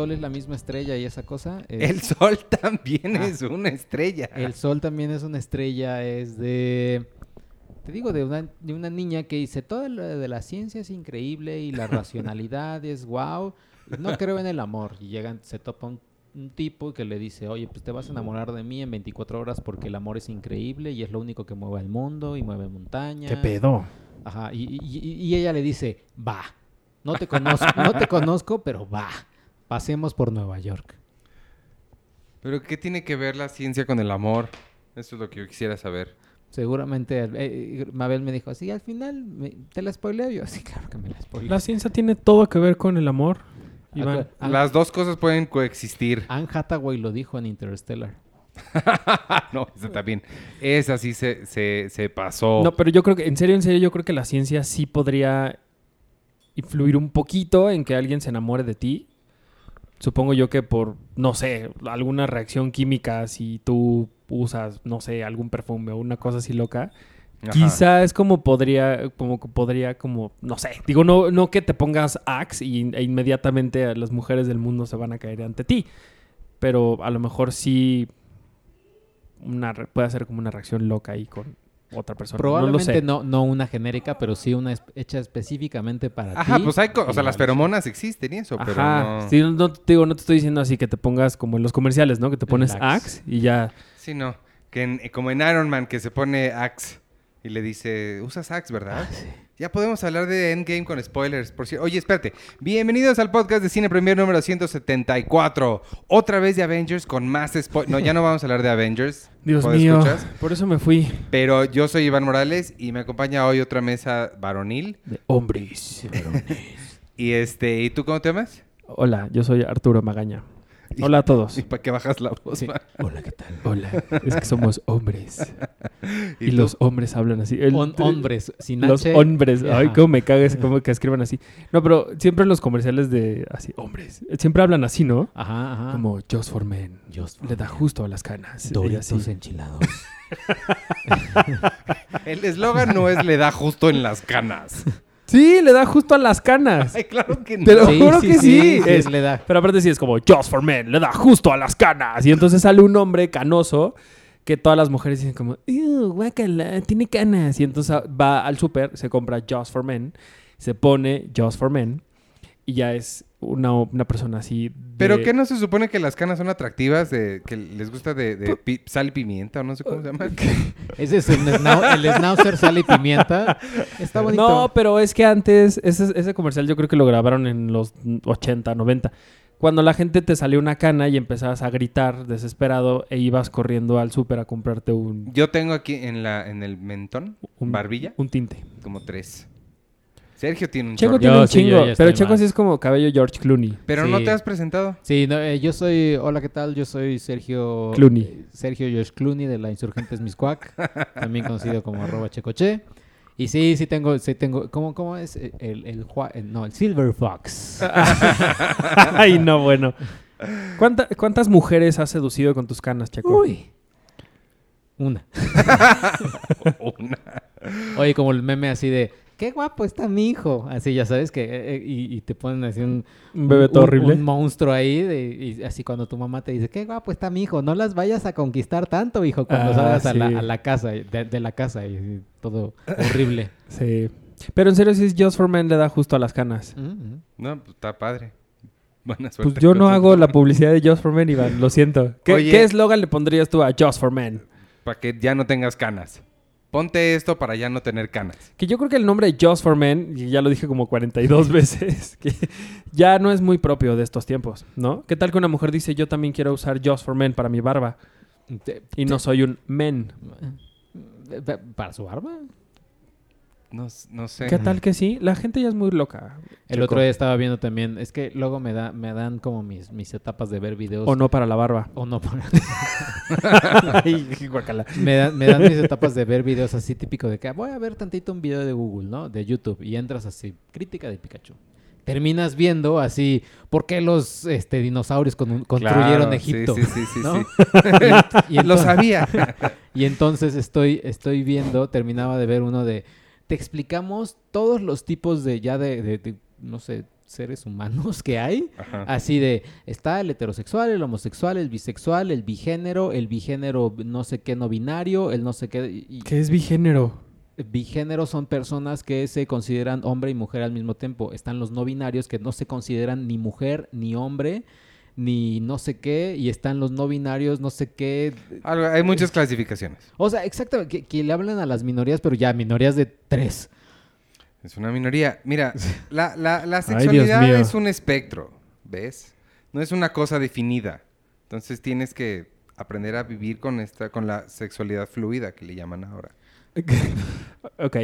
sol es la misma estrella y esa cosa. es- El sol también Ah. es una estrella. El sol también es una estrella, es de... Te digo, de una, de una niña que dice, todo lo de la ciencia es increíble y la racionalidad es wow, no creo en el amor. Y llegan, se topa un, un tipo que le dice, oye, pues te vas a enamorar de mí en 24 horas porque el amor es increíble y es lo único que mueve al mundo y mueve montañas. ¿Qué pedo? Ajá, y- y ella le dice, va, no te conozco, no te conozco, pero va, pasemos por Nueva York. Pero ¿qué tiene que ver la ciencia con el amor? Eso es lo que yo quisiera saber. Seguramente eh, eh, Mabel me dijo así, al final me- te la spoileo yo, sí, claro que me la spoileo. La ciencia tiene todo que ver con el amor, Iván. Anne, Las dos cosas pueden coexistir. Anne Hathaway lo dijo en Interstellar. no, esa también. Esa sí se, se, se pasó. No, pero yo creo que, en serio, en serio, yo creo que la ciencia sí podría influir un poquito en que alguien se enamore de ti. Supongo yo que por, no sé, alguna reacción química, si tú usas, no sé, algún perfume o una cosa así loca, Ajá. quizá es como podría, como podría, como, no sé, digo, no, no que te pongas Axe y, e inmediatamente las mujeres del mundo se van a caer ante ti, pero a lo mejor sí una, puede hacer como una reacción loca ahí con otra persona. Probablemente no lo no, sé. no, una genérica, pero sí una es- hecha específicamente para Ajá, ti. pues hay... co- O sea, las feromonas existen y eso, pero Ajá, no... sí, no, no te digo, no te estoy diciendo así que te pongas como en los comerciales, ¿no? Que te pones Axe. Axe y ya. Sí, no. Que en- como en Iron Man, que se pone Axe y le dice, usas Axe, ¿verdad? Ya podemos hablar de Endgame con spoilers. Por cierto. Oye, espérate. Bienvenidos al podcast de Cine Premier número 174. Otra vez de Avengers con más spoilers. No, ya no vamos a hablar de Avengers. Dios ¿Puedo mío, escuchas? por eso me fui. Pero yo soy Iván Morales y me acompaña hoy otra mesa varonil. De hombres. Y este, ¿y tú cómo te llamas? Hola, yo soy Arturo Magaña. Hola a todos. ¿Y para qué bajas la voz? Sí. Hola, ¿qué tal? Hola, es que somos hombres. ¿Y los hombres hablan así. El- hombres, sin Los H. hombres. Ay, cómo me cagas, cómo que escriban así. No, pero siempre en los comerciales de así, hombres. Siempre hablan así, ¿no? Ajá, ajá. Como Just for Men. Just for Le da justo a las canas. Doritos así. enchilados. El eslogan no es le da justo en las canas. Sí, le da justo a las canas. Ay, claro que no. Te lo juro que sí. sí, Es- le da. Pero aparte sí es como Just for Men, le da justo a las canas. Y entonces sale un hombre canoso que todas las mujeres dicen como, "Ew, guácala, tiene canas. Y entonces va al súper, se compra Just for Men, se pone Just for Men y ya es una, una persona así. de- ¿Pero qué no se supone que las canas son atractivas? De, que les gusta de, de pi- sal y pimienta o no sé cómo se llama. Ese es el, snau- el schnauzer sal y pimienta. Está bonito. No, pero es que antes, ese, ese comercial yo creo que lo grabaron en los 80, 90. Cuando la gente te salió una cana y empezabas a gritar desesperado e ibas corriendo al súper a comprarte un, Yo tengo aquí en la en el mentón, un barbilla, un tinte. como tres. Sergio tiene un Checo chorro. tiene Yo un sí, yo chingo, ya pero estoy Checo sí es como cabello George Clooney. Pero no Sí. te has presentado. Sí, no, eh, yo soy, hola, ¿qué tal? Yo soy Sergio Clooney. eh, Sergio Josh Clooney de la Insurgentes Miscuac, también conocido como arroba checoche. Y sí, sí tengo, sí tengo, ¿cómo, cómo es? El, el, el jua- el- no, el Silver Fox. Ay, no, bueno. ¿Cuánta- ¿Cuántas mujeres has seducido con tus canas, Checo? Uy. Una. Una. Oye, como el meme así de, qué guapo está mi hijo. Así, ya sabes, que eh, eh, y, y te ponen así un... Un bebé todo un- horrible. Un monstruo ahí, de- y así cuando tu mamá te dice, qué guapo está mi hijo, no las vayas a conquistar tanto, hijo, cuando Ah, salgas a, la, sí. a la casa, de, de la casa, y todo horrible. Sí. Pero en serio, si es Just for Men, le da justo a las canas. Mm, mm. No, pues está padre. Buena suerte. Pues yo no hago la publicidad de Just for Men, Iván. Lo siento. ¿Qué Oye. qué eslogan le pondrías tú a Just for Men? Para que ya no tengas canas. Ponte esto para ya no tener canas. Que yo creo que el nombre Just for Men, y ya lo dije como 42 veces, que ya no es muy propio de estos tiempos, ¿no? ¿Qué tal que una mujer dice, yo también quiero usar Just for Men para mi barba? Te- Y no soy un men. eh, pa- ¿Para su barba? No, no sé. ¿Qué tal que sí? La gente ya es muy loca. El otro día estaba viendo también, es que luego me da me dan como mis, mis etapas de ver videos. O no para la barba. O no. Ay, guácala. me, dan, me dan mis etapas de ver videos así típico de que voy a ver tantito un video de Google, ¿no? De YouTube. Y entras así, crítica de Pikachu. Terminas viendo así, ¿por qué los este, dinosaurios con- construyeron Claro, Egipto? Sí, sí, sí, ¿no? sí. Y Lo entonces- sabía. Y entonces estoy, estoy viendo, terminaba de ver uno de, te explicamos todos los tipos de ya de, de- de, no sé, seres humanos que hay. Ajá. Así de, está el heterosexual, el homosexual, el bisexual, el bigénero, el bigénero no sé qué no binario, el no sé qué... y- ¿Qué es bigénero? Bigénero son personas que se consideran hombre y mujer al mismo tiempo. Están los no binarios que no se consideran ni mujer ni hombre ni no sé qué. Y están los no binarios, no sé qué. Algo- hay muchas clasificaciones. O sea, exactamente, que, que le hablan a las minorías, pero ya minorías de tres. Es una minoría. Mira, la, la- la sexualidad es un espectro, ¿ves? No es una cosa definida. Entonces tienes que aprender a vivir con esta, con la sexualidad fluida que le llaman ahora. ok.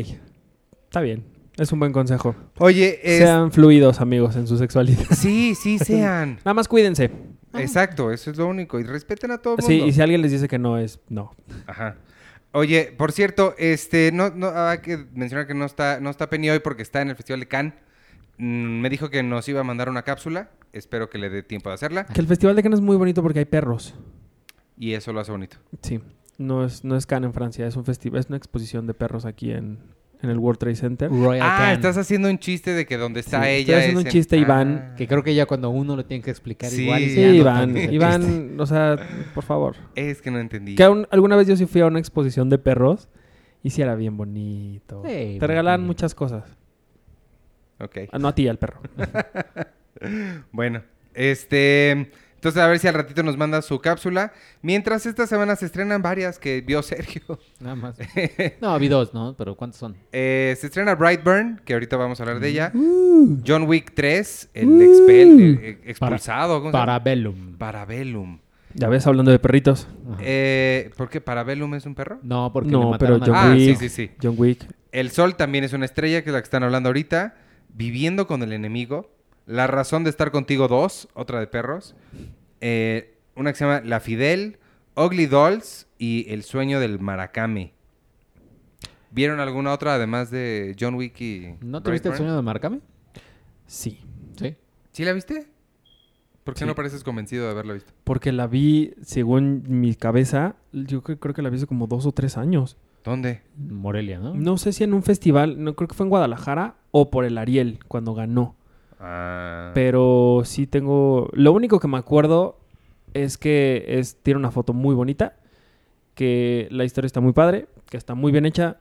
Está bien. Es un buen consejo. Oye, es- Sean fluidos, amigos, en su sexualidad. sí, sí sean. Nada más cuídense. Exacto, eso es lo único. Y respeten a todo el mundo. Sí, y si alguien les dice que no es, no. Ajá. Oye, por cierto, este, no, no, hay que mencionar que no está, no está Penny hoy porque está en el Festival de Cannes. Mm, me dijo que nos iba a mandar una cápsula. Espero que le dé tiempo de hacerla. Que el Festival de Cannes es muy bonito porque hay perros. Y eso lo hace bonito. Sí. No es, no es Cannes en Francia, es un festival, es una exposición de perros aquí en, en el World Trade Center. Royal ah, Can. estás haciendo un chiste de que donde está Sí, ella estoy haciendo es un en- chiste, Iván, Ah. Que creo que ya cuando uno lo tiene que explicar Sí. igual. y Sí, no Iván, chiste. Iván, o sea, por favor. Es que no entendí. Que alguna vez yo sí fui a una exposición de perros y sí era bien bonito. Te regalaban muchas cosas. Ok. Ah, no a ti, al perro. Bueno, este... Entonces a ver si al ratito nos manda su cápsula. Mientras esta semana se estrenan varias que vio Sergio. Nada más. No, vi dos, ¿no? Pero ¿cuántos son? Eh, se estrena Brightburn, que ahorita vamos a hablar de ella. Uh. John Wick 3, el expel, el, el expulsado. ¿cómo se llama? Parabellum. Parabellum. Ya ves, hablando de perritos. Eh, ¿Por qué Parabellum es un perro? No, porque No, le mataron pero a- John Ah, Wick. sí, sí, sí. John Wick. El Sol también es una estrella, que es la que están hablando ahorita. Viviendo con el enemigo. La razón de estar contigo 2, otra de perros. Eh, una que se llama La Fidel, Ugly Dolls y El sueño del Maracame. ¿Vieron alguna otra además de John Wick y ¿No te viste el sueño de Marcame? Sí. Sí. ¿Sí la viste? ¿Por qué Sí. no pareces convencido de haberla visto? Porque la vi, según mi cabeza, yo cre- creo que la vi hace como dos o tres años. ¿Dónde? Morelia, ¿no? No sé si en un festival, no creo que fue en Guadalajara o por el Ariel cuando ganó. Ah, Pero sí tengo. Lo único que me acuerdo es que es, tiene una foto muy bonita. Que la historia está muy padre. Que está muy bien hecha.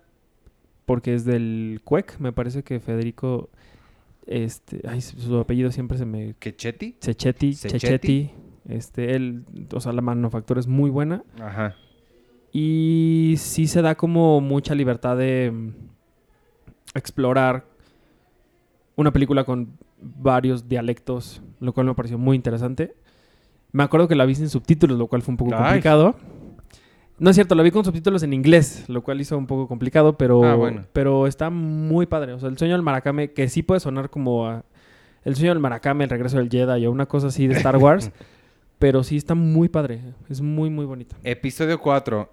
Porque es del CUEC. Me parece que Federico. Este. Ay, su apellido siempre se me. ¿Que Chetty? Cechetti. Cechetti. Cechetti. Este, él. O sea, la manufactura es muy buena. Ajá. Y sí se da como mucha libertad de mm, explorar una película con varios dialectos, lo cual me pareció muy interesante. Me acuerdo que la vi sin subtítulos, lo cual fue un poco Ay. complicado. No es cierto, la vi con subtítulos en inglés, lo cual hizo un poco complicado, pero, Ah, bueno. pero está muy padre. O sea, el sueño del Maracame, que sí puede sonar como a el sueño del Maracame, el regreso del Jedi o una cosa así de Star Wars, pero sí está muy padre. Es muy, muy bonito. Episodio 4.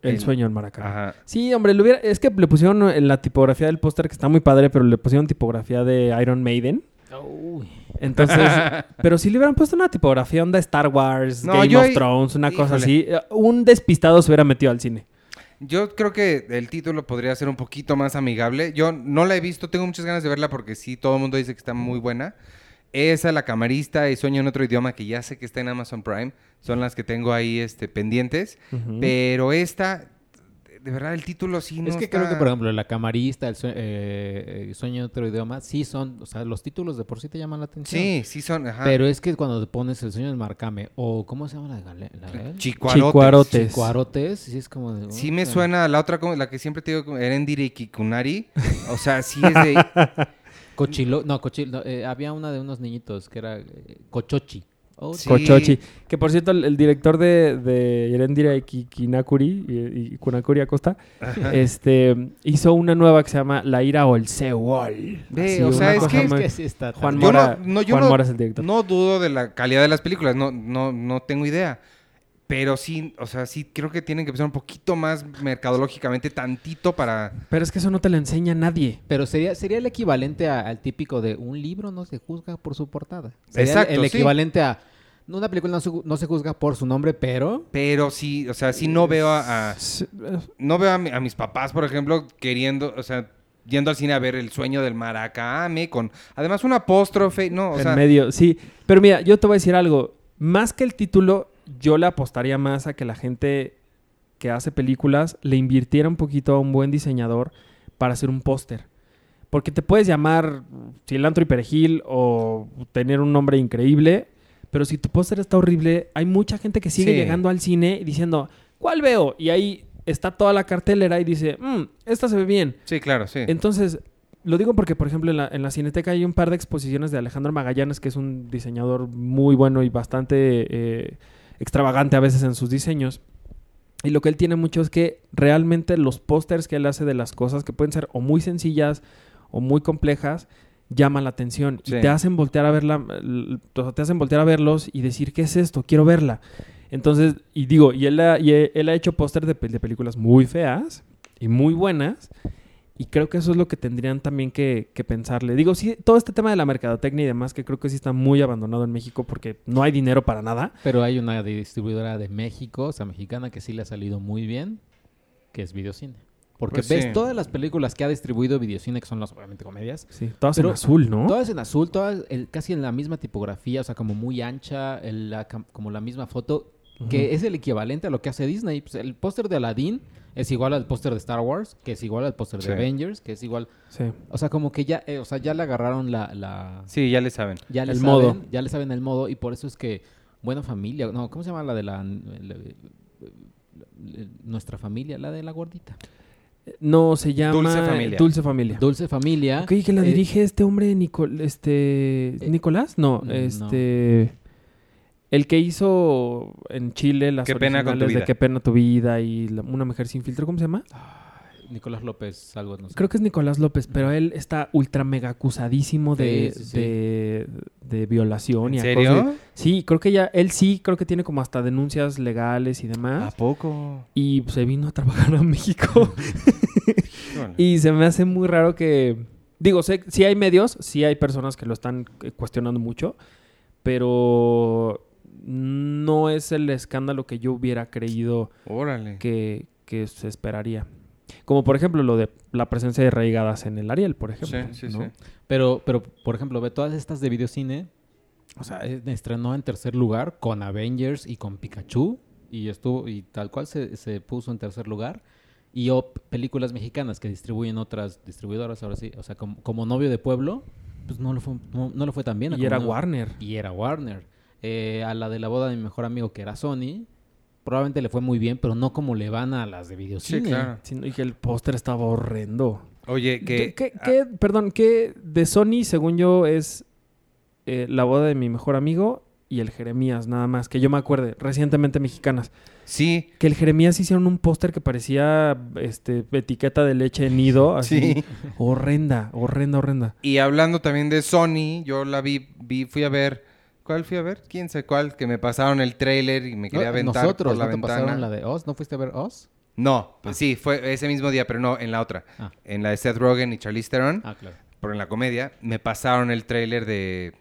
El El- sueño del Maracame. Ajá. Sí, hombre, le hubiera- es que le pusieron en la tipografía del póster que está muy padre, pero le pusieron tipografía de Iron Maiden. Uy. Entonces, pero si le hubieran puesto una tipografía onda Star Wars, No, Game yo of Thrones, una cosa así, un despistado se hubiera metido al cine. Yo creo que el título podría ser un poquito más amigable. Yo no la he visto, tengo muchas ganas de verla porque sí, todo el mundo dice que está muy buena. Esa, La Camarista y Sueño en otro idioma, que ya sé que está en Amazon Prime, son las que tengo ahí este, pendientes. Ujú. Pero esta, de- de verdad, el título sí no es que está- creo que, por ejemplo, La Camarista, El eh, eh, Sueño en otro idioma, sí son, o sea, los títulos de por sí te llaman la atención. Sí, sí son, ajá. Pero es que cuando te pones El Sueño del Marcame, o ¿cómo se llama la de la de- Chicuarotes. Chicuarotes. Chicuarotes, sí es como de... Sí me suena a la otra, como- la que siempre te digo, Erendire y Kikunari. O sea, sí es de... Cochilo, no, cochilo, no, eh, había una de unos niñitos que era eh, Cochochi. Oh, Sí. Kochochi. Que por cierto, el, el director de, de Erendira y Ki- Kinakuri y, y Kunakuri Acosta este, hizo una nueva que se llama La Ira o el Seol. Así, o sea, es que- Es muy- que sí está Juan Mora, no- no, yo Juan no- Mora es el director. No dudo de la calidad de las películas, no, no, no tengo idea. Pero sí, o sea, sí creo que tienen que empezar un poquito más mercadológicamente, tantito para... Pero es que eso no te lo enseña nadie. Pero sería, sería el equivalente a- al típico de un libro no se juzga por su portada. Sería Exacto, el, equivalente a una película no se, no se juzga por su nombre, pero Pero sí, o sea, sí no veo a... eh, no veo a, mi- a mis papás, por ejemplo, queriendo, o sea, yendo al cine a ver El sueño del Maracame, con además un apóstrofe, no, o en sea, medio, sí. Pero mira, yo te voy a decir algo. Más que el título, yo le apostaría más a que la gente que hace películas le invirtiera un poquito a un buen diseñador para hacer un póster. Porque te puedes llamar cilantro y perejil o tener un nombre increíble, pero si tu póster está horrible, hay mucha gente que sigue Sí. llegando al cine diciendo, ¿cuál veo? Y ahí está toda la cartelera y dice, "Mm, esta se ve bien. sí, claro, sí. Entonces, lo digo porque, por ejemplo, en la, en la Cineteca hay un par de exposiciones de Alejandro Magallanes, que es un diseñador muy bueno y bastante eh, extravagante a veces en sus diseños. Y lo que él tiene mucho es que realmente los pósters que él hace de las cosas, que pueden ser o muy sencillas o muy complejas, llaman la atención Sí. y te hacen voltear a verla, te hacen voltear a verlos y decir, ¿qué es esto? Quiero verla. Entonces, y digo, y él ha, y e- él ha hecho póster de, de películas muy feas y muy buenas. Y creo que eso es lo que tendrían también que, que pensarle. Digo, sí, todo este tema de la mercadotecnia y demás, que creo que sí está muy abandonado en México porque no hay dinero para nada. Pero hay una distribuidora de México, o sea, mexicana, que sí le ha salido muy bien, que es Videocine. Porque Pues ves sí. todas las películas que ha distribuido Videocine, que son las obviamente comedias, Sí, todas en azul, ¿no? todas en azul, todas el- casi en la misma tipografía, o sea, como muy ancha, el- la cam- como la misma foto, que es el equivalente a lo que hace Disney. Pues, el póster de Aladdin es igual al póster de Star Wars, que es igual al póster de. Avengers, que es igual... Sí. O sea, como que ya, eh, o sea, ya le agarraron la... la Sí, ya le saben. ya le El saben, modo. Ya le saben el modo y por eso es que Buena Familia... No, ¿cómo se llama la de la- nuestra familia, la de la gordita. No, se llama Dulce Familia. Dulce Familia. Dulce Familia. Ok, que la eh, dirige este hombre, Nicol este, eh, ¿Nicolás? No, no. este... El que hizo en Chile las Qué pena con tu de. Qué pena tu vida y la- Una mujer sin filtro, ¿cómo se llama? Nicolás López, algo, no sé. Creo que es Nicolás López, pero él está ultra mega acusadísimo de, Sí, sí, sí. de, de violación y ¿En acoso. serio? Sí, creo que ya, él sí, creo que tiene como hasta denuncias legales y ¿A demás. poco? Y se vino a trabajar a México. Y se me hace muy raro que. Digo, sé, sí hay medios, sí hay personas que lo están eh, cuestionando mucho, pero no es el escándalo que yo hubiera creído Órale. que, que se esperaría. Como por ejemplo lo de la presencia de reigadas en el Ariel, por ejemplo. Sí, sí, ¿no? sí. Pero, pero, por ejemplo, ve todas estas de videocine. O sea, estrenó en tercer lugar con Avengers y con Pikachu. Y estuvo, y tal cual se, se puso en tercer lugar. Y o películas mexicanas que distribuyen otras distribuidoras, ahora sí. O sea, como, como novio de pueblo, pues no lo fue, no, no le fue tan bien. Y era no- Warner. Y era Warner. Eh, a la de la boda de mi mejor amigo, que era Sony, probablemente le fue muy bien, pero no como le van a las de Sí, videocine. claro. Sí, y que el póster estaba horrendo. Oye, que... ¿Qué, qué- ah, qué- perdón, que de Sony, según yo, es eh, la boda de mi mejor amigo y el Jeremías, nada más. Que yo me acuerde, recientemente mexicanas. sí, Que el Jeremías hicieron un póster que parecía este, etiqueta de leche nido. Así, sí. Horrenda, horrenda, horrenda. Y hablando también de Sony, yo la vi, vi, fui a ver... ¿Cuál fui a ver? ¿Quién sé cuál? Que me pasaron el tráiler y me quería No, aventar Nosotros, por la ¿no te ventana. pasaron la de Oz? ¿No fuiste a ver Oz? No, pues sí, fue ese mismo día, pero no, en la otra. Ah. En la de Seth Rogen y Charlize Theron, Ah, claro. pero en la comedia, me pasaron el tráiler de...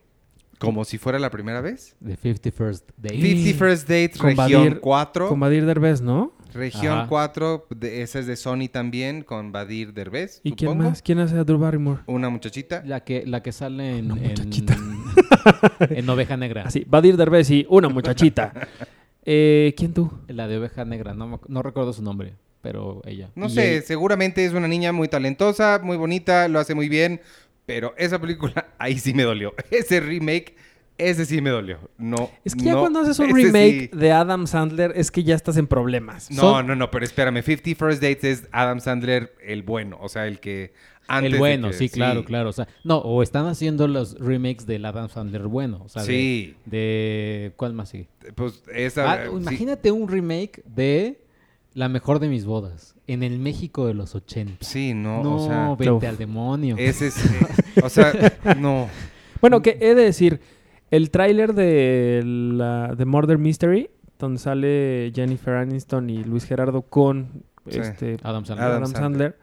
Como si fuera la primera vez. The 51st Day. 50 First Dates, Con región Badir- 4. Con Badir Derbez, ¿no? Región Ajá. 4, de, esa es de Sony también, con Badir Derbez, ¿Y quién más? ¿Quién hace a Drew Barrymore? Una muchachita. La que, la que sale en, Una muchachita. en Oveja Negra. Así, Badir Derbez y una muchachita. eh, ¿Quién tú? La de Oveja Negra. No, recuerdo su nombre, pero ella. No Y sé, él- seguramente es una niña muy talentosa, muy bonita, lo hace muy bien, pero esa película ahí sí me dolió. Ese remake, ese sí me dolió. No. Es que ya no, cuando haces un remake sí. de Adam Sandler es que ya estás en problemas. No, Son- no, no, pero espérame, 50 First Dates es Adam Sandler el bueno, o sea, el que antes El de bueno, que- sí, claro, claro. O sea, no, o están haciendo los remakes del Adam Sandler bueno. O sea, de- Sí. de, ¿Cuál más sigue? Pues esa Ah, sí. Imagínate un remake de La mejor de mis bodas. En el México de los 80. Sí, no, No, o sea, Uf. vete al demonio. ese es eh, o sea, no. Bueno, que he de decir, el tráiler de, la, de Murder Mystery, donde sale Jennifer Aniston y Luis Gerardo con Sí. este, Adam Sandler. Adam, Adam Sandler,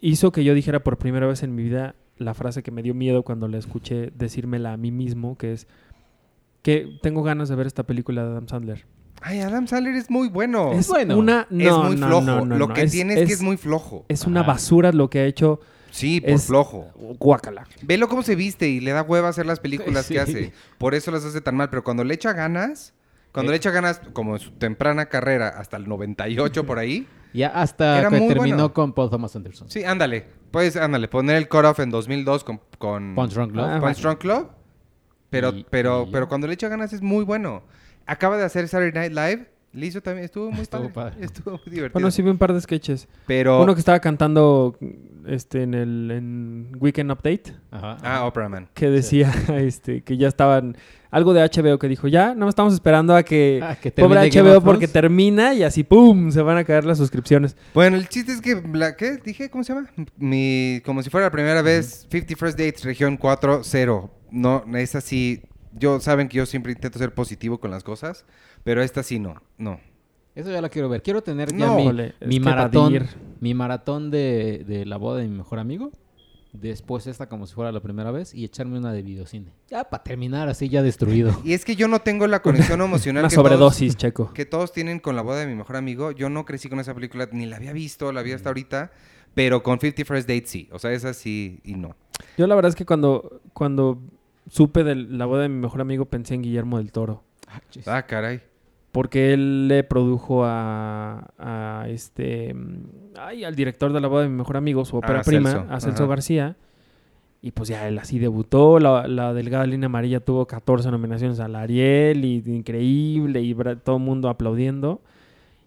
hizo que yo dijera por primera vez en mi vida la frase que me dio miedo cuando la escuché decírmela a mí mismo, que es que tengo ganas de ver esta película de Adam Sandler. Ay, Adam Sandler es muy bueno. Es bueno. una... Es No, muy no, flojo. no, no, Lo no. que tiene es, que es muy flojo. Es una Ajá. basura lo que ha hecho Sí, por es- flojo. Guacala. Velo cómo se viste y le da hueva hacer las películas Sí. que hace. Por eso las hace tan mal. Pero cuando le echa ganas, cuando le echa ganas, como en su temprana carrera, hasta el 98 por ahí. Ya hasta Era que muy terminó bueno. con Paul Thomas Anderson. Sí, ándale. Puedes, ándale, poner el cut-off en 2002 con... con Punch Drunk Love. Ah, Punch Drunk Love. Pero, Y- pero, y pero cuando le echa ganas es muy bueno. Acaba de hacer Saturday Night Live. Le hizo también, estuvo muy Estuvo padre. padre. Estuvo muy divertido. Bueno, sí vi un par de sketches. Pero... Uno que estaba cantando este, en el en Weekend Update, Ajá. Ah, Opera Man. que decía este, que ya estaban... Algo de HBO que dijo, ya, no estamos esperando a que... Ah, que Pobre HBO porque termina y así, ¡pum! Se van a caer las suscripciones. Bueno, el chiste es que, la, ¿qué dije? ¿Cómo se llama? Mi, como si fuera la primera vez, 50 First Dates, región 4-0. No, es así. Yo, saben que yo siempre intento ser positivo con las cosas, pero esta sí no, no. Eso ya la quiero ver. Quiero tener ya No. mi, mi maratón, mi maratón de, de la boda de mi mejor amigo. Después esta como si fuera la primera vez y echarme una de videocine. Ya para terminar así ya destruido. Y es que yo no tengo la conexión emocional Una que todos, sobredosis, Checo. que todos tienen con la boda de mi mejor amigo. Yo no crecí con esa película, ni la había visto, la vi hasta ahorita, pero con 50 First Dates sí. O sea, esa sí y no. Yo la verdad es que cuando, cuando supe de la boda de mi mejor amigo pensé en Guillermo del Toro. Ah, caray. Porque él le produjo a, a este mm, ay, al director de la boda de mi mejor amigo, su ópera Ah, prima, Celso. a Celso Ajá. García. Y pues ya él así debutó. La, la delgada línea amarilla tuvo 14 nominaciones al Ariel y increíble y todo el mundo aplaudiendo.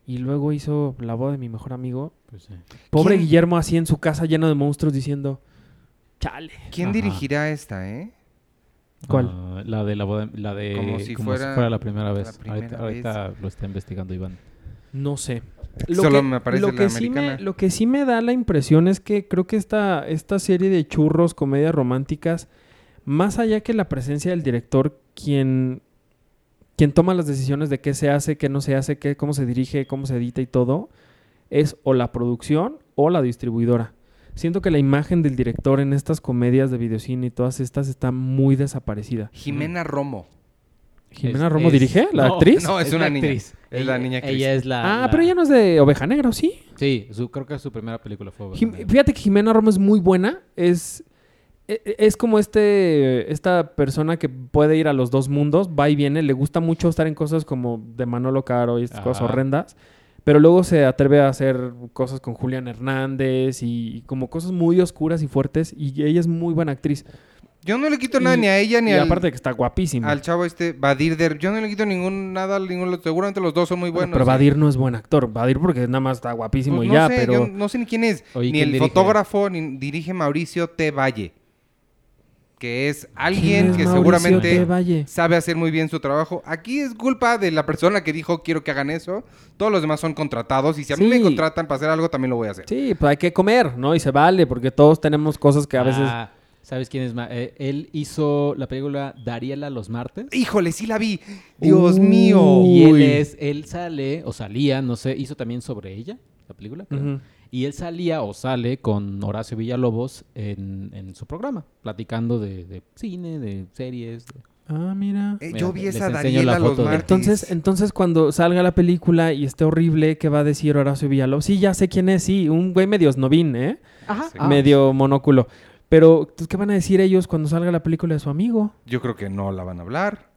Y luego hizo la boda de mi mejor amigo. Pues sí. Pobre ¿Quién? Guillermo así en su casa lleno de monstruos diciendo, chale. ¿Quién Ajá. dirigirá esta, eh? ¿Cuál? Ah, la de la boda, la de Como si fuera la primera la vez. primera ahorita ahorita lo está investigando Iván. No sé. Solo me aparece lo la que sí me, americana. lo que sí me da la impresión es que creo que esta, esta serie de churros, comedias románticas, más allá que la presencia del director, quien, quien toma las decisiones de qué se hace, qué no se hace, qué, cómo se dirige, cómo se edita y todo, es o la producción o la distribuidora. Siento que la imagen del director en estas comedias de videocine y todas estas está muy desaparecida. Jimena Romo. ¿Jimena Es- Romo es- dirige? ¿La no, actriz? No, es una la niña. actriz. Es ella, la niña actriz. Ella es la. ah, la- pero ella no es de Oveja Negra, ¿o sí? Sí, su- creo que su primera película fue. Jim- Oveja Fíjate que Jimena Romo es muy buena. Es, e- e- es como este esta persona que puede ir a los dos mundos, va y viene. Le gusta mucho estar en cosas como de Manolo Caro y estas cosas Ajá. horrendas. Pero luego se atreve a hacer cosas con Julián Hernández y, como cosas muy oscuras y fuertes. Y ella es muy buena actriz. Yo no le quito nada Y- ni a ella ni y al, aparte de que está guapísima. al chavo este Badir Der. Yo no le quito ningún nada, ninguno, seguramente los dos son muy Bueno, buenos. pero ¿eh? Badir no es buen actor. Badir porque nada más está guapísimo Pues y no ya, sé, pero... yo no sé ni quién es. Oye, ni ¿quién el dirige? fotógrafo ni dirige Mauricio T. Valle. Que es ¿Quién alguien es que Mauricio seguramente sabe hacer muy bien su trabajo. Aquí es culpa de la persona que dijo quiero que hagan eso. Todos los demás son contratados. Y si a mí Sí. me contratan para hacer algo, también lo voy a hacer. Sí, pues hay que comer, ¿no? Y se vale, porque todos tenemos cosas que a veces... Ah, ¿Sabes quién es? ma- eh, él hizo la película Dariela los martes. Híjole, sí la vi. Dios Uy. mío. Y él es, él sale, o salía, no sé, hizo también sobre ella, la película. creo. Y él salía o sale con Horacio Villalobos en, en su programa, platicando de, de cine, de series. de- Ah, mira. Eh, Mira, yo vi esa Daniela la los de- martes. Entonces, entonces cuando salga la película y esté horrible, ¿qué va a decir Horacio Villalobos? Sí, ya sé quién es, sí, un güey medio snovín, ¿eh? Ajá. Sí. Medio monóculo. Pero, ¿qué van a decir ellos cuando salga la película de su amigo? Yo creo que no la van a hablar.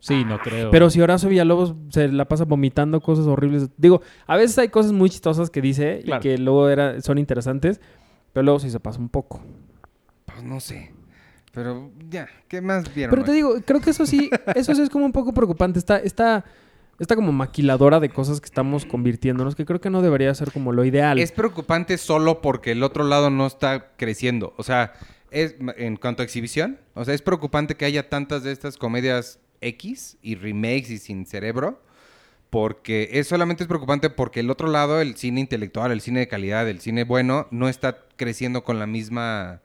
Sí, no creo. Pero si Horacio Villalobos se la pasa vomitando cosas horribles. Digo, a veces hay cosas muy chistosas que dice Claro. y que luego era, son interesantes, pero luego sí se pasa un poco. Pues no sé. Pero ya, ¿qué más vieron? Pero te hoy? digo, creo que eso sí, eso sí es como un poco preocupante. Está, está, está como maquiladora de cosas que estamos convirtiéndonos, que creo que no debería ser como lo ideal. Es preocupante solo porque el otro lado no está creciendo. O sea, es en cuanto a exhibición, o sea, es preocupante que haya tantas de estas comedias X y remakes y sin cerebro. Porque es solamente es preocupante porque el otro lado, el cine intelectual, el cine de calidad, el cine bueno, no está creciendo con la misma...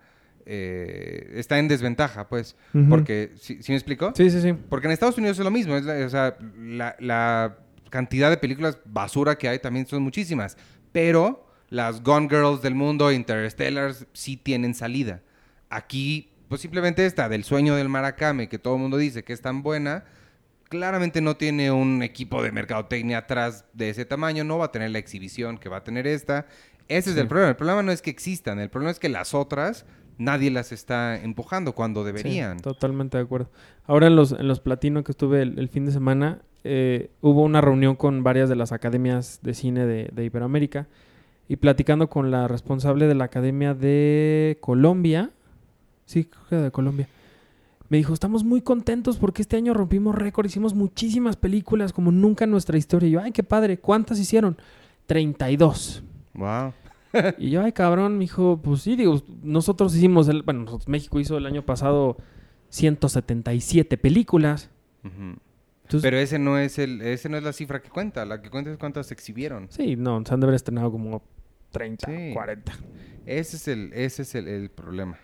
eh, está en desventaja, pues. Porque, ¿sí, sí me explico? Sí, sí, sí. Porque en Estados Unidos es lo mismo. Es la, o sea, la, la cantidad de películas basura que hay también son muchísimas. Pero las Gone Girls del mundo, Interstellars, sí tienen salida. Aquí, pues simplemente esta, del sueño del Maracame, que todo el mundo dice que es tan buena, claramente no tiene un equipo de mercadotecnia atrás de ese tamaño, no va a tener la exhibición que va a tener esta. Ese es el problema. El problema no es que existan, el problema es que las otras nadie las está empujando cuando deberían. Sí, totalmente de acuerdo. Ahora en los, en los platinos que estuve el, el fin de semana, eh, hubo una reunión con varias de las academias de cine de, de Iberoamérica y platicando con la responsable de la Academia de Colombia, sí, creo que de Colombia, me dijo, estamos muy contentos porque este año rompimos récord, hicimos muchísimas películas como nunca en nuestra historia. Y yo, ay, qué padre, ¿cuántas hicieron? 32. Wow. y yo, ay, cabrón, me dijo, pues sí, digo, nosotros hicimos, el, bueno, nosotros, México hizo el año pasado 177 películas. Ujú. Entonces, Pero ese no es el, ese no es la cifra que cuenta. La que cuenta es cuántas se exhibieron. sí, no, se han de haber estrenado como 30, Sí. 40. Ese es el, ese es el, el problema.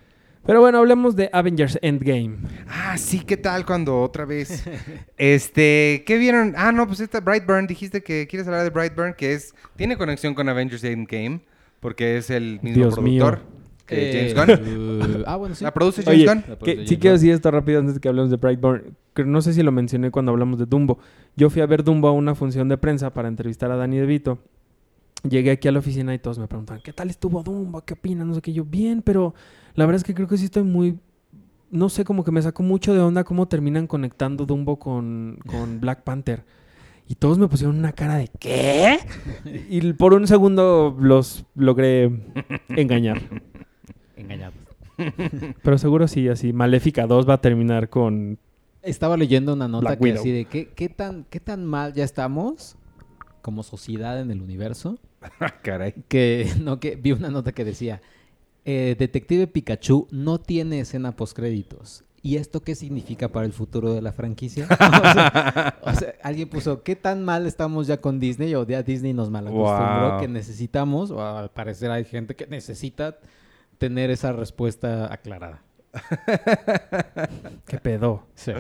Pero bueno, hablemos de Avengers Endgame. Ah, sí, ¿qué tal cuando otra vez? este, ¿qué vieron? Ah, no, pues esta Brightburn, dijiste que quieres hablar de Brightburn, que es, tiene conexión con Avengers Endgame, porque es el mismo Dios mío. productor que Eh, James Gunn. uh, ah, bueno, sí. ¿La produce James Oye, Gunn? La que, produce sí James quiero Gunn. decir esto rápido antes de que hablemos de Brightburn. Que no sé si lo mencioné cuando hablamos de Dumbo. Yo fui a ver Dumbo a una función de prensa para entrevistar a Danny DeVito. Llegué aquí a la oficina y todos me preguntaban, ¿qué tal estuvo Dumbo? ¿Qué opinan? No sé qué. Yo, bien, pero la verdad es que creo que sí estoy muy... No sé, como que me sacó mucho de onda cómo terminan conectando Dumbo con, con Black Panther. Y todos me pusieron una cara de ¿qué? Y por un segundo los logré engañar. Engañados. Pero seguro sí, así. Maléfica 2 va a terminar con Estaba leyendo una nota Black que Widow. así de ¿qué, qué, tan, qué tan mal ya estamos como sociedad en el universo. Ah, Caray. Que, no, que vi una nota que decía, eh, Detective Pikachu no tiene escena postcréditos. ¿Y esto qué significa para el futuro de la franquicia? o, sea, o sea, alguien puso, ¿qué tan mal estamos ya con Disney? O ya Disney nos malacostumbró Wow. que necesitamos, o al parecer hay gente que necesita tener esa respuesta aclarada. ¿Qué pedo? Sí.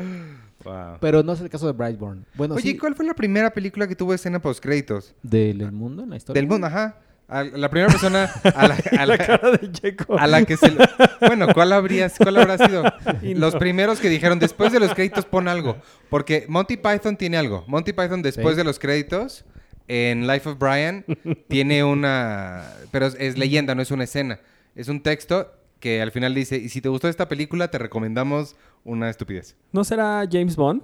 Wow. Pero no es el caso de Brightburn. Bueno, Oye, sí, ¿cuál fue la primera película que tuvo escena post créditos? del mundo en la historia. Del mundo, ajá. A- la primera persona a la, a la- cara de Checo. a la que se... le- Bueno, ¿cuál, habría, ¿cuál habrá sido? Los primeros que dijeron, después de los créditos pon algo. Porque Monty Python tiene algo. Monty Python después Sí. de los créditos, en Life of Brian, tiene una... Pero es leyenda, no es una escena. Es un texto que al final dice, y si te gustó esta película, te recomendamos una estupidez. ¿No será James Bond?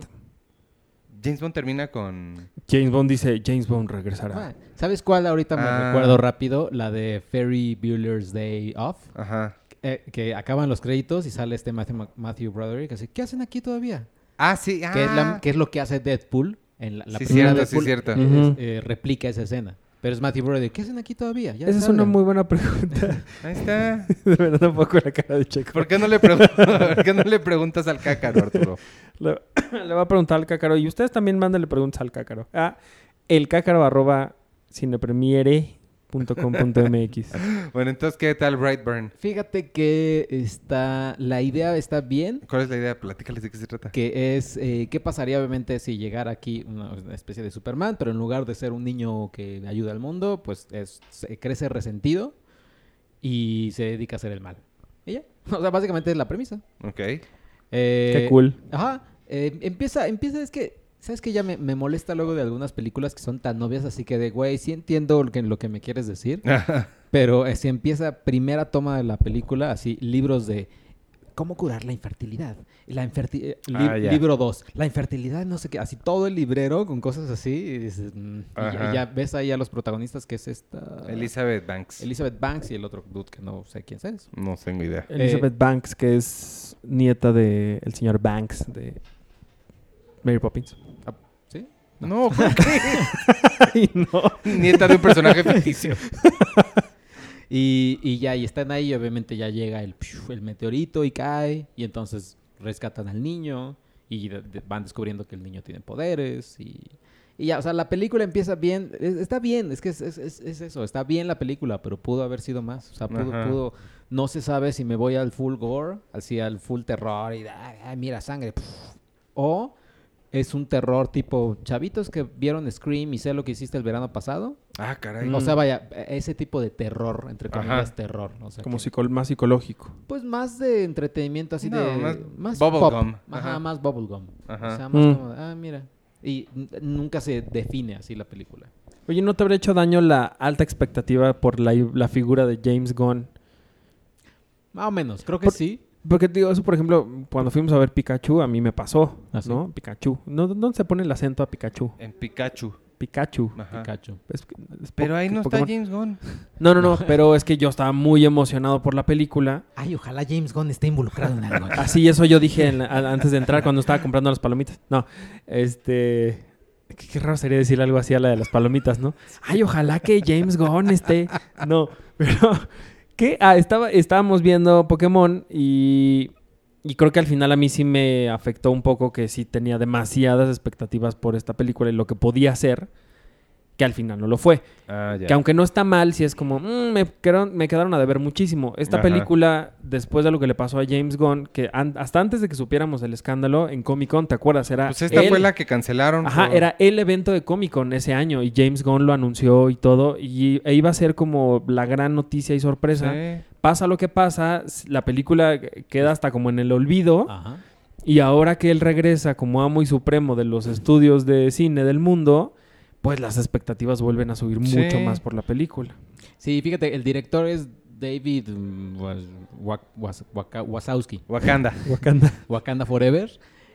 James Bond termina con... James Bond dice, James Bond regresará. Ah, ¿Sabes cuál ahorita me Ah. recuerdo rápido? La de Ferry Bueller's Day Off. Ajá. eh, que acaban los créditos y sale este Matthew, Matthew Broderick así, ¿qué hacen aquí todavía? Ah, sí. Ah. Que, es la- que es lo que hace Deadpool en la, la Sí, primera cierto, sí, Deadpool. cierto. eh, Ujú. eh, replica esa escena. Pero es Matthew Broderick, ¿qué hacen aquí todavía? Ya Esa es una salgan". muy buena pregunta. Ahí está. de verdad, tampoco la cara de Checo. ¿Por qué no le, pregun- ¿Por qué no le preguntas al cácaro, Arturo? Le, le va a preguntar al cácaro. Y ustedes también mándenle preguntas al cácaro. A el cácaro arroba cinepremiere.com.mx. Bueno, entonces, ¿qué tal Brightburn? Fíjate que está, la idea está bien, ¿Cuál es la idea? Platícales de qué se trata. que es, eh, ¿qué pasaría obviamente si llegara aquí una, una especie de Superman, pero en lugar de ser un niño que ayuda al mundo, pues es, se crece resentido y se dedica a hacer el mal. Y ya. O sea, básicamente es la premisa. Ok. Eh, Qué cool. Ajá. eh, empieza, empieza, es que, ¿sabes que Ya me, me molesta luego de algunas películas que son tan obvias, así que de, güey, sí entiendo lo que, lo que me quieres decir, pero eh, si empieza primera toma de la película, así, libros de cómo curar la infertilidad. La inferti- eh, li- Ah, libro 2, la infertilidad, no sé qué, así todo el librero con cosas así, y, dices, mm, y ya, ves ahí a los protagonistas que es esta... Elizabeth Banks. Elizabeth Banks y el otro dude que no sé quién es. no tengo idea. Elizabeth Banks, que es nieta del el señor Banks de Mary Poppins. ¿Sí? No, ¿cómo que? Ay, no. Nieta de un personaje ficticio. Y, y ya, y están ahí, y obviamente ya llega el, el meteorito y cae, y entonces rescatan al niño, y van descubriendo que el niño tiene poderes, y, y ya, o sea, la película empieza bien, es- está bien, es que es, es- es- es eso, está bien la película, pero pudo haber sido más, o sea, pudo, pudo- no se sabe si me voy al full gore, así al full terror, y ay, mira, sangre, o es un terror tipo chavitos que vieron Scream y sé lo que hiciste el verano pasado, Ah, caray. o sea, vaya, e- ese tipo de terror, entre Ajá. comillas, terror. O sea, Como que- psico- más psicológico. Pues más de entretenimiento, así No, de... más Más, bubblegum. pop. Ajá, Ajá. más bubblegum. Ajá. O sea, más Mm. como, de, ah, mira, Y nunca se define así la película. Oye, ¿no te habría hecho daño la alta expectativa por la, la figura de James Gunn? Más o menos, creo que Por- sí. Porque digo, eso por ejemplo, cuando fuimos a ver Pikachu, a mí me pasó, ¿Ah? ¿no? Pikachu. ¿No, ¿Dónde se pone el acento a Pikachu? En Pikachu. Pikachu. Ajá. Pikachu. Es- es Pero ahí no está. James Gunn. No, no, no, pero es que yo estaba muy emocionado por la película. Ay, ojalá James Gunn esté involucrado en algo. Así, eso yo dije en la- a- antes de entrar cuando estaba comprando las palomitas. No, este... Qué, qué raro sería decir algo así a la de las palomitas, ¿no? Ay, ojalá que James Gunn esté... No, pero... ¿Qué? Ah, estaba, estábamos viendo Pokémon y... Y creo que al final a mí sí me afectó un poco que sí tenía demasiadas expectativas por esta película y lo que podía hacer, que al final no lo fue. Ah, ya. Que aunque no está mal, sí es como, "Mm, me, quedaron, me quedaron a deber muchísimo. Esta Ajá. película, después de lo que le pasó a James Gunn, que an- hasta antes de que supiéramos el escándalo en Comic Con, ¿te acuerdas? Era Pues esta fue la que cancelaron. Ajá, por- era el evento de Comic Con ese año y James Gunn lo anunció y todo. Y e iba a ser como la gran noticia y sorpresa. Sí. Pasa lo que pasa, la película queda hasta como en el olvido. Ajá. Y ahora que él regresa como amo y supremo de los estudios de cine del mundo, pues las expectativas vuelven a subir Sí. mucho más por la película. Sí, fíjate, el director es David mm, Wazowski. Wakanda. Wakanda. Wakanda Forever.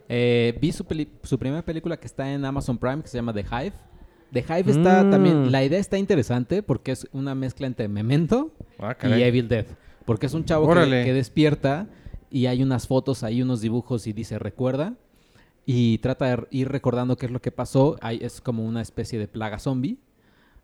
Eh, vi su, peli- su primera película que está en Amazon Prime, que se llama The Hive. The Hive está Mm. también... La idea está interesante porque es una mezcla entre Memento Ah, y. Evil Dead. Porque es un chavo que, que despierta y hay unas fotos, hay unos dibujos y dice recuerda. Y trata de ir recordando qué es lo que pasó. Hay, es como una especie de plaga zombie.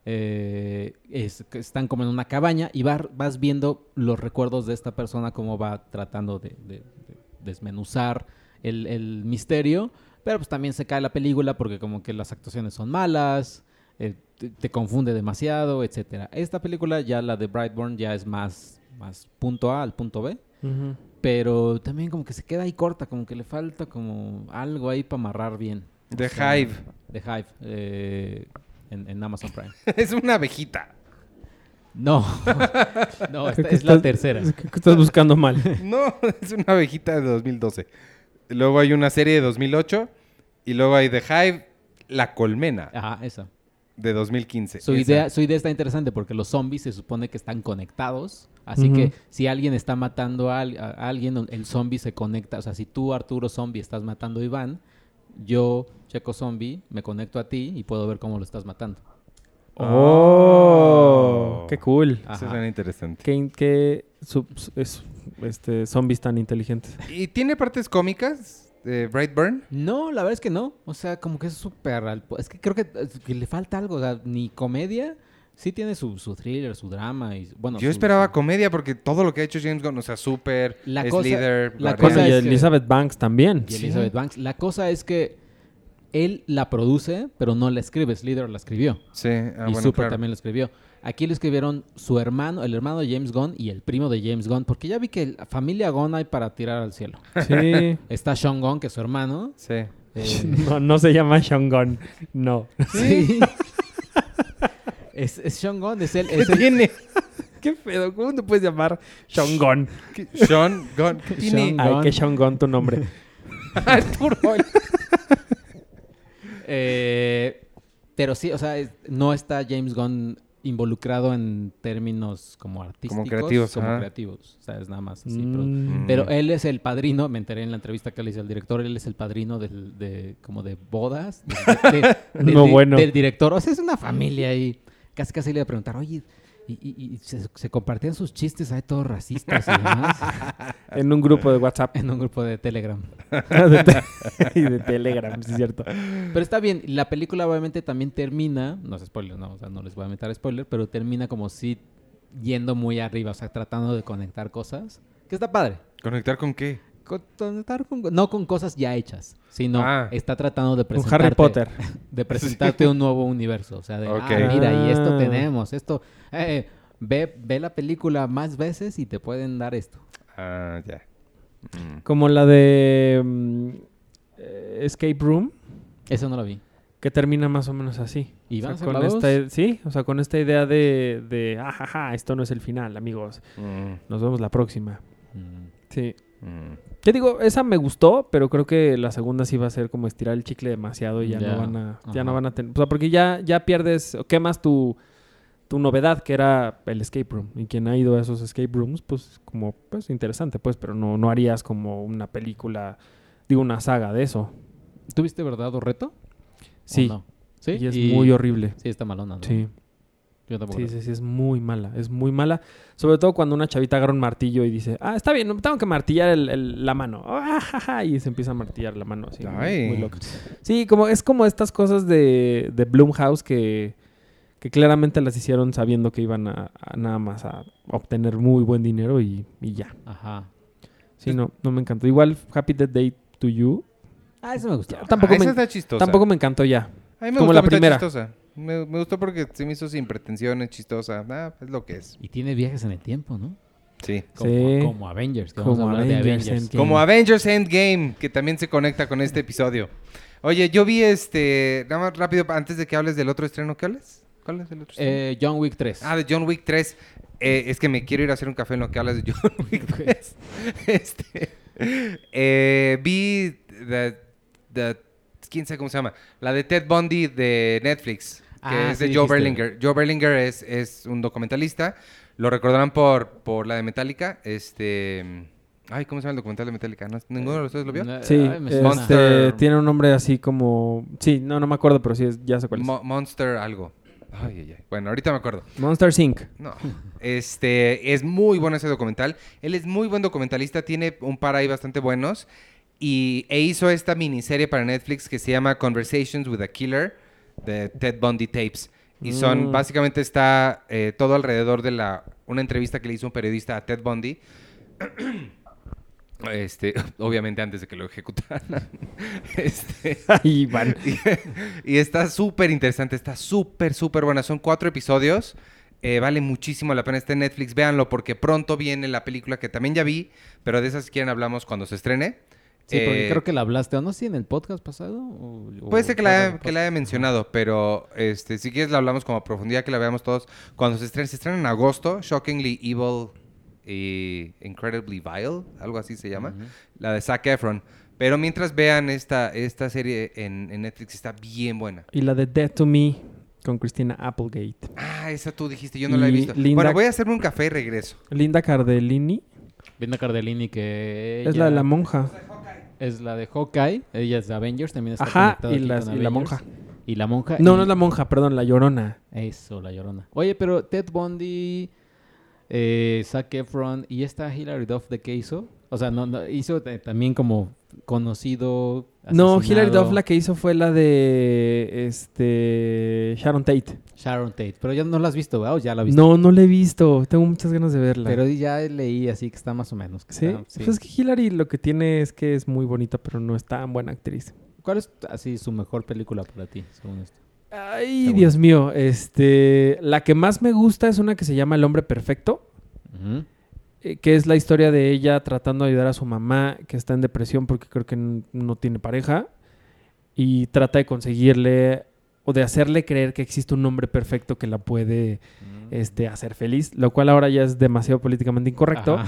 Eh, es- están como en una cabaña y va- vas viendo los recuerdos de esta persona, cómo va tratando de, de- de desmenuzar el, el misterio. Pero pues también se cae la película porque como que las actuaciones son malas, eh, te, te confunde demasiado, etcétera. Esta película, ya la de Brightburn, ya es más, más punto A al punto B. Ujú. Pero también como que se queda ahí corta, como que le falta como algo ahí para amarrar bien. The O sea, Hive. The Hive. eh, en, en Amazon Prime. es una abejita. No. no, esta es la tercera. estás buscando mal. No, es una abejita de 2012. Luego hay una serie de 2008. Y luego hay The Hive, La Colmena, Ajá, esa. De 2015. Su Esa. idea, su idea está interesante porque los zombies se supone que están conectados. Así que si alguien está matando a, a alguien, el zombie se conecta. O sea, si tú, Arturo Zombie, estás matando a Iván, yo, Checo Zombie, me conecto a ti y puedo ver cómo lo estás matando. Oh, qué cool. Eso Ajá. suena interesante. Qué, qué sub- es, este, zombies tan inteligentes. ¿Y tiene partes cómicas de Brightburn? No, la verdad es que no. O sea, como que es súper... al- Es que creo que, que le falta algo. O sea, ni comedia. Sí tiene su, su thriller, su drama y... Bueno, Yo su- esperaba su- comedia porque todo lo que ha hecho James Gunn, o sea, Super, La cosa- Slither, la cosa y es que- Elizabeth Banks también. y Elizabeth Banks. La cosa es que él la produce, pero no la escribe. Slither la escribió. Sí, ah, y bueno, Super claro. también lo escribió. Aquí lo escribieron su hermano, el hermano de James Gunn y el primo de James Gunn. Porque ya vi que la familia Gunn hay para tirar al cielo. Sí. Está Sean Gunn, que es su hermano. Sí. eh, No, no se llama Sean Gunn. No. sí. es, es Sean Gunn, es él. ¿Qué Es el- tiene? ¿Qué pedo? ¿Cómo te puedes llamar Sean Gunn? ¿Qué- Sean Gunn. ¿Qué tiene? Sean- Ay, Gunn. que Sean Gunn tu nombre. Arturo. Eh, pero sí, o sea, no está James Gunn involucrado en términos como artísticos. creativos, Como ajá. creativos. O sea, es nada más así. pero- Mm. Pero él es el padrino, me enteré en la entrevista que le hice al director, él es el padrino del, de, como de bodas. de- de- de- del No, di- bueno. Del director. O sea, es una familia ahí. Casi casi le iba a preguntar, oye, y, y- y se, se compartían sus chistes ahí todos racistas y demás En un grupo de WhatsApp. en un grupo de Telegram. De te- y de Telegram, sí es cierto. Pero está bien, la película obviamente también termina, no es spoiler, no, o sea, no les voy a meter spoiler, pero termina como si yendo muy arriba, o sea, tratando de conectar cosas, que está padre. ¿Conectar con qué? Con- Conectar con, no con cosas ya hechas, sino Ah. está tratando de presentarte Harry Potter. de presentarte un nuevo universo, o sea, de Ok. ah, mira, y esto Ah. tenemos, esto eh, ve ve la película más veces y te pueden dar esto. Ah, ya. Mm. Como la de mm, eh, Escape Room, Eso no lo vi. que termina más o menos así. ¿Y O sea, con esta, sí, o sea, con esta idea de, de, ajaja, esto no es el final, amigos. Mm. Nos vemos la próxima. Mm. Sí. Te digo, esa me gustó, pero creo que la segunda sí va a ser como estirar el chicle demasiado y ya, no van a, ya no van a tener, o sea, porque ya, ya pierdes, quemas tu, tu novedad que era el escape room. Y quien ha ido a esos escape rooms, pues como, pues interesante, pues, pero no, no harías como una película, digo, una saga de eso. ¿Tuviste verdad o reto? ¿O Sí, no? ¿Sí? y es muy horrible. Sí, está malona, ¿no? Sí, Yo tampoco. sí, sí, sí, es muy mala, es muy mala. Sobre todo cuando una chavita agarra un martillo y dice, ah, está bien, tengo que martillar el- el- la mano. Ah, ja, ja, y se empieza a martillar la mano, así, muy- Ay. muy loca. Sí, como, es como estas cosas de, de Blumhouse que, que claramente las hicieron sabiendo que iban a, a nada más a obtener muy buen dinero y, y ya. Ajá. Sí, no, no me encantó. Igual Happy Death Day to You. Ah, eso me gustó. Tampoco, Ah, esa me, está chistosa. tampoco me encantó ya. A mí me como gustó, la pero está primera. chistosa. Me, me gustó porque se me hizo sin pretensiones, chistosa. Ah, es lo que es. Y tiene viajes en el tiempo, ¿no? Sí. Como, Sí. como Avengers. Que vamos a Como hablar de Avengers Avengers. Endgame. Como Avengers Endgame, que también se conecta con este episodio. Oye, yo vi este... Nada más rápido, antes de que hables del otro estreno, ¿qué hables? ¿Cuál es el otro estreno? Eh, John Wick 3. Ah, de John Wick 3. Eh, es que me quiero ir a hacer un café en lo que hablas de John Wick 3. este, eh, vi the, the- quién sabe cómo se llama, la de Ted Bundy de Netflix, Ah, es de Joe dijiste. Berlinger. Joe Berlinger es, es un documentalista. Lo recordarán por, por la de Metallica. Este, ay, ¿cómo se llama el documental de Metallica? ¿No- ¿Ninguno de ustedes lo vio? No, Sí, ay, este, tiene un nombre así como... Sí, no, no me acuerdo, pero sí, es- ya sé cuál es. Mo- Monster algo. Ay, ay, ay. Bueno, ahorita me acuerdo. Monster Inc. No, este es muy bueno ese documental. Él es muy buen documentalista, tiene un par ahí bastante buenos. Y e hizo esta miniserie para Netflix que se llama Conversations with a Killer de Ted Bundy Tapes. Y son, Mm. básicamente está eh, todo alrededor de la una entrevista que le hizo un periodista a Ted Bundy. Este, obviamente antes de que lo ejecutaran. Este, y está súper interesante, está súper, súper buena. Son cuatro episodios. eh, vale muchísimo la pena. Está en Netflix, véanlo, porque pronto viene la película que también ya vi, pero de esas si quieren hablamos cuando se estrene. Sí, porque Eh, creo que la hablaste, ¿o no? Sí, en el podcast pasado. o- o Puede ser que la, haya- que la haya mencionado, pero este, si quieres la hablamos como a profundidad, que la veamos todos. Cuando se estrene, se estrena en agosto, Shockingly Evil y Incredibly Vile, algo así se llama, Ujú. la de Zac Efron. Pero mientras vean esta, esta serie en, en Netflix, está bien buena. Y la de Dead to Me con Christina Applegate. Ah, esa tú dijiste, yo no la he Y visto. Linda- Bueno, voy a hacerme un café y regreso. Linda Cardellini Linda Cardellini, que es la de ella la monja. Es la de Hawkeye. Ella es de Avengers, también está Ajá, conectada y, aquí las- con y la monja. Y la monja. No, y- no es la monja, perdón, la llorona. Eso, la llorona. Oye, pero Ted Bundy, eh, Zac Efron y esta Hilary Duff, ¿de qué hizo? O sea, no, no, hizo también como conocido. No, Hilary Duff la que hizo fue la de este Sharon Tate. Sharon Tate. Pero ya no la has visto, ¿verdad? ¿O ya la viste? No, no la he visto. Tengo muchas ganas de verla. Pero ya leí así que está más o menos. que ¿Sí? está- sí. Pues es que Hilary lo que tiene es que es muy bonita, pero no es tan buena actriz. ¿Cuál es así su mejor película para ti, según esto? Ay, Dios mío. Este, la que más me gusta es una que se llama El hombre perfecto. Eh, que es la historia de ella tratando de ayudar a su mamá que está en depresión porque creo que no tiene pareja y trata de conseguirle o de hacerle creer que existe un hombre perfecto que la puede este, hacer feliz, lo cual ahora ya es demasiado políticamente incorrecto. Ajá.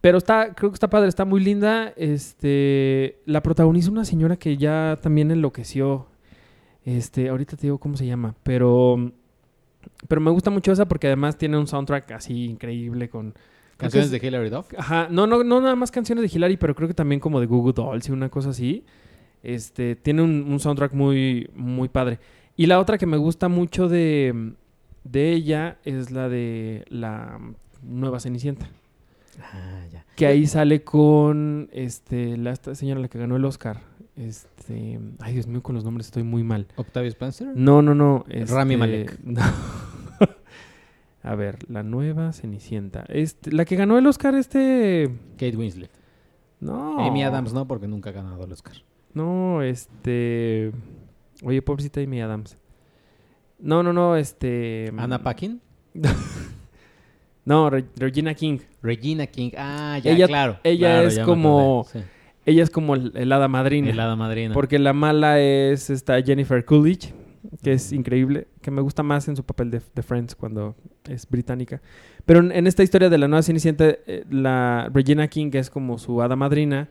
Pero está, creo que está padre, está muy linda. Este, la protagoniza una señora que ya también enloqueció. Este, ahorita te digo cómo se llama, pero, pero me gusta mucho esa porque además tiene un soundtrack así increíble con ¿Canciones es- de Hilary Duff? Ajá, no, no, no nada más canciones de Hilary, pero creo que también como de Google Dolls y una cosa así. Este, tiene un, un soundtrack muy, muy padre. Y la otra que me gusta mucho de, de ella es la de la nueva Cenicienta. Ah, ya. Que ahí sale con este, la esta señora la que ganó el Oscar. Este, ay Dios mío, con los nombres estoy muy mal. ¿Octavia Spencer? No, no, no. este, Rami Malek. no. A ver, la nueva Cenicienta. Este, la que ganó el Oscar, este. Kate Winslet. No. Amy Adams no, porque nunca ha ganado el Oscar. No, este. Oye, pobrecita Amy Adams. No, no, no, este. Anna Paquin. No, Re- Regina King. Regina King. Ah, ya, Ella- claro. ella Claro, es como Ella es como el, el hada madrina. El hada madrina. Porque la mala es esta Jennifer Coolidge. Que es increíble, que me gusta más en su papel de, de Friends cuando es británica. Pero en, en esta historia de la nueva Cenicienta, eh, la Regina King es como su hada madrina,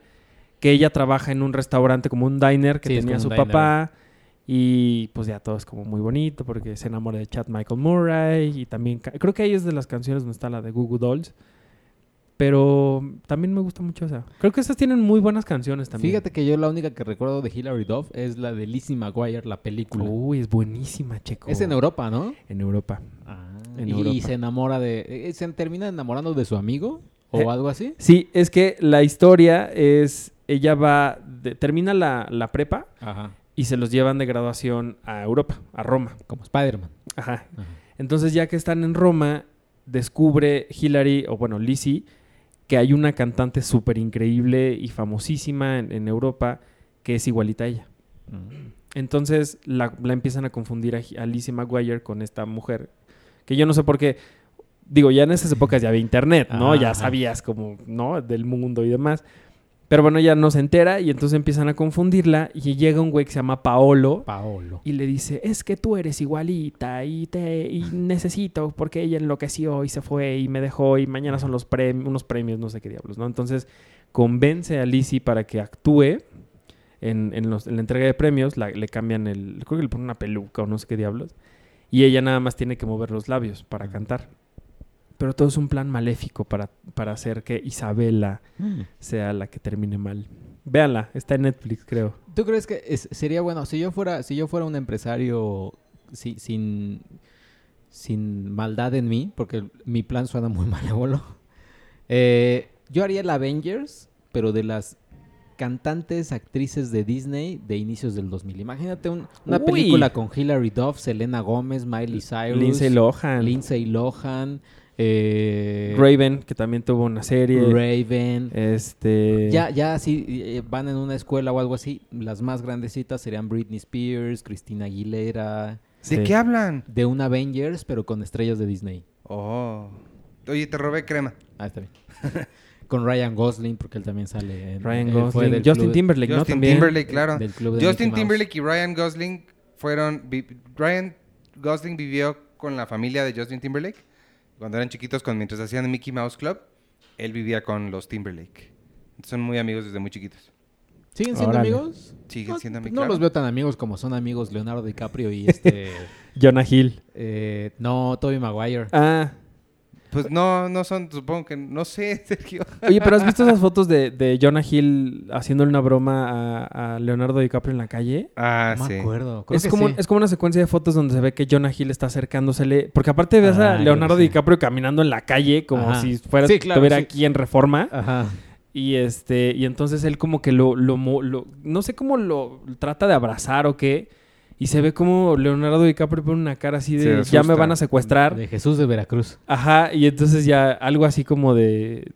que ella trabaja en un restaurante como un diner que Sí, tenía su diner. papá. Y pues ya todo es como muy bonito porque se enamora de Chad Michael Murray y también creo que ahí es de las canciones donde está la de Goo Goo Dolls. Pero también me gusta mucho esa. Creo que estas tienen muy buenas canciones también. Fíjate que yo la única que recuerdo de Hilary Duff es la de Lizzie McGuire, la película. Uy, es buenísima, Checo. es en Europa, ¿no? En Europa. En y, Europa. y se enamora de... eh, ¿Se termina enamorando de su amigo? ¿O Eh, algo así? Sí, es que la historia es, ella va, de- termina la, la prepa Ajá. y se los llevan de graduación a Europa, a Roma. Como Spider-Man. Ajá. Ajá. Entonces ya que están en Roma, descubre Hillary, o bueno, Lizzie, que hay una cantante súper increíble y famosísima en, en Europa que es igualita a ella. Mm. Entonces la, la empiezan a confundir a, a Lizzie McGuire con esta mujer, que yo no sé por qué. Digo, ya en esas épocas ya había internet, ¿no? Ya sabías como, ¿no? Del mundo y demás. Pero bueno, ella no se entera y entonces empiezan a confundirla y llega un güey que se llama Paolo Paolo. y le dice, es que tú eres igualita y te y necesito porque ella enloqueció y se fue y me dejó y mañana son los premi- unos premios, no sé qué diablos, ¿no? Entonces convence a Lizzie para que actúe en, en los- en la entrega de premios, la- le cambian el, creo que le ponen una peluca o no sé qué diablos, y ella nada más tiene que mover los labios para cantar. Pero todo es un plan maléfico para, para hacer que Isabela Mm. sea la que termine mal. Véanla, está en Netflix, creo. ¿Tú crees que es- sería bueno si yo fuera si yo fuera un empresario si- sin sin maldad en mí, porque mi plan suena muy malévolo? eh, yo haría el Avengers, pero de las cantantes, actrices de Disney de inicios del 2000. Imagínate un- una Uy. película con Hilary Duff, Selena Gómez, Miley Cyrus, Lindsay Lohan, Lindsay Lohan, eh, Raven, que también tuvo una serie. Raven. Este. Ya, ya si eh, van en una escuela o algo así, las más grandecitas serían Britney Spears, Christina Aguilera, Sí. ¿De qué hablan? de un Avengers, pero con estrellas de Disney. Oh. Oye, te robé crema. Ah, está bien. con Ryan Gosling, porque él también sale en Ryan él fue Gosling. del Justin club- Timberlake, ¿no? Justin También. Timberlake, claro. del club de Justin. Timberlake y Ryan Gosling fueron... Ryan Gosling vivió con la familia de Justin Timberlake. Cuando eran chiquitos, con, mientras hacían Mickey Mouse Club, él vivía con los Timberlake. Son muy amigos desde muy chiquitos. ¿Siguen siendo Órale. amigos? Siguen No, siendo amigos. No claro. los veo tan amigos como son amigos Leonardo DiCaprio y este... Jonah Hill. eh, no, Tobey Maguire. Ah. Pues no, no son, supongo que... No sé, Sergio. Oye, pero ¿has visto esas fotos de, de Jonah Hill haciéndole una broma a, a Leonardo DiCaprio en la calle? Ah, no sí. me acuerdo. Creo Es que como, sí. es como una secuencia de fotos donde se ve que Jonah Hill está acercándosele. Porque aparte ves Ah, a creo Leonardo. DiCaprio caminando en la calle como Ajá. si fuera, Sí, claro, estuviera sí. aquí en reforma. Ajá. Y este, y entonces él como que lo, lo- no sé cómo lo trata de abrazar o qué. Y se ve como Leonardo DiCaprio pone una cara así de ya me van a secuestrar. De Jesús de Veracruz. Ajá, y entonces ya algo así como de.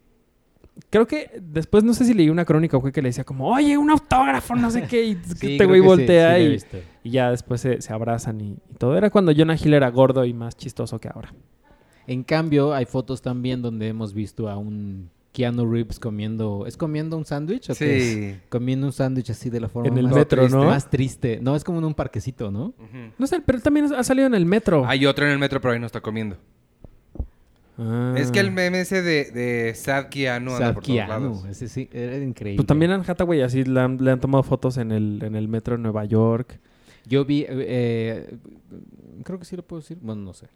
Creo que después no sé si leí una crónica o qué que le decía como, oye, un autógrafo, no sé qué. Y Sí, este güey sí, voltea sí y ya después se, se abrazan y, y todo. Era cuando Jonah Hill era gordo y más chistoso que ahora. En cambio, hay fotos también donde hemos visto a un Keanu Reeves comiendo... ¿Es comiendo un sándwich o qué es? Sí. Comiendo un sándwich así de la forma En el más, metro, triste, ¿no? más triste. No, es como en un parquecito, ¿no? No sé, pero él también ha salido en el metro. Hay otro en el metro, pero ahí no está comiendo. Ah. Es que el meme ese de, de Sad Keanu anda Sad por todos Keanu, lados. ese sí, era increíble. Pues también Anne Hathaway así le han, le han tomado fotos en el, en el metro de Nueva York. Yo vi, eh, eh, creo que sí lo puedo decir, bueno, no sé.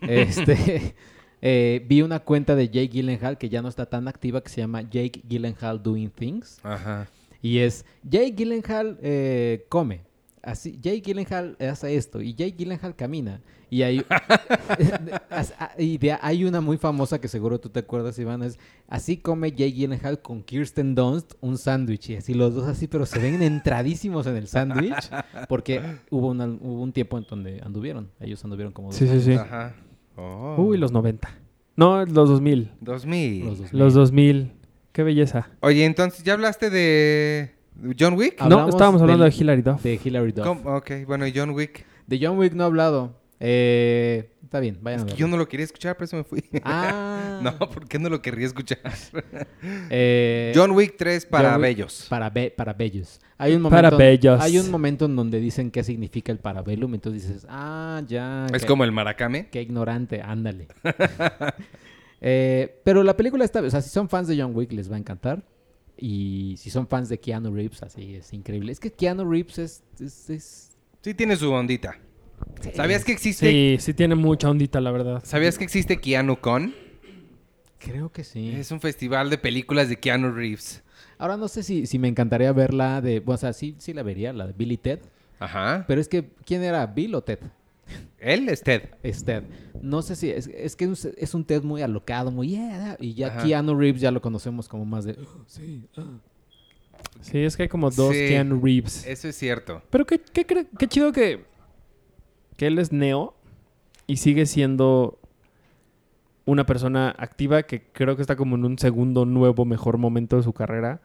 Este, eh, vi una cuenta de Jake Gyllenhaal que ya no está tan activa, que se llama Jake Gyllenhaal Doing Things. Ajá. Y es, Jake Gyllenhaal eh, come. Así, Jake Gyllenhaal hace esto y Jake Gyllenhaal camina. Y hay, y de- hay una muy famosa que seguro tú te acuerdas, Iván, es así come Jake Gyllenhaal con Kirsten Dunst un sándwich. Y así los dos así, pero se ven entradísimos en el sándwich. Porque hubo, una- hubo un tiempo en donde anduvieron. Ellos anduvieron como dos Sí, sí, años. sí. Oh. Uy, los 90. No, los 2000. 2000. Los dos. Los 2000. Qué belleza. Oye, entonces, ¿ya hablaste de John Wick? Hablamos no, estábamos hablando del- de Hilary Duff. De Hilary Duff. ¿Cómo? Ok, bueno, y John Wick. De John Wick no he hablado. Eh, está bien, vayan Es a que yo no lo quería escuchar, por eso me fui. Ah. no, ¿por qué no lo querría escuchar? Eh, John Wick 3 para Wick- bellos. Para, be- para bellos. Hay un Para momento, bellos. Hay un momento en donde dicen qué significa el parabellum. Entonces dices, ah, ya. Es como el maracame. Qué ignorante, ándale. Eh, pero la película está, o sea, si son fans de John Wick les va a encantar. Y si son fans de Keanu Reeves, así es increíble. Es que Keanu Reeves es... es- es- Sí tiene su ondita. ¿Sabías que existe? Sí, sí tiene mucha ondita, la verdad. ¿Sabías que existe Keanu Con? Creo que sí. Es un festival de películas de Keanu Reeves. Ahora no sé si, si me encantaría verla de... O sea, sí, sí la vería, la de Billy Ted. Ajá. Pero es que, ¿quién era? ¿Bill o Ted? Él es Ted. Es Ted. No sé si... Es, es que es, es un Ted muy alocado, muy... "Yeah", y ya Ajá. Keanu Reeves ya lo conocemos como más de... "Oh, sí, ah". Sí, es que hay como dos Sí. Keanu Reeves. Eso es cierto. Pero qué, qué, qué chido que, que él es Neo y sigue siendo una persona activa que creo que está como en un segundo nuevo mejor momento de su carrera.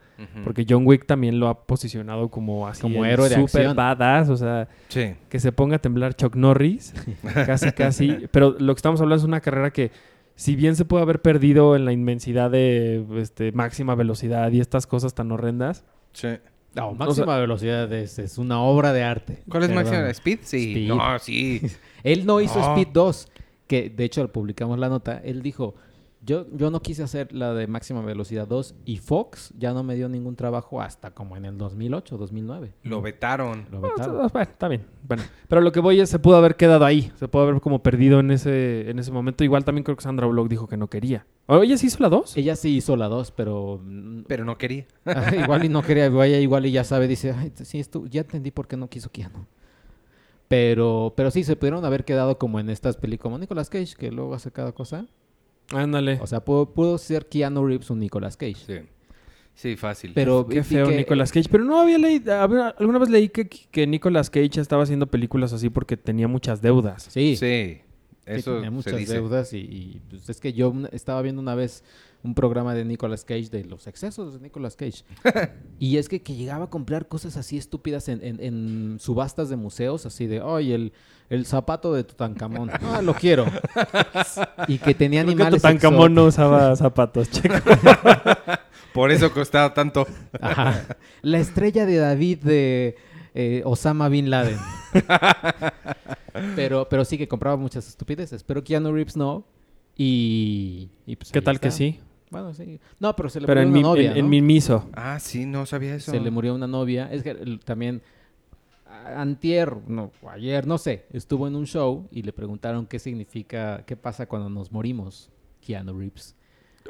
Porque John Wick también lo ha posicionado como así Como héroe de super acción. badass, o sea, Sí. que se ponga a temblar Chuck Norris, casi casi. Pero lo que estamos hablando es una carrera que, si bien se puede haber perdido en la inmensidad de este, máxima velocidad y estas cosas tan horrendas, Sí. No, máxima velocidad es, es una obra de arte. ¿Cuál es Perdón. máxima? ¿Speed? Sí. Speed. No, sí. Él no hizo No. Speed 2, que de hecho publicamos la nota. Él dijo, yo, yo no quise hacer la de máxima velocidad 2 y Fox ya no me dio ningún trabajo hasta como en el 2008, 2009. Lo vetaron. Lo Ah, vetaron. está- bueno, está bien. Bueno, pero lo que voy es, se pudo haber quedado ahí. Se pudo haber como perdido en ese, en ese momento. Igual también creo que Sandra Bullock dijo que no quería. ¿O ella sí hizo la 2? Ella sí hizo la 2, pero... Pero no quería. igual y no quería, ella igual y ya sabe, dice, Ay, sí, esto, ya entendí por qué no quiso Keanu. Pero, pero sí, se pudieron haber quedado como en estas películas, como Nicolas Cage, que luego hace cada cosa. Ándale. O sea, pudo, pudo ser Keanu Reeves un Nicolas Cage. Sí. Sí, fácil. Pero Qué feo que- Nicolas Cage. Pero no había leído... había- Alguna vez leí que, que Nicolas Cage estaba haciendo películas así porque tenía muchas deudas. Sí, Sí. Eso tenía se muchas dice. deudas y, y, pues, es que yo estaba viendo una vez un programa de Nicolas Cage de los excesos de Nicolas Cage y es que, que llegaba a comprar cosas así estúpidas en, en- en subastas de museos así de oye el, el zapato de Tutankamón ah lo quiero y que tenía Creo que animales Tutankamón no usaba zapatos, checo. Por eso costaba tanto. Ajá. la estrella de David de eh, Osama Bin Laden pero pero sí que compraba muchas estupideces pero Keanu Reeves no y, y, pues ¿Qué tal que sí? Bueno, sí. No, pero se le Pero murió en, una mi, novia, en, en ¿no? Mimiso. Ah, sí, no sabía eso. Se le murió una novia. Es que el- también antier, no, o ayer, no sé, estuvo en un show y le preguntaron qué significa, qué pasa cuando nos morimos, Keanu Reeves.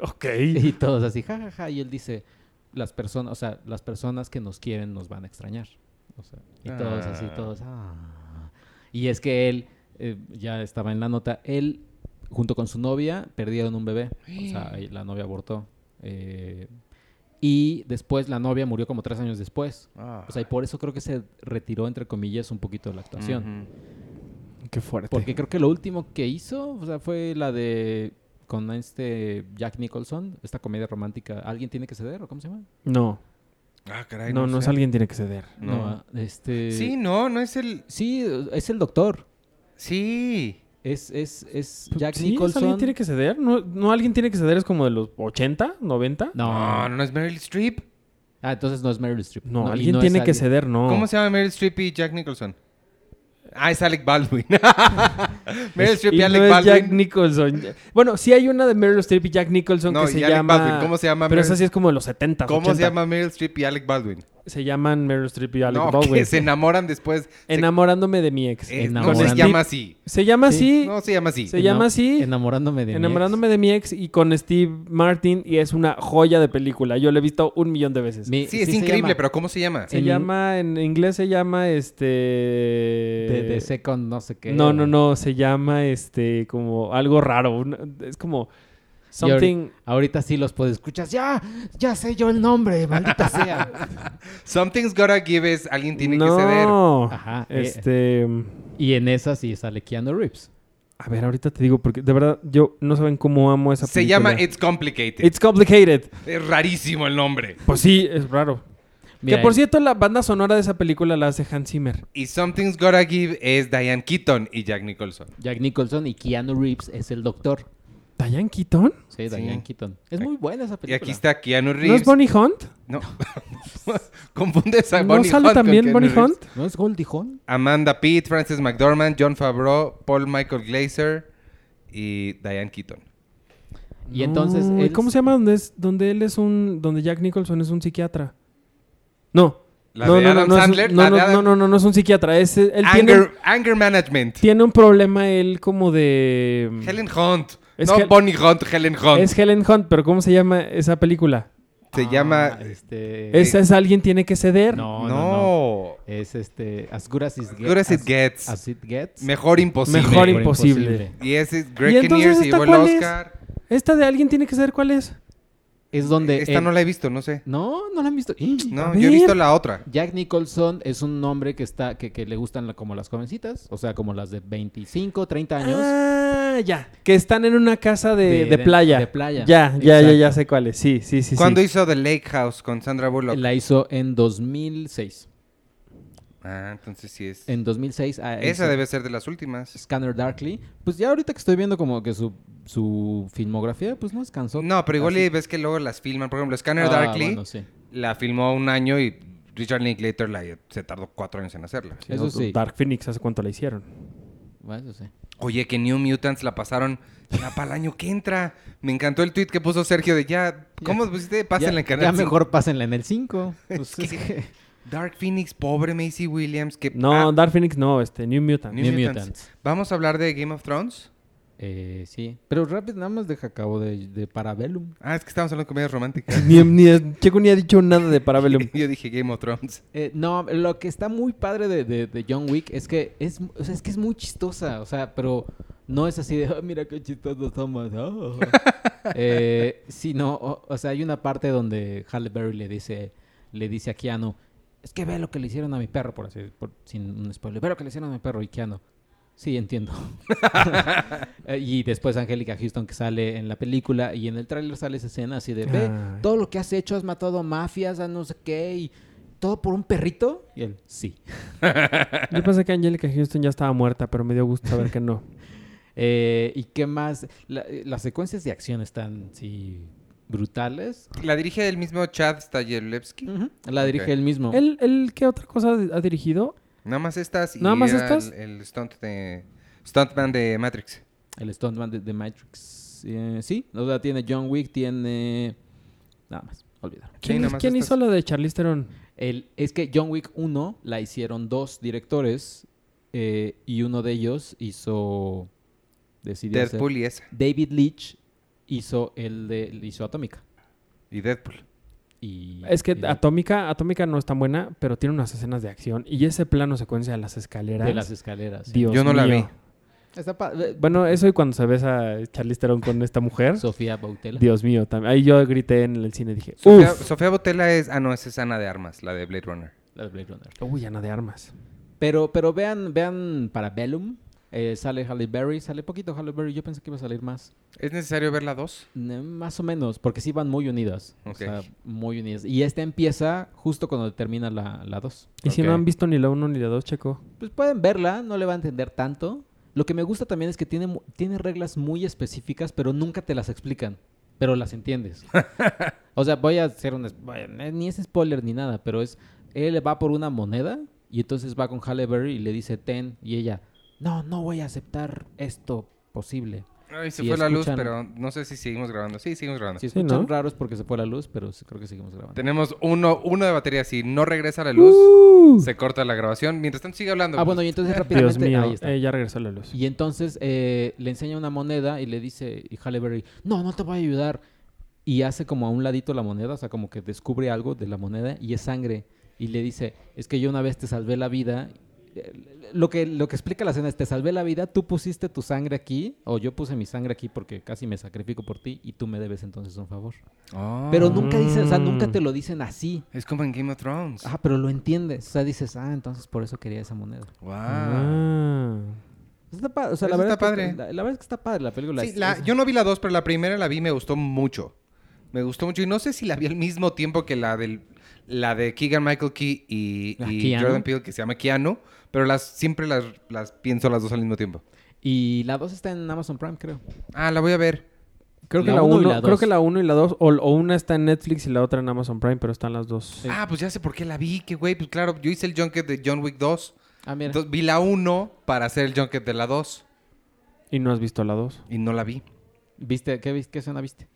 Ok. Y todos así, jajaja, y él dice, las personas, o sea, las personas que nos quieren nos van a extrañar. O sea, y todos así, Ah. todos, ah. Y es que él, eh, ya estaba en la nota, él, junto con su novia, perdieron un bebé. O sea, la novia abortó. Eh, y después la novia murió como tres años después. Ah. O sea, y por eso creo que se retiró, entre comillas, un poquito de la actuación. Qué fuerte. Porque creo que lo último que hizo, o sea, fue la de con este Jack Nicholson, esta comedia romántica, ¿Alguien tiene que ceder o cómo se llama? No. Ah, caray. No, no, es sé. alguien tiene que ceder. No. este Sí, no, no es el. Sí, es el doctor. Sí. Es es es Pues, Jack ¿Sí? ¿Es Nicholson. ¿Alguien tiene que ceder? ¿No, ¿No alguien tiene que ceder? ¿Es como de los 80, 90? No. No, no es Meryl Streep. Ah, entonces no es Meryl Streep. No, alguien no tiene que alguien- ceder, no. ¿Cómo se llama Meryl Streep y Jack Nicholson? Ah, es Alec Baldwin. Meryl Streep y, Y no Alec es Baldwin. Jack Nicholson. Bueno, sí hay una de Meryl Streep y Jack Nicholson No, que se y Alec llama... Baldwin. ¿Cómo se llama Pero Meryl- esa sí es como de los 70, ¿Cómo 80. se llama Meryl Streep y Alec Baldwin? Se llaman Meryl Streep y Alec no, Baldwin. que se enamoran después. Se- Enamorándome de mi ex. eh, no se llama así. Se llama Sí. así. No se llama así. Se llama así. Enamorándome de mi Enamorándome de mi ex y con Steve Martin y es una joya de película. Yo la he visto un millón de veces. ex. Mi- Sí, es increíble, llama pero ¿cómo se llama? Se en- llama, en inglés se llama este... de, de Second no sé qué. No, no, no, se llama este como algo raro. es como something... Ahorita sí los puedes escuchar. Ya, ya sé yo el nombre, maldita sea. Something's gotta give es alguien tiene que ceder. no. Ajá. eh, Este... y en esa sí sale Keanu Reeves. A ver, ahorita te digo porque de verdad yo no saben cómo amo esa Se película. llama It's Complicated. It's complicated. Es rarísimo el nombre. Pues sí, es raro. Mira, que por el- cierto, la banda sonora de esa película la hace Hans Zimmer. Y Something's Gotta Give es Diane Keaton y Jack Nicholson. Jack Nicholson y Keanu Reeves es el doctor. ¿Diane Keaton? Sí, Sí. Diane Keaton. Es muy buena esa Y película. aquí está Keanu Reeves. ¿No es Bonnie Hunt? No. Confundes a ¿No Bonnie sale Hunt con también Keanu Bonnie Reeves. Hunt? ¿No es Goldie Hawn? Amanda Pitt, Frances McDormand, John Favreau, Paul Michael Glazer y Diane Keaton. Y entonces No, ¿y él- ¿Cómo se llama? Donde, es, donde él es un... Donde Jack Nicholson es un psiquiatra. No. ¿La no, de no, Adam no, no, Sandler? no, ¿La no, de Adam- no, no, no, no es un psiquiatra. Es, él tiene, Anger, anger Management. tiene un problema él como de... Helen Hunt. Es no Hel- Bonnie Hunt, Helen Hunt. Es Helen Hunt, pero ¿cómo se llama esa película? Se Ah, llama... Este... Es, es alguien tiene que ceder. No, no, no. no. Es este... As good as it, get- Good as it as- gets. as it gets. Mejor imposible. Mejor imposible. Y ese es ¿Y Greg Kinnear se llevó el es? Oscar. Esta de alguien tiene que saber cuál es. Es donde... Esta él- no la he visto, no sé. No, no la han visto. No, yo he visto la otra. Jack Nicholson es un hombre que está que, que le gustan como las jovencitas, o sea, como las de 25, 30 años. Ah, ya. Que están en una casa de, De- playa. de playa. Ya, ya, ya, ya sé cuál es. Sí, sí, sí. ¿Cuándo sí. hizo The Lake House con Sandra Bullock? La hizo en 2006. Ah, entonces sí es. En 2006 ah, Esa debe ser de las últimas. Scanner Darkly. Pues ya ahorita que estoy viendo como que su, su filmografía, pues no es cansón. No, pero igual Así. ves que luego las filman. Por ejemplo, Scanner Ah, Darkly bueno, sí. la filmó un año y Richard Linklater la, se tardó cuatro años en hacerla. Sí, Eso no, sí. Dark Phoenix, ¿hace cuánto la hicieron? Bueno, eso sí. Oye, que New Mutants la pasaron ya para el año que entra. Me encantó el tweet que puso Sergio de ya. ¿Cómo pusiste? Pásenla en ya, canal. ya 5. mejor pásenla en el 5. Pues es que- Dark Phoenix, pobre Macy Williams. Que, No, Ah, Dark Phoenix no, este, New Mutant. New New Mutants. Mutants. Vamos a hablar de Game of Thrones. Eh, sí. Pero rápido, nada más deja acabo de, de Parabellum. Ah, es que estamos hablando de comedias románticas. Ni, ni, Checo ni ha dicho nada de Parabellum. Yo dije Game of Thrones. Eh, no, lo que está muy padre de, de- de John Wick es que es, o sea, es que es muy chistosa, o sea, pero no es así de, "Ah, mira qué chistoso somos. ah". eh, sino, o, o sea, hay una parte donde Halle Berry le dice, le dice a Keanu, es que ve lo que le hicieron a mi perro, por así, por- sin un spoiler, ve lo que le hicieron a mi perro y Keanu. Sí, entiendo. Eh, y después Angélica Houston que sale en la película y en el tráiler sale esa escena así de, ve, Ay. todo lo que has hecho, has matado mafias, a no sé qué, y todo por un perrito. Y él, sí. Yo pensé que Angelica Houston ya estaba muerta, pero me dio gusto saber que no. Eh, ¿Y qué más? La- eh, las secuencias de acción están, sí, brutales. La dirige el mismo Chad Stahelewski. La dirige Ok. él mismo. ¿Él, él qué otra cosa ha dirigido? Nada más estas y ¿Nada más estas? El, el stunt de, stuntman de Matrix. El stuntman de, de Matrix. Eh, sí, o sea, tiene John Wick, tiene... Nada más, olvídalo. ¿Quién, hizo lo de Charlize Theron? El, es que John Wick 1 la hicieron dos directores eh, y uno de ellos hizo... Decidió hacer- Deadpool y esa. David Leitch hizo el de hizo Atómica. Y Deadpool. Y, Es que y Atómica, Atómica no es tan buena, pero tiene unas escenas de acción. Y ese plano secuencia de las escaleras. de las escaleras. Dios Yo no la mío. vi. Está pa- eh, Bueno, eso y cuando se besa a Charlize Theron con esta mujer. Sofía Bautela. Dios mío, también. Ahí yo grité en el cine y dije, Sofía, Botella es... Ah, no, esa es Ana de Armas, la de Blade Runner. la de Blade Runner. Uy, Ana de Armas. Pero, pero vean, vean para Bellum. Eh, sale Halle Berry, sale poquito Halle Berry. Yo pensé que iba a salir más. ¿Es necesario ver la 2? Ne- Más o menos, porque sí van muy unidas. Ok. O sea, muy unidas. Y esta empieza justo cuando termina la 2. Y si no han visto ni la 1 ni la 2, Checo. Pues pueden verla, no le va a entender tanto. Lo que me gusta también es que tiene, tiene reglas muy específicas, pero nunca te las explican. Pero las entiendes. o sea, voy a hacer un... ni es spoiler ni nada, pero es... Él va por una moneda y entonces va con Halle Berry y le dice ten. Y ella, no, no voy a aceptar esto posible. Ay, se Si fue la luz, pero no sé si seguimos grabando. Sí, seguimos grabando. Si Sí, escuchan ¿no? raro es porque se fue la luz, pero creo que seguimos grabando. Tenemos uno, uno de batería. Si no regresa la luz, Uh. se corta la grabación. Mientras tanto, sigue hablando. Ah, bueno, y entonces Dios rápidamente... mío, ahí está. eh, ya regresó la luz. Y entonces eh, le enseña una moneda y le dice, y Halle Berry, no, no te voy a ayudar. Y hace como a un ladito la moneda, o sea, como que descubre algo de la moneda y es sangre. Y le dice, es que yo una vez te salvé la vida. Lo que, lo que explica la escena es, te salvé la vida, tú pusiste tu sangre aquí, o yo puse mi sangre aquí porque casi me sacrifico por ti y tú me debes entonces un favor. Ah. Pero nunca dicen, o sea, nunca Mm. te lo dicen así. Es como en Game of Thrones. Ah, pero lo entiendes. O sea, dices, ah, entonces por eso quería esa moneda. Wow. Ah. Está pa- o sea, la verdad está es que- padre. La, la verdad es que está padre la película. Sí, es- la- es- yo no vi la 2, pero la primera la vi y me gustó mucho. Me gustó mucho. Y no sé si la vi al mismo tiempo que la del la de Keegan Michael Key y. Jordan Peele, que se llama Keanu, pero las siempre las, las pienso las dos al mismo tiempo. Y la 2 está en Amazon Prime, creo. Ah, la voy a ver. Creo que La uno y 1 la creo dos. que la 1 y la 2 o, o una está en Netflix y la otra en Amazon Prime, pero están las dos. Ah, pues ya sé por qué la vi, que güey, pues claro, yo hice el junket de John Wick 2. Ah, mira. Entonces vi la 1 para hacer el junket de la 2 Y no has visto la 2. y no la vi. ¿Viste? ¿Qué, qué escena viste?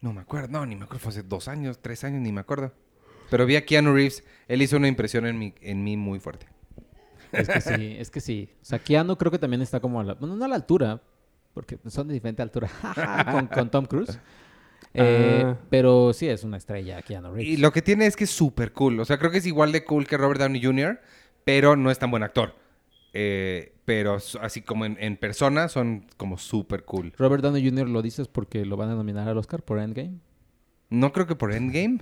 No me acuerdo, no, ni me acuerdo, fue hace dos años, tres años, ni me acuerdo. Pero vi a Keanu Reeves, él hizo una impresión en mí, en mí muy fuerte. Es que sí, es que sí. O sea, Keanu creo que también está como a la... Bueno, no a la altura, porque son de diferente altura con, con Tom Cruise. Eh, Ah. Pero sí es una estrella Keanu Reeves. Y lo que tiene es que es súper cool. O sea, creo que es igual de cool que Robert Downey Jr., pero no es tan buen actor. Eh, pero así como en, en persona son como súper cool. Robert Downey Jr. lo dices porque lo van a nominar al Oscar por Endgame. No creo que por Endgame,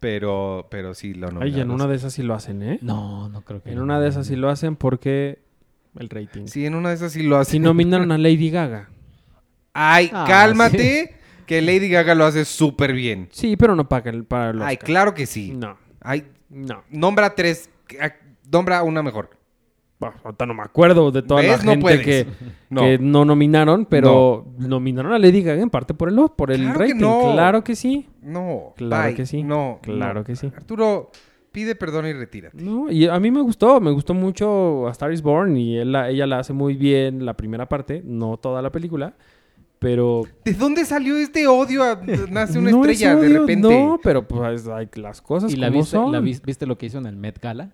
pero, pero sí lo Ay, nominaron. en una de esas sí lo hacen, ¿eh? No, no creo que. En una de esas sí lo hacen porque el rating. Sí, en una de esas sí lo hace. Si nominaron a Lady Gaga. Ay, Ah, cálmate, que Lady Gaga lo hace súper bien. Sí, pero no para, el- para el Ay, claro que sí. No, Ay, no. nombra tres, ah, nombra una mejor. Ahorita no me acuerdo de toda la ¿Ves? No gente que, No. que no nominaron, pero nominaron a Lady Gaga en parte por el, por el Claro que rating. no. Claro que sí. No. Claro bye. que sí. No. Claro no. que sí. Arturo, pide perdón y retírate. No, y a mí me gustó, me gustó mucho A Star is Born y él la- ella la hace muy bien la primera parte, no toda la película, pero... ¿De dónde salió este odio? a- nace una No es estrella de repente. No, pero pues hay las cosas ¿Y la como viste, son. la vis- viste lo que hizo en el Met Gala?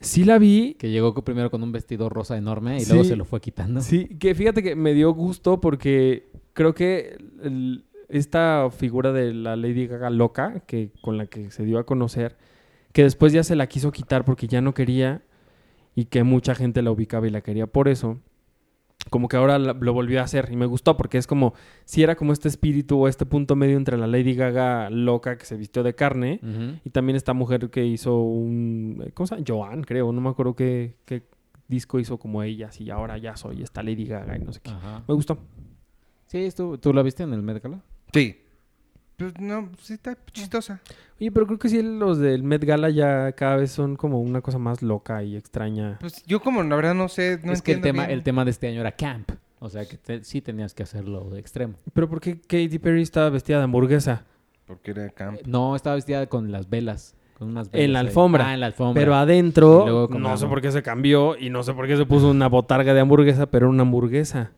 Sí la vi, Que llegó primero con un vestido rosa enorme y Sí. luego se lo fue quitando. sí, que fíjate que me dio gusto porque creo que el- esta figura de la Lady Gaga loca, que con la que se dio a conocer, que después ya se la quiso quitar porque ya no quería y que mucha gente la ubicaba y la quería por eso. Como que ahora lo volvió a hacer y me gustó porque es como si era como este espíritu o este punto medio entre la Lady Gaga loca que se vistió de carne y también esta mujer que hizo un ¿cómo se llama? Joan, creo, no me acuerdo qué, qué disco hizo como ella, así ahora ya soy esta Lady Gaga y no sé qué. Ajá. Me gustó. Sí, estuvo- ¿tú la viste en el Met Gala? Sí. Pues no, sí está chistosa. Oye, pero creo que sí los del Met Gala ya cada vez son como una cosa más loca y extraña. Pues yo como la verdad no sé, no es que el tema, bien. el tema de este año era camp. O sea que te- sí tenías que hacerlo de extremo. Pero ¿por qué Katy Perry estaba vestida de hamburguesa? Porque era camp. No, estaba vestida con las velas. Con unas velas En la ahí. alfombra. Ah, en la alfombra. Pero adentro, luego no sé por qué se cambió y no sé por qué se puso una botarga de hamburguesa, pero era una hamburguesa.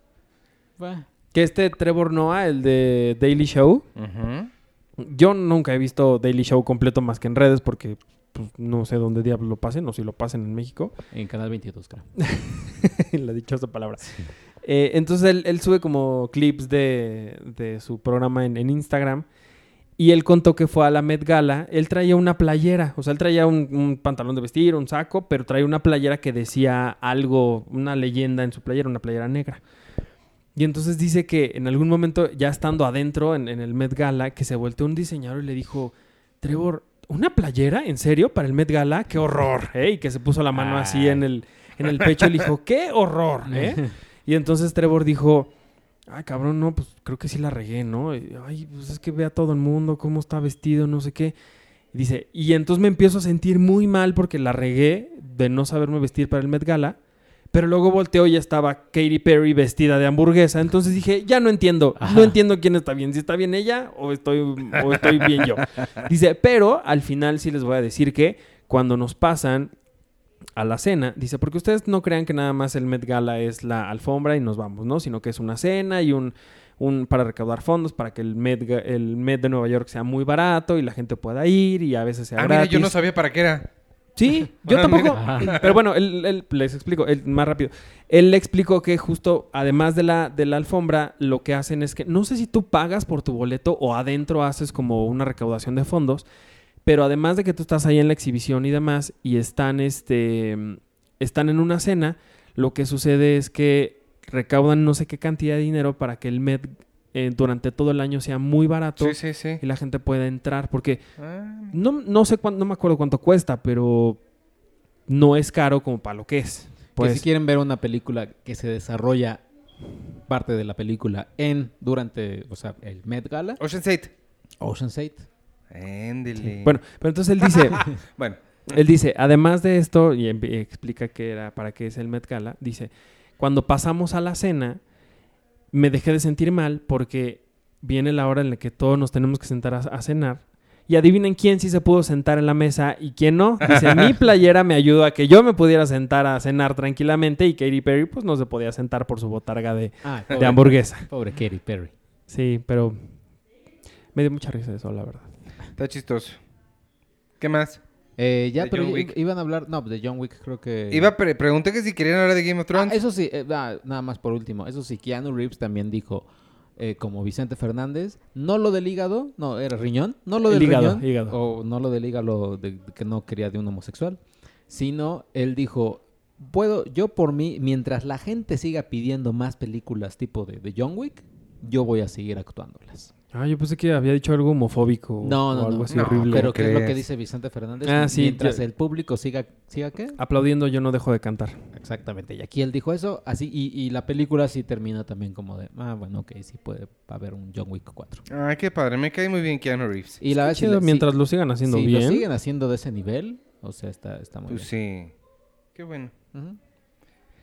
Bueno, Que este Trevor Noah, el de Daily Show, Ujú. yo nunca he visto Daily Show completo más que en redes porque pues, no sé dónde diablos lo pasen o si lo pasen en México. en Canal 22, creo. la dichosa palabra. Eh, entonces él, él sube como clips de, de su programa en, en Instagram. Y él contó que fue a la Met Gala. Él traía una playera. O sea, él traía un, un pantalón de vestir, un saco, pero traía una playera que decía algo, una leyenda en su playera, una playera negra. Y entonces dice que en algún momento, ya estando adentro en, en el Met Gala, que se volteó un diseñador y le dijo, Trevor, ¿una playera? ¿En serio? ¿Para el Met Gala? ¡Qué horror! ¿eh? Y que se puso la mano así en el, en el pecho y le dijo, ¡qué horror! ¿eh? Y entonces Trevor dijo, ay, cabrón, no, pues creo que sí la regué, ¿no? Ay, pues es que ve a todo el mundo cómo está vestido, no sé qué. Y dice, y entonces me empiezo a sentir muy mal porque la regué de no saberme vestir para el Met Gala. Pero luego volteó y estaba Katy Perry vestida de hamburguesa. Entonces dije, ya no entiendo. Ajá. No entiendo quién está bien. Si está bien ella o estoy, o estoy bien yo. Dice, pero al final sí les voy a decir que cuando nos pasan a la cena, dice, porque ustedes no crean que nada más el Met Gala es la alfombra y nos vamos, ¿no? Sino que es una cena y un, un para recaudar fondos para que el Met, el Met de Nueva York sea muy barato y la gente pueda ir y a veces sea Ah, mira, gratis. yo no sabía para qué era. Sí, yo tampoco. Pero bueno, él- él- les explico, él- más rápido. Él le explicó que justo, además de la, de la alfombra, lo que hacen es que, no sé si tú pagas por tu boleto o adentro haces como una recaudación de fondos, pero además de que tú estás ahí en la exhibición y demás, y están, este, están en una cena, lo que sucede es que recaudan no sé qué cantidad de dinero para que el Met eh, durante todo el año sea muy barato Sí, sí, sí. y la gente pueda entrar, porque Ah, no, no sé cuánto, no me acuerdo cuánto cuesta, pero no es caro como para lo que es. que Pues, si quieren ver una película que se desarrolla parte de la película en durante, o sea, el Met Gala, Ocean's 8. Ocean's 8. Éndele. Bueno, pero entonces él dice, Bueno, él dice, además de esto, y explica que era para qué es el Met Gala, dice, cuando pasamos a la cena, me dejé de sentir mal porque viene la hora en la que todos nos tenemos que sentar a, a cenar. Y adivinen quién sí se pudo sentar en la mesa y quién no. Dice, mi playera me ayudó a que yo me pudiera sentar a cenar tranquilamente y Katy Perry pues no se podía sentar por su botarga de, de hamburguesa. pobre Katy Perry. Sí, pero me dio mucha risa eso, la verdad. está chistoso. ¿Qué más? Eh, ya, De pero i- iban a hablar, no, de John Wick creo que... Iba pre- pregunté que si querían hablar de Game of Ah, Thrones. eso sí, eh, ah, nada más por último. Eso sí, Keanu Reeves también dijo, eh, como Vicente Fernández, no lo del hígado, no, era riñón, no lo El del hígado, riñón, hígado. o no lo del hígado de, de que no quería de un homosexual, sino él dijo, puedo, yo por mí, mientras la gente siga pidiendo más películas tipo de, de John Wick, yo voy a seguir actuándolas. Ah, yo pensé que había dicho algo homofóbico No, o no, algo no. así No, horrible. Pero ¿qué es lo que dice Vicente Fernández? Ah, sí, mientras yo- el público siga, siga qué? Aplaudiendo yo no dejo de cantar. Exactamente, y aquí él dijo eso, así, y, y la película sí termina también como de, ah, bueno, ok, sí puede haber un John Wick 4. Ay, qué padre. Me cae muy bien Keanu Reeves. Y la Chido, le- mientras lo sigan haciendo si bien. lo siguen haciendo de ese nivel, o sea, está, está muy Pues sí. Qué bueno. bien.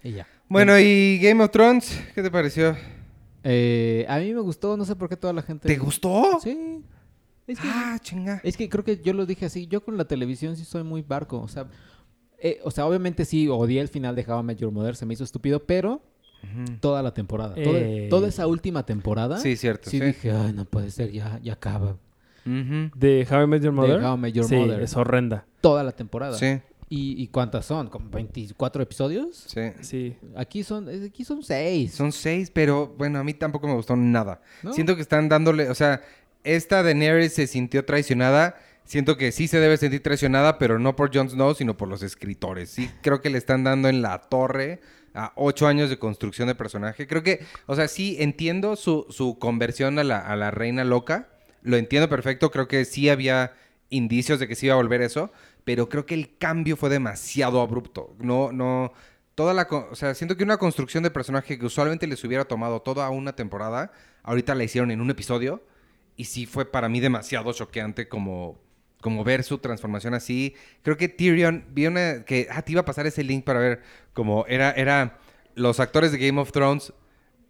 Y ya. Bueno, ¿y Game of Thrones? ¿Qué te pareció? Eh, a mí me gustó, no sé por qué toda la gente... ¿Te gustó? Sí. Es que, Ah, chinga. es que creo que yo lo dije así, yo con la televisión sí soy muy barco, o sea... eh, o sea, obviamente sí, odié el final de How I Met Your Mother, se me hizo estúpido, pero toda la temporada, toda, Eh. toda esa última temporada, Sí, cierto. sí Sí. dije, ay, no puede ser, ya, ya acaba. De How I Met Your De Mother. How I Met Your sí, Mother. es horrenda. Toda la temporada. Sí, ¿Y, y cuántas son? ¿Como 24 episodios? sí. Sí. Aquí son, aquí son 6. Son seis, pero bueno, a mí tampoco me gustó nada. ¿No? Siento que están dándole, o sea, esta Daenerys se sintió traicionada. Siento que sí se debe sentir traicionada, pero no por Jon Snow, sino por los escritores. Sí, creo que le están dando en la torre a ocho años de construcción de personaje. Creo que, o sea, sí entiendo su, su conversión a la, a la reina loca. Lo entiendo perfecto. Creo que sí había indicios de que sí iba a volver eso. Pero creo que el cambio fue demasiado abrupto. No, no. Toda la. O sea, siento que una construcción de personaje que usualmente les hubiera tomado toda una temporada, ahorita la hicieron en un episodio. Y sí fue para mí demasiado choqueante como, como ver su transformación así. Creo que Tyrion, vi una que, ah, te iba a pasar ese link para ver como era, era los actores de Game of Thrones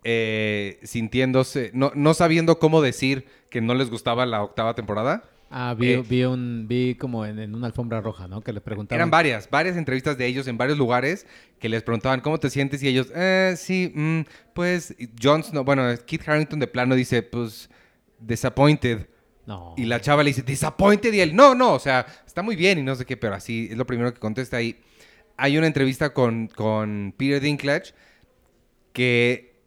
eh, sintiéndose, no, no sabiendo cómo decir que no les gustaba la octava temporada. Ah, vi, Eh. vi, un, vi como en, en una alfombra roja, ¿no? Que le preguntaban. Eran varias, varias entrevistas de ellos en varios lugares que les preguntaban cómo te sientes y ellos, eh, sí, mm, pues, y Jon Snow, bueno, Kit Harrington de plano dice, pues, disappointed. No. Y la chava le dice, disappointed. Y él, no, no, o sea, está muy bien y no sé qué, pero así es lo primero que contesta ahí. Hay una entrevista con, con Peter Dinklage que,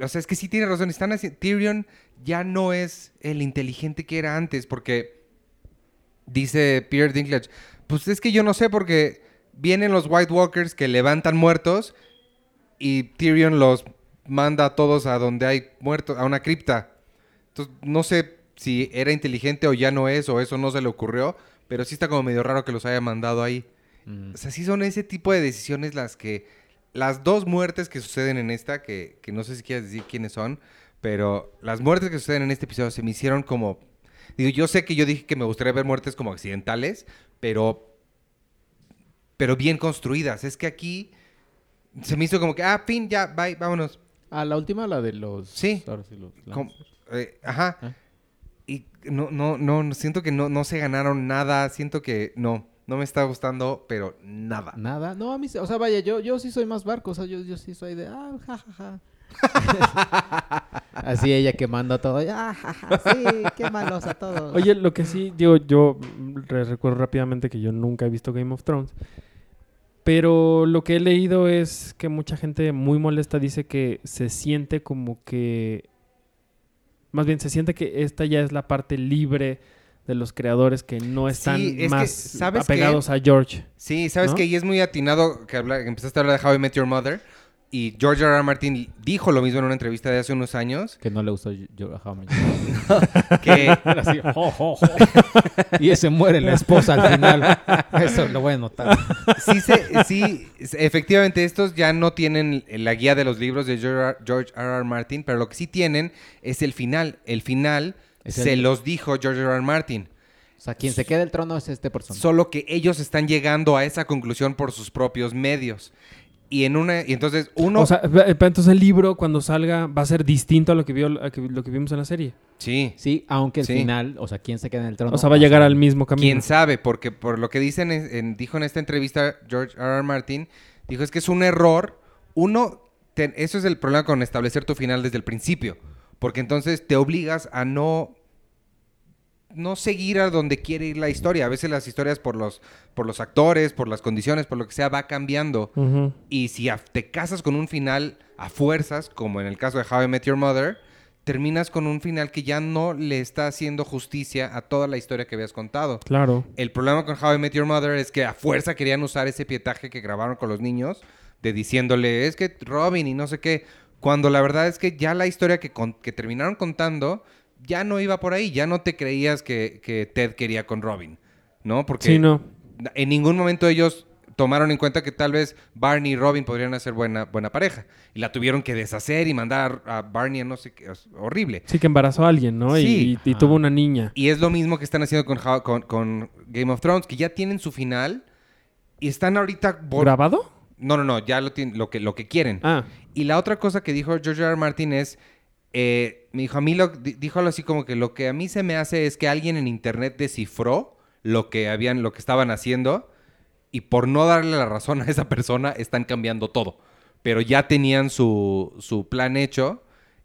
o sea, es que sí tiene razón. Están Tyrion ya no es el inteligente que era antes porque dice Peter Dinklage, pues es que yo no sé porque vienen los White Walkers que levantan muertos y Tyrion los manda a todos a donde hay muertos, a una cripta. Entonces, no sé si era inteligente o ya no es, o eso no se le ocurrió, pero sí está como medio raro que los haya mandado ahí. Mm. O sea, sí son ese tipo de decisiones las que... Las dos muertes que suceden en esta, que, que no sé si quieres decir quiénes son, pero las muertes que suceden en este episodio se me hicieron como... Digo, yo sé que yo dije que me gustaría ver muertes como accidentales, pero... Pero bien construidas. Es que aquí se me hizo como que, ah, fin, ya, bye, vámonos. Ah, la última, la de los. Sí. sí, los eh, ajá. Ah. Y no, no, no, no, siento que no, no se ganaron nada. Siento que no, no me está gustando, pero nada. Nada. No, a mí, o sea, vaya, yo, yo sí soy más barco. O sea, yo, yo sí soy de. Ah, jajaja. Así ella quemando todo. Ah, jaja, sí, qué malos a todos. Oye, lo que sí, digo, yo re- recuerdo rápidamente que yo nunca he visto Game of Thrones. Pero lo que he leído es que mucha gente muy molesta dice que se siente como que. Más bien, se siente que esta ya es la parte libre de los creadores que no están es que, más ¿sabes apegados a George. Sí, sabes ¿No? que ahí es muy atinado que, habla- que empezaste a hablar de How I Met Your Mother. Y George R. R. Martin dijo lo mismo en una entrevista de hace unos años. Que no le gustó Met Que, Así. Y ese muere la esposa al final. Eso lo voy a notar. sí, se- sí, efectivamente, estos ya no tienen la guía de los libros de George R. George R. Martin, pero lo que sí tienen es el final. El final Es se los dijo George R. R. Martin. O sea, quien se queda el trono es este persona. Solo que ellos están llegando a esa conclusión por sus propios medios. Y en una y entonces uno O sea, entonces el libro cuando salga va a ser distinto a lo que, vio, a que- lo que vimos en la serie. sí, Sí, aunque el Sí. final, o sea, quien se queda en el trono. O sea, va a llegar al mismo camino. quién sabe, porque por lo que dicen en- en- dijo en esta entrevista George R. R. Martin, dijo es que es un error. Uno, te- eso es el problema con establecer tu final desde el principio, porque entonces te obligas a no no seguir a donde quiere ir la historia. A veces las historias por los por los actores, por las condiciones, por lo que sea va cambiando. Y si te casas con un final a fuerzas, como en el caso de How I Met Your Mother, terminas con un final que ya no le está haciendo justicia a toda la historia que habías contado. Claro. El problema con How I Met Your Mother es que a fuerza querían usar ese pietaje que grabaron con los niños, de diciéndole, es que Robin y no sé qué, cuando la verdad es que ya la historia que, con- que terminaron contando ya no iba por ahí, ya no te creías que, que Ted quería con Robin, ¿no? Porque Sí, no. en ningún momento ellos tomaron en cuenta que tal vez Barney y Robin podrían hacer buena, buena pareja. Y la tuvieron que deshacer y mandar a Barney a no sé qué. es horrible. Sí, que embarazó a alguien, ¿no? Y- Sí. Y, y tuvo una niña. Y es lo mismo que están haciendo con, con, con Game of Thrones, que ya tienen su final y están ahorita... ¿Grabado? No, no, no, ya lo, tienen, lo, que, lo que quieren. Ah, Y la otra cosa que dijo George R. R. Martin es, eh, me dijo a mí, lo, di- dijo algo así como que lo que a mí se me hace es que alguien en internet descifró lo que habían, lo que estaban haciendo y por no darle la razón a esa persona están cambiando todo. Pero ya tenían su, su plan hecho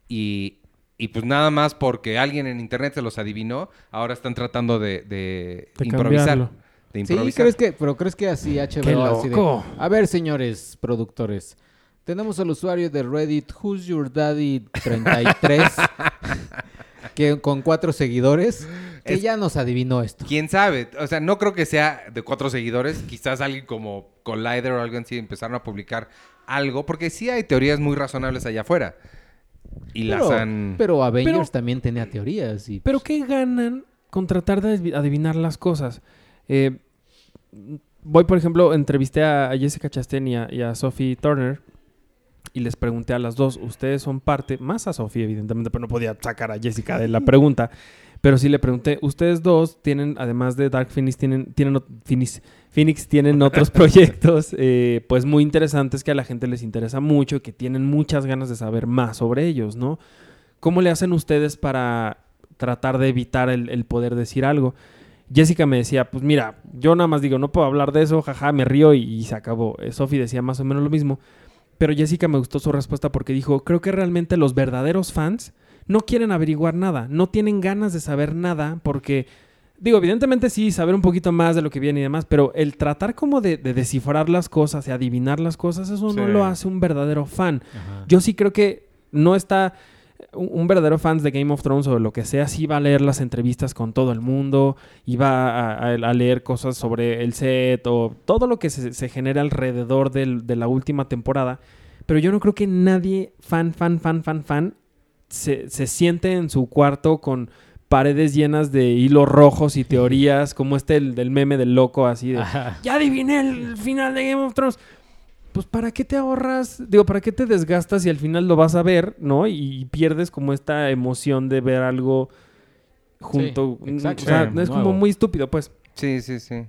y, y pues nada más porque alguien en internet se los adivinó, ahora están tratando de, de De improvisar. cambiarlo. De Sí. ¿crees que, pero crees que así HBO ¡Qué así de, loco! a ver, señores productores, tenemos al usuario de Reddit Who's Your Daddy 33 que con cuatro seguidores que Es- ya nos adivinó esto. ¿Quién sabe? O sea, no creo que sea de cuatro seguidores. Quizás alguien como Collider o algo así empezaron a publicar algo. Porque sí hay teorías muy razonables allá afuera. Y las han... pero Avengers Pero- también tenía teorías y ¿Pero qué ganan con tratar de adivinar las cosas? Eh, voy, por ejemplo, entrevisté a Jessica Chastain y a, y a Sophie Turner y les pregunté a las dos, ustedes son parte, más a Sophie evidentemente, pero no podía sacar a Jessica de la pregunta, pero sí le pregunté, ustedes dos tienen, además de Dark Phoenix, tienen, tienen Phoenix, Phoenix tienen otros proyectos eh, pues muy interesantes que a la gente les interesa mucho y que tienen muchas ganas de saber más sobre ellos, ¿no? ¿Cómo le hacen ustedes para tratar de evitar el, el poder decir algo? Jessica me decía, pues mira, yo nada más digo, no puedo hablar de eso, jaja, me río y, y se acabó. Eh, Sophie decía más o menos lo mismo. Pero Jessica me gustó su respuesta porque dijo, creo que realmente los verdaderos fans no quieren averiguar nada, no tienen ganas de saber nada porque, digo, evidentemente sí, saber un poquito más de lo que viene y demás, pero el tratar como de, de descifrar las cosas y adivinar las cosas, eso no lo hace un verdadero fan. Ajá. Yo sí creo que no está un un verdadero fan de Game of Thrones o de lo que sea, sí va a leer las entrevistas con todo el mundo y va a, a- a leer cosas sobre el set o todo lo que se, se genera alrededor del- de la última temporada. Pero yo no creo que nadie, fan, fan, fan, fan, fan, se, se siente en su cuarto con paredes llenas de hilos rojos y teorías, como este el, del meme del loco así de Ajá. ya adiviné el final de Game of Thrones. Pues ¿para qué te ahorras? Digo, ¿para qué te desgastas y al final lo vas a ver, ¿no? Y pierdes como esta emoción de ver algo junto. Sí, exacto. O sea, Sí, es como nuevo. muy estúpido, pues. Sí, sí, sí.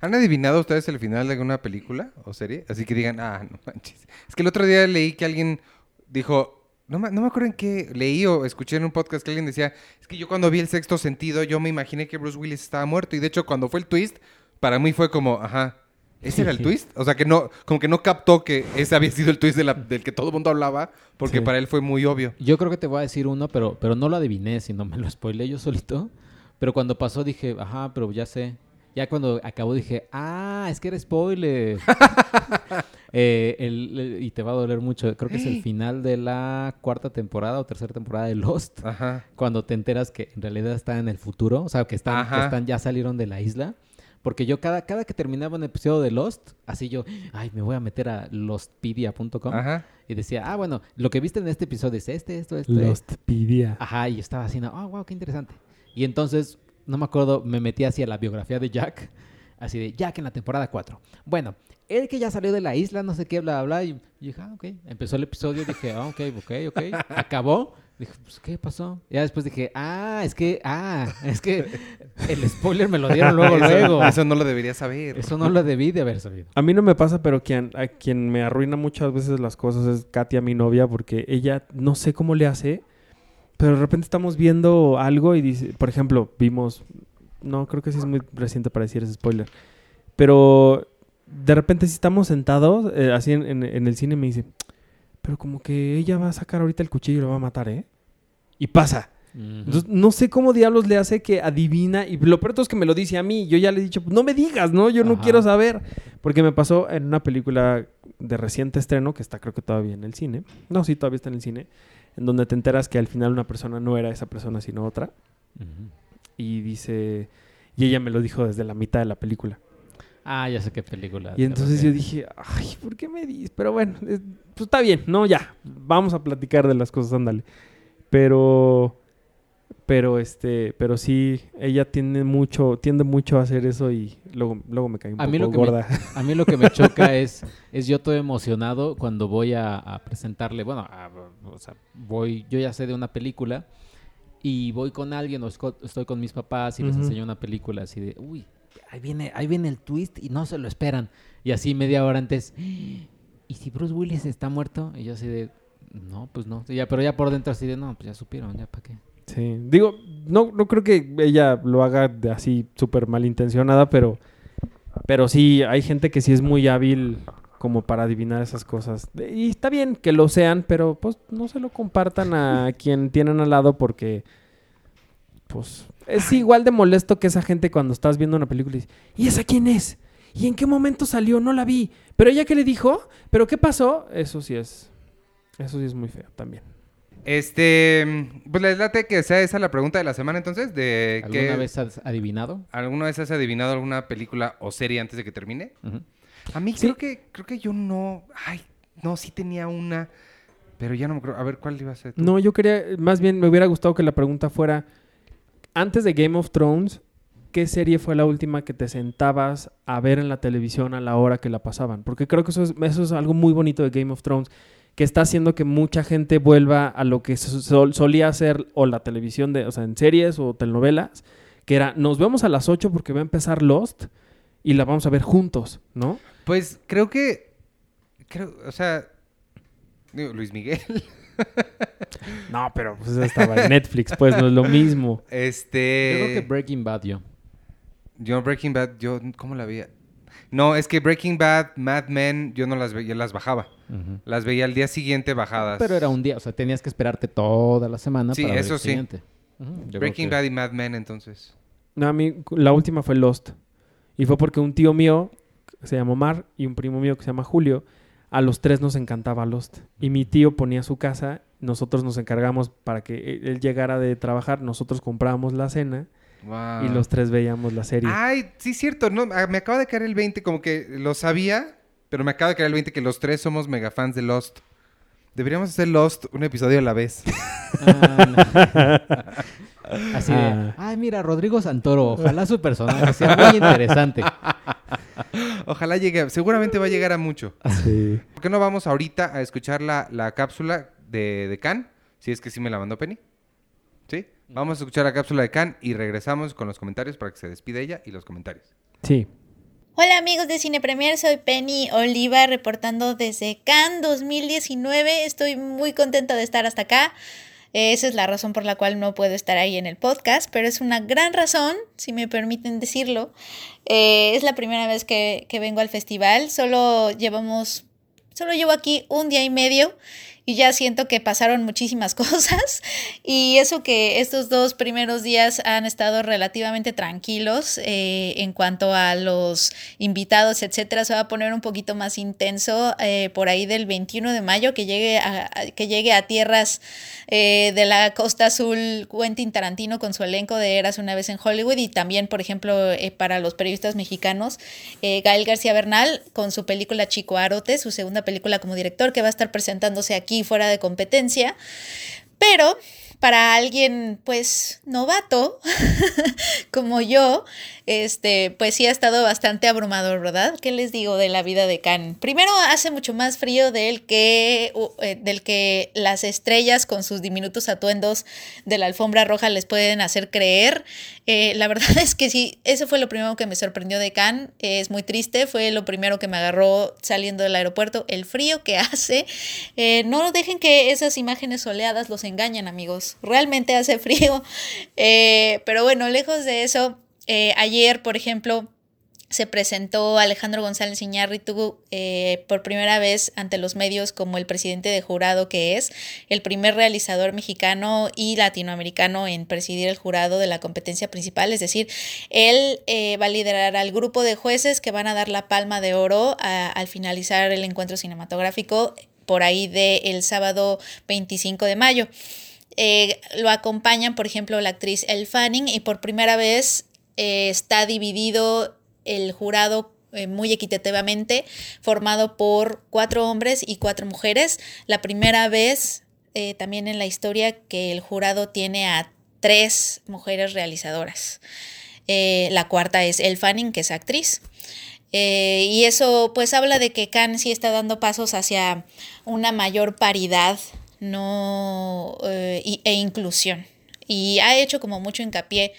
¿Han adivinado ustedes el final de alguna película o serie? Así que digan, ah, no manches. Es que el otro día leí que alguien dijo, no me, no me acuerdo en qué leí o escuché en un podcast que alguien decía, es que yo cuando vi el sexto sentido, yo me imaginé que Bruce Willis estaba muerto. Y de hecho, cuando fue el twist, para mí fue como, ajá, ¿ese era el twist? O sea, que no, como que no captó que ese había sido el twist de la- del que todo el mundo hablaba, porque Sí. para él fue muy obvio. Yo creo que te voy a decir uno, pero, pero no lo adiviné, sino me lo spoilé yo solito. Pero cuando pasó dije, ajá, pero ya sé. Ya cuando acabó dije, ah, es que era spoiler. Eh, el- el- y te va a doler mucho. Creo que es el final de la cuarta temporada o tercera temporada de Lost. Ajá. Cuando te enteras que en realidad está en el futuro. O sea, que están, que están ya salieron de la isla. Porque yo cada, cada que terminaba un episodio de Lost, así yo, ay, me voy a meter a lostpedia.com. Ajá. Y decía, ah, bueno, lo que viste en este episodio es este, esto, esto. Lostpedia. Ajá, y estaba así, oh, wow, qué interesante. Y entonces, no me acuerdo, me metí hacia la biografía de Jack, así de Jack en la temporada 4. Bueno, él que ya salió de la isla, no sé qué, bla, bla, bla, y, y dije, ah, ok. Empezó el episodio, dije, ah, ok, ok, ok. Acabó, Dije, pues, ¿qué pasó? Ya después dije, ah, es que, ah, es que el spoiler me lo dieron luego, Eso- luego. Eso no lo debería saber. Eso no lo debí de haber sabido. A mí no me pasa, pero quien, a quien me arruina muchas veces las cosas es Katia, mi novia, porque ella no sé cómo le hace, pero de repente estamos viendo algo y dice, por ejemplo, vimos, no, creo que sí es muy reciente para decir ese spoiler, pero de repente si estamos sentados, eh, así en, en- en el cine me dice, pero como que ella va a sacar ahorita el cuchillo y lo va a matar, ¿eh? Y pasa. Entonces, no sé cómo diablos le hace que adivina. Y lo peor es que me lo dice a mí. Yo ya le he dicho, no me digas, ¿no? Yo no quiero saber. Porque me pasó en una película de reciente estreno, que está creo que todavía en el cine. No, sí, todavía está en el cine. En donde te enteras que al final una persona no era esa persona, sino otra. Y dice... Y ella me lo dijo desde la mitad de la película. Ah, ya sé qué película. Y entonces yo dije, ay, ¿por qué me dices? Pero bueno, es- pues está bien, no, ya, vamos a platicar de las cosas, ándale. Pero, pero este, pero sí, ella tiene mucho, tiende mucho a hacer eso y luego, luego me cae un A poco mí lo que me- gorda. A mí lo que me choca es, es yo todo emocionado cuando voy a, a presentarle, bueno, a- o sea, voy, yo ya sé de una película y voy con alguien o estoy con mis papás y les enseño una película así de, uy, ahí viene, ahí viene el twist y no se lo esperan. Y así media hora antes, ¿y si Bruce Willis está muerto? Y yo así de, no, pues no. Ya, pero ya por dentro así de, no, pues ya supieron, ya para qué. Sí, digo, no, no creo que ella lo haga de así súper malintencionada, pero, pero sí, hay gente que sí es muy hábil como para adivinar esas cosas. Y está bien que lo sean, pero pues no se lo compartan a quien tienen al lado porque, pues, es igual de molesto que esa gente cuando estás viendo una película y dices, ¿y esa quién es? ¿Y en qué momento salió? No la vi. ¿Pero ella qué le dijo? ¿Pero qué pasó? Eso sí es, eso sí es muy feo también. Este, pues les late que sea esa la pregunta de la semana entonces, de ¿Alguna que vez has adivinado? ¿Alguna vez has adivinado alguna película o serie antes de que termine? A mí Sí. creo que creo que yo no, ay, no, sí tenía una, pero ya no me acuerdo. A ver, ¿cuál iba a ser? tú? No, yo quería, más bien me hubiera gustado que la pregunta fuera, antes de Game of Thrones, ¿qué serie fue la última que te sentabas a ver en la televisión a la hora que la pasaban? Porque creo que eso es, algo muy bonito de Game of Thrones, que está haciendo que mucha gente vuelva a lo que so- sol- solía hacer o la televisión, de, o sea, en series o telenovelas, que era, nos vemos a las 8 porque va a empezar Lost y la vamos a ver juntos, ¿no? Pues creo que, creo, o sea, digo, Luis Miguel, No, pero pues eso estaba en Netflix, pues no es lo mismo. este, Yo creo que Breaking Bad yo. yo Breaking Bad, yo, ¿cómo la veía? No, es que Breaking Bad, Mad Men, yo no las veía, las bajaba. Las veía al día siguiente bajadas. Pero era un día, o sea, tenías que esperarte toda la semana Sí, para ver eso el sí. siguiente. Breaking que- Bad y Mad Men, entonces. No, a mí la última fue Lost. Y fue porque un tío mío, que se llama Omar, y un primo mío que se llama Julio, a los tres nos encantaba Lost. Y mi tío ponía su casa, nosotros nos encargamos para que él- él llegara de trabajar, nosotros comprábamos la cena Wow. y los tres veíamos la serie. Ay, sí, cierto. No, ah, me acaba de caer el 20, como que lo sabía, pero me acaba de caer el 20 que los tres somos mega fans de Lost. Deberíamos hacer Lost un episodio a la vez. Ah, no. Así de, Ah. ay, mira, Rodrigo Santoro, ojalá su personaje sea muy interesante. Ojalá llegue, seguramente va a llegar a mucho. Sí. ¿Por qué no vamos ahorita a escuchar la, la cápsula de, de Can? Si es que sí me la mandó Penny. ¿Sí? Vamos a escuchar la cápsula de Can y regresamos con los comentarios para que se despide ella y los comentarios. Sí. Hola amigos de Cine Premier, soy Penny Oliva reportando desde Cannes 2019. Estoy muy contenta de estar hasta acá. Eh, Esa es la razón por la cual no puedo estar ahí en el podcast, pero es una gran razón, si me permiten decirlo. Eh, es la primera vez que, que vengo al festival. Solo llevamos, solo llevo aquí un día y medio y ya siento que pasaron muchísimas cosas y eso que estos dos primeros días han estado relativamente tranquilos eh, en cuanto a los invitados, etcétera, se va a poner un poquito más intenso eh, por ahí del 21 de mayo que llegue a, que llegue a tierras eh, de la costa azul Quentin Tarantino con su elenco de Eras una vez en Hollywood y también, por ejemplo, para los periodistas mexicanos, Gael García Bernal con su película Chico Arote, su segunda película como director que va a estar presentándose aquí fuera de competencia. Pero para alguien pues novato como yo, este, pues sí ha estado bastante abrumador, ¿verdad? ¿Qué les digo de la vida de Cannes? Primero hace mucho más frío del que, eh, del que las estrellas con sus diminutos atuendos de la alfombra roja les pueden hacer creer. Eh, la verdad es que sí, eso fue lo primero que me sorprendió de Cannes. es muy triste, fue lo primero que me agarró saliendo del aeropuerto, el frío que hace. Eh, no dejen que esas imágenes soleadas los engañen, amigos. Realmente hace frío. pero bueno, lejos de eso, ayer, por ejemplo, se presentó Alejandro González Iñárritu eh, por primera vez ante los medios como el presidente de jurado que es, el primer realizador mexicano y latinoamericano en presidir el jurado de la competencia principal, es decir, él eh, va a liderar al grupo de jueces que van a dar la palma de oro al finalizar el encuentro cinematográfico por ahí del sábado 25 de mayo. Eh, lo acompañan, por ejemplo, la actriz Elle Fanning y por primera vez está dividido el jurado eh, muy equitativamente, formado por cuatro hombres y cuatro mujeres. La primera vez eh, también en la historia que el jurado tiene a tres mujeres realizadoras. Eh, la cuarta es El Fanning, que es actriz. y eso pues habla de que Khan sí está dando pasos hacia una mayor paridad no, e inclusión. Y ha hecho como mucho hincapié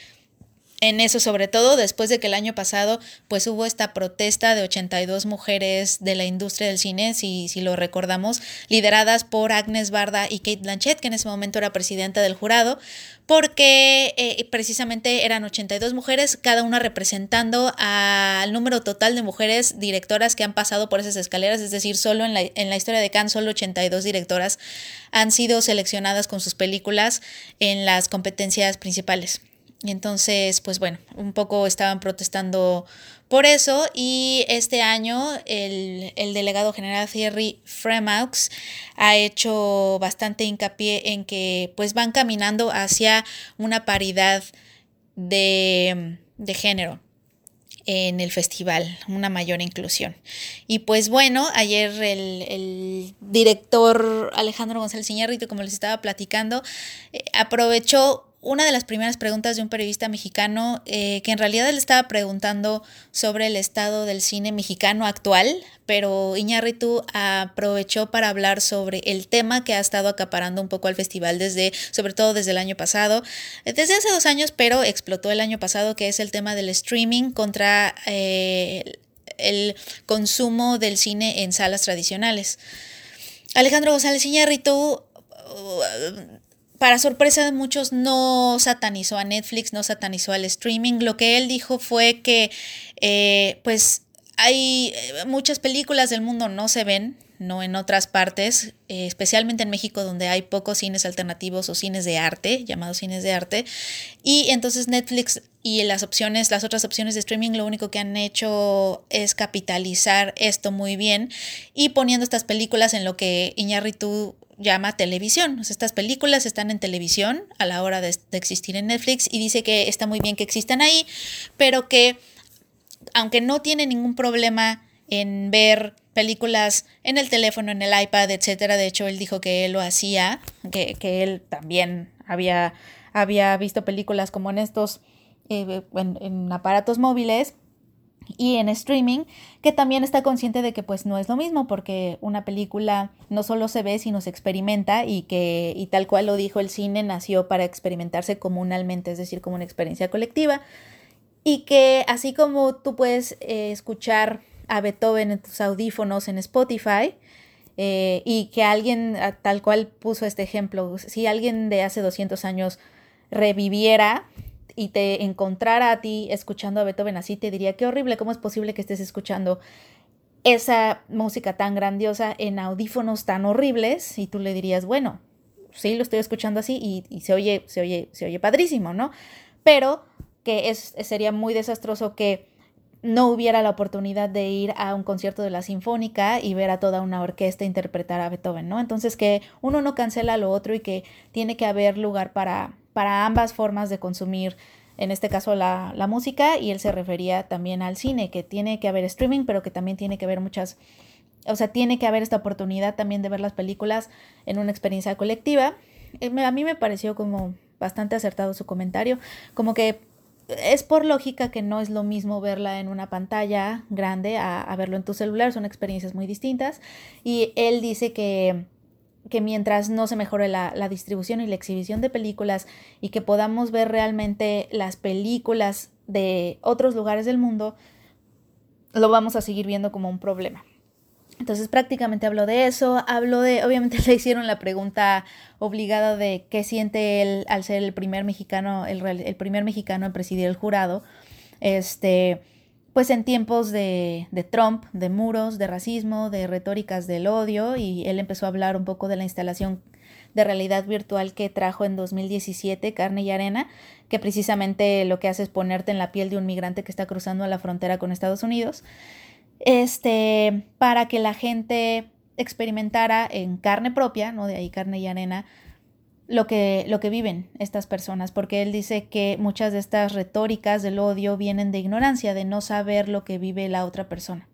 en eso, sobre todo después de que el año pasado pues hubo esta protesta de 82 mujeres de la industria del cine, si, si lo recordamos, lideradas por Agnes Barda y Kate Blanchett, que en ese momento era presidenta del jurado, porque eh, precisamente eran 82 mujeres, cada una representando al número total de mujeres directoras que han pasado por esas escaleras, es decir, solo en la, en la historia de Cannes, solo 82 directoras han sido seleccionadas con sus películas en las competencias principales. Y entonces, pues bueno, un poco estaban protestando por eso y este año el, delegado general Thierry Fremaux ha hecho bastante hincapié en que pues van caminando hacia una paridad de, de género en el festival, una mayor inclusión. Y pues bueno, ayer el, el director Alejandro González Iñárritu, como les estaba platicando, eh, aprovechó una de las primeras preguntas de un periodista mexicano eh, que en realidad le estaba preguntando sobre el estado del cine mexicano actual, pero Iñárritu aprovechó para hablar sobre el tema que ha estado acaparando un poco al festival desde, sobre todo desde el año pasado, desde hace dos años, pero explotó el año pasado, que es el tema del streaming contra eh, el consumo del cine en salas tradicionales. Alejandro González Iñárritu para sorpresa de muchos, no satanizó a Netflix, no satanizó al streaming. Lo que él dijo fue que, eh, pues, hay eh, muchas películas del mundo no se ven, no en otras partes, eh, especialmente en México donde hay pocos cines alternativos o cines de arte, llamados cines de arte. Y entonces Netflix y las opciones, las otras opciones de streaming, lo único que han hecho es capitalizar esto muy bien y poniendo estas películas en lo que Iñárritu llama televisión. estas películas están en televisión a la hora de, existir en Netflix y dice que está muy bien que existan ahí, pero que aunque no tiene ningún problema en ver películas en el teléfono, en el iPad, etcétera. De hecho, él dijo que él lo hacía, que, que él también había, había visto películas como en estos, eh, en aparatos móviles y en streaming, que también está consciente de que pues no es lo mismo, porque una película no solo se ve, sino se experimenta y que, y tal cual lo dijo, el cine nació para experimentarse comunalmente, es decir, como una experiencia colectiva, y que así como tú puedes eh, escuchar a Beethoven en tus audífonos en Spotify, eh, y que alguien tal cual puso este ejemplo, si alguien de hace 200 años reviviera y te encontrara a ti escuchando a Beethoven así, te diría, qué horrible, ¿cómo es posible que estés escuchando esa música tan grandiosa en audífonos tan horribles? Y tú le dirías, bueno, sí, lo estoy escuchando así y, se, oye, se, oye, se oye padrísimo, ¿no? Pero que es, sería muy desastroso que no hubiera la oportunidad de ir a un concierto de la Sinfónica y ver a toda una orquesta interpretar a Beethoven, ¿no? Entonces que uno no cancela lo otro y que tiene que haber lugar para, para ambas formas de consumir, en este caso la, música, y él se refería también al cine, que tiene que haber streaming, pero que también tiene que haber muchas, o sea, tiene que haber esta oportunidad también de ver las películas en una experiencia colectiva. Eh, a mí me pareció como bastante acertado su comentario, como que es por lógica que no es lo mismo verla en una pantalla grande a, a verlo en tu celular, son experiencias muy distintas. Y él dice que, que mientras no se mejore la, la, distribución y la exhibición de películas y que podamos ver realmente las películas de otros lugares del mundo, lo vamos a seguir viendo como un problema. Entonces prácticamente habló de eso, habló de, obviamente le hicieron la pregunta obligada de qué siente él al ser el primer mexicano, el, el primer mexicano en presidir el jurado, este, pues en tiempos de, de, Trump, de muros, de racismo, de retóricas del odio, y él empezó a hablar un poco de la instalación de realidad virtual que trajo en 2017, Carne y Arena, que precisamente lo que hace es ponerte en la piel de un migrante que está cruzando la frontera con Estados Unidos este, para que la gente experimentara en carne propia, ¿no? De ahí carne y arena, lo que, lo que viven estas personas, porque él dice que muchas de estas retóricas del odio vienen de ignorancia, de no saber lo que vive la otra persona.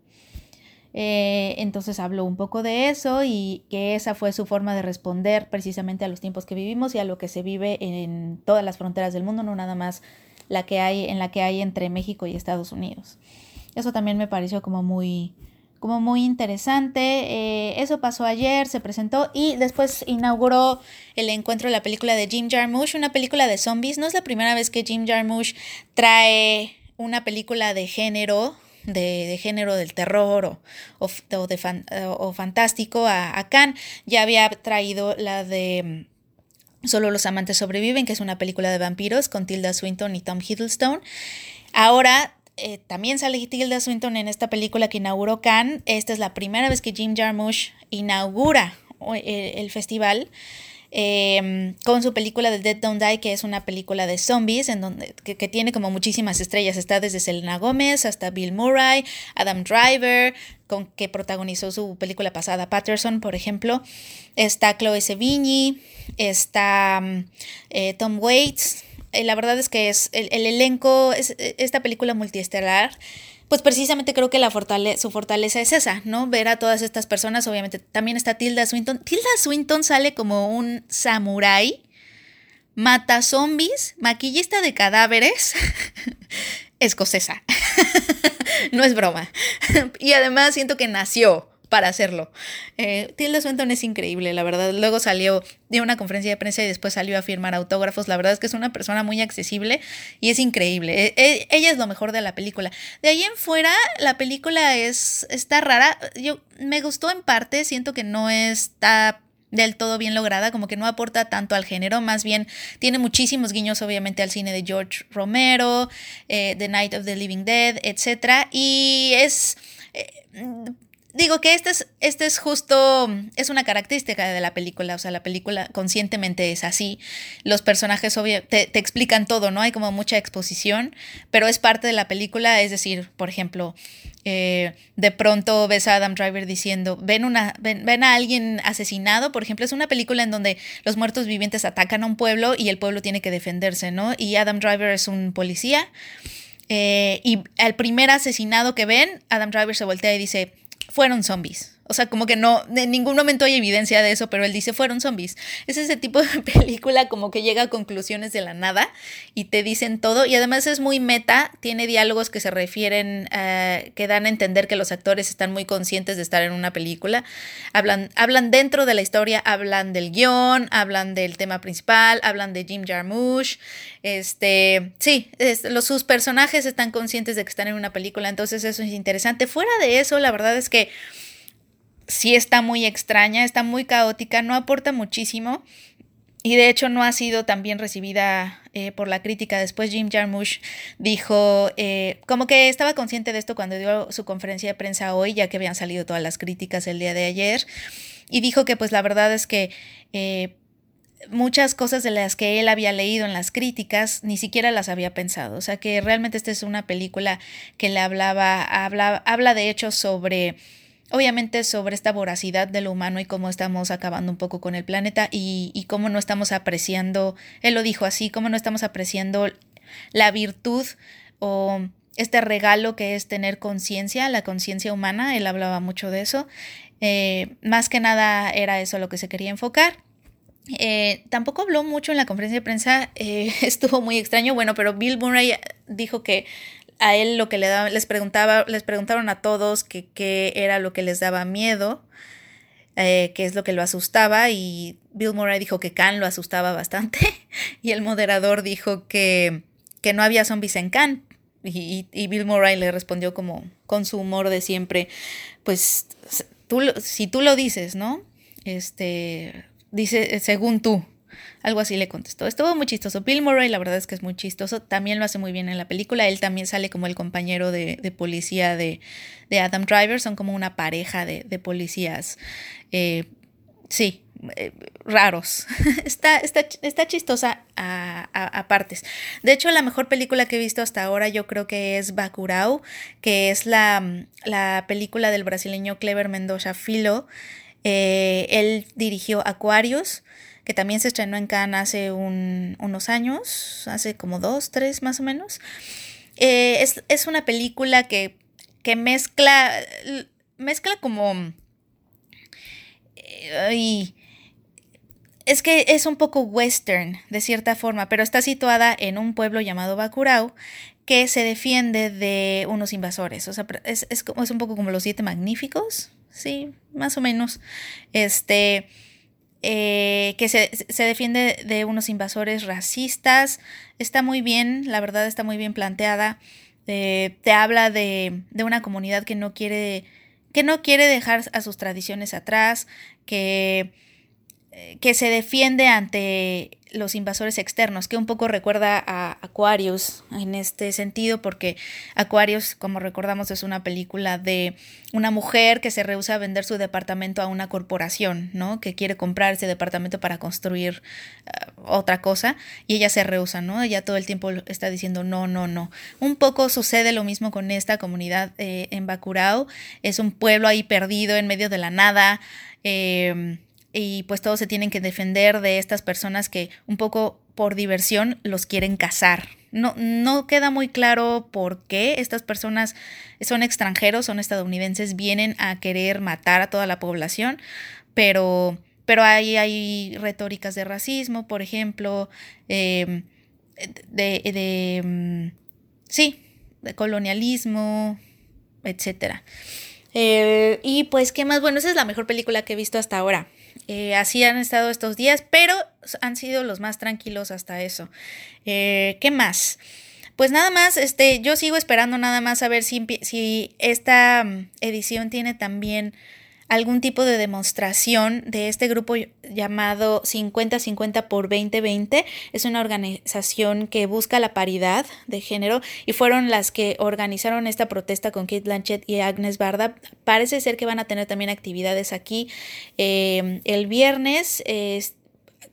Eh, entonces habló un poco de eso y que esa fue su forma de responder precisamente a los tiempos que vivimos y a lo que se vive en todas las fronteras del mundo, no nada más la que hay, en la que hay entre México y Estados Unidos. Eso también me pareció como muy, como muy interesante. Eh, eso pasó ayer, se presentó y después inauguró el encuentro de la película de Jim Jarmusch, una película de zombies. No es la primera vez que Jim Jarmusch trae una película de género, de, género del terror o, o, de o fantástico a, a, Cannes. Ya había traído la de mm, Solo los amantes sobreviven, que es una película de vampiros con Tilda Swinton y Tom Hiddleston. Ahora eh, también sale Tilda Swinton en esta película que inauguró Cannes. Esta es la primera vez que Jim Jarmusch inaugura eh, el, festival. Em, con su película de Dead Don't Die, que es una película de zombies, en donde, que, tiene como muchísimas estrellas. Está desde Selena Gómez hasta Bill Murray, Adam Driver, con que protagonizó su película pasada, Patterson, por ejemplo. Está Chloe Sevigny, está mm, eh, Tom Waits, eh, la verdad es que es el, elenco, es, e, esta película multiestelar, pues precisamente creo que la su fortaleza es esa, ¿no? Ver a todas estas personas, obviamente también está Tilda Swinton. Tilda Swinton sale como un samurái, mata zombies, maquillista de cadáveres, escocesa. no es broma. y además siento que nació para hacerlo. Eh, Tilda Swinton es increíble, la verdad. Luego salió, dio una conferencia de prensa y después salió a firmar autógrafos. La verdad es que es una persona muy accesible y es increíble. E, e, ella es lo mejor de la película. De ahí en fuera, la película es, está rara. Yo me gustó en parte, siento que no está del todo bien lograda, como que no aporta tanto al género, más bien tiene muchísimos guiños obviamente al cine de George Romero, eh, The Night of the Living Dead, etc. Y es... Eh, digo que este es, este es justo, es una característica de la película, o sea, la película conscientemente es así. Los personajes obvio, te, explican todo, ¿no? Hay como mucha exposición, pero es parte de la película, es decir, por ejemplo, eh, de pronto ves a Adam Driver diciendo, ven, una, ven, ven, a alguien asesinado, por ejemplo, es una película en donde los muertos vivientes atacan a un pueblo y el pueblo tiene que defenderse, ¿no? Y Adam Driver es un policía. Eh, y al primer asesinado que ven, Adam Driver se voltea y dice, fueron zombies. O sea, como que no, en ningún momento hay evidencia de eso, pero él dice fueron zombies. Es ese tipo de película como que llega a conclusiones de la nada y te dicen todo. Y además es muy meta, tiene diálogos que se refieren, uh, que dan a entender que los actores están muy conscientes de estar en una película. Hablan, hablan dentro de la historia, hablan del guion, hablan del tema principal, hablan de Jim Jarmusch. Este, sí, los, sus personajes están conscientes de que están en una película, entonces eso es interesante. Fuera de eso, la verdad es que sí está muy extraña, está muy caótica, no aporta muchísimo. Y de hecho no ha sido tan bien recibida eh, por la crítica. Después Jim Jarmusch dijo, eh, como que estaba consciente de esto cuando dio su conferencia de prensa hoy, ya que habían salido todas las críticas el día de ayer, y dijo que pues la verdad es que eh, muchas cosas de las que él había leído en las críticas ni siquiera las había pensado. O sea que realmente esta es una película que le hablaba, habla, habla de hecho sobre obviamente sobre esta voracidad de lo humano y cómo estamos acabando un poco con el planeta y, y cómo no estamos apreciando, él lo dijo así, cómo no estamos apreciando la virtud o este regalo que es tener conciencia, la conciencia humana, él hablaba mucho de eso. Eh, más que nada era eso lo que se quería enfocar. Eh, tampoco habló mucho en la conferencia de prensa, eh, estuvo muy extraño, bueno, pero Bill Murray dijo que a él lo que le daba, les preguntaba, les preguntaron a todos qué era lo que les daba miedo, eh, qué es lo que lo asustaba, y Bill Murray dijo que Khan lo asustaba bastante, y el moderador dijo que, que no había zombies en Khan. Y, y, Bill Murray le respondió como con su humor de siempre, pues tú, si tú lo dices, ¿no? Este, dice, según tú, algo así le contestó. Estuvo muy chistoso. Bill Murray, la verdad es que es muy chistoso. También lo hace muy bien en la película. Él también sale como el compañero de, policía de, Adam Driver. Son como una pareja de, policías. Eh, sí, eh, raros. está, está, está, chistosa a, partes. De hecho, la mejor película que he visto hasta ahora yo creo que es Bacurau, que es la, la película del brasileño Clever Mendoza Filo. Eh, él dirigió Aquarius que también se estrenó en Cannes hace unos años, hace como dos, tres más o menos. Eh, es, una película que, que mezcla, mezcla como... Eh, es que es un poco western, de cierta forma, pero está situada en un pueblo llamado Bacurau que se defiende de unos invasores. O sea, es, es, es un poco como los siete magníficos, sí, más o menos. Este eh, que se, defiende de unos invasores racistas. Está muy bien, la verdad está muy bien planteada. Eh, te habla de, de, una comunidad que no quiere que no quiere dejar a sus tradiciones atrás, que eh, que se defiende ante los invasores externos, que un poco recuerda a Aquarius en este sentido, porque Aquarius, como recordamos, es una película de una mujer que se rehúsa a vender su departamento a una corporación, ¿no? Que quiere comprar ese departamento para construir eh, otra cosa, y ella se rehúsa, ¿no? Ella todo el tiempo está diciendo no, no, no. Un poco sucede lo mismo con esta comunidad eh, en Bacurao, es un pueblo ahí perdido en medio de la nada. Eh, y pues todos se tienen que defender de estas personas que un poco por diversión los quieren cazar. No, no queda muy claro por qué estas personas son extranjeros, son estadounidenses, vienen a querer matar a toda la población, pero, pero hay, hay retóricas de racismo, por ejemplo, em, de, de, mm, sí, de colonialismo, etcétera. Eh, y pues, ¿qué más? Bueno, esa es la mejor película que he visto hasta ahora. Eh, así han estado estos días, pero han sido los más tranquilos hasta eso. Eh, ¿Qué más? Pues nada más, este, yo sigo esperando nada más a ver si, si esta mm, edición tiene también algún tipo de demostración de este grupo llamado 50-50 por 2020. Es una organización que busca la paridad de género y fueron las que organizaron esta protesta con Kate Blanchett y Agnes Barda. Parece ser que van a tener también actividades aquí eh, el viernes.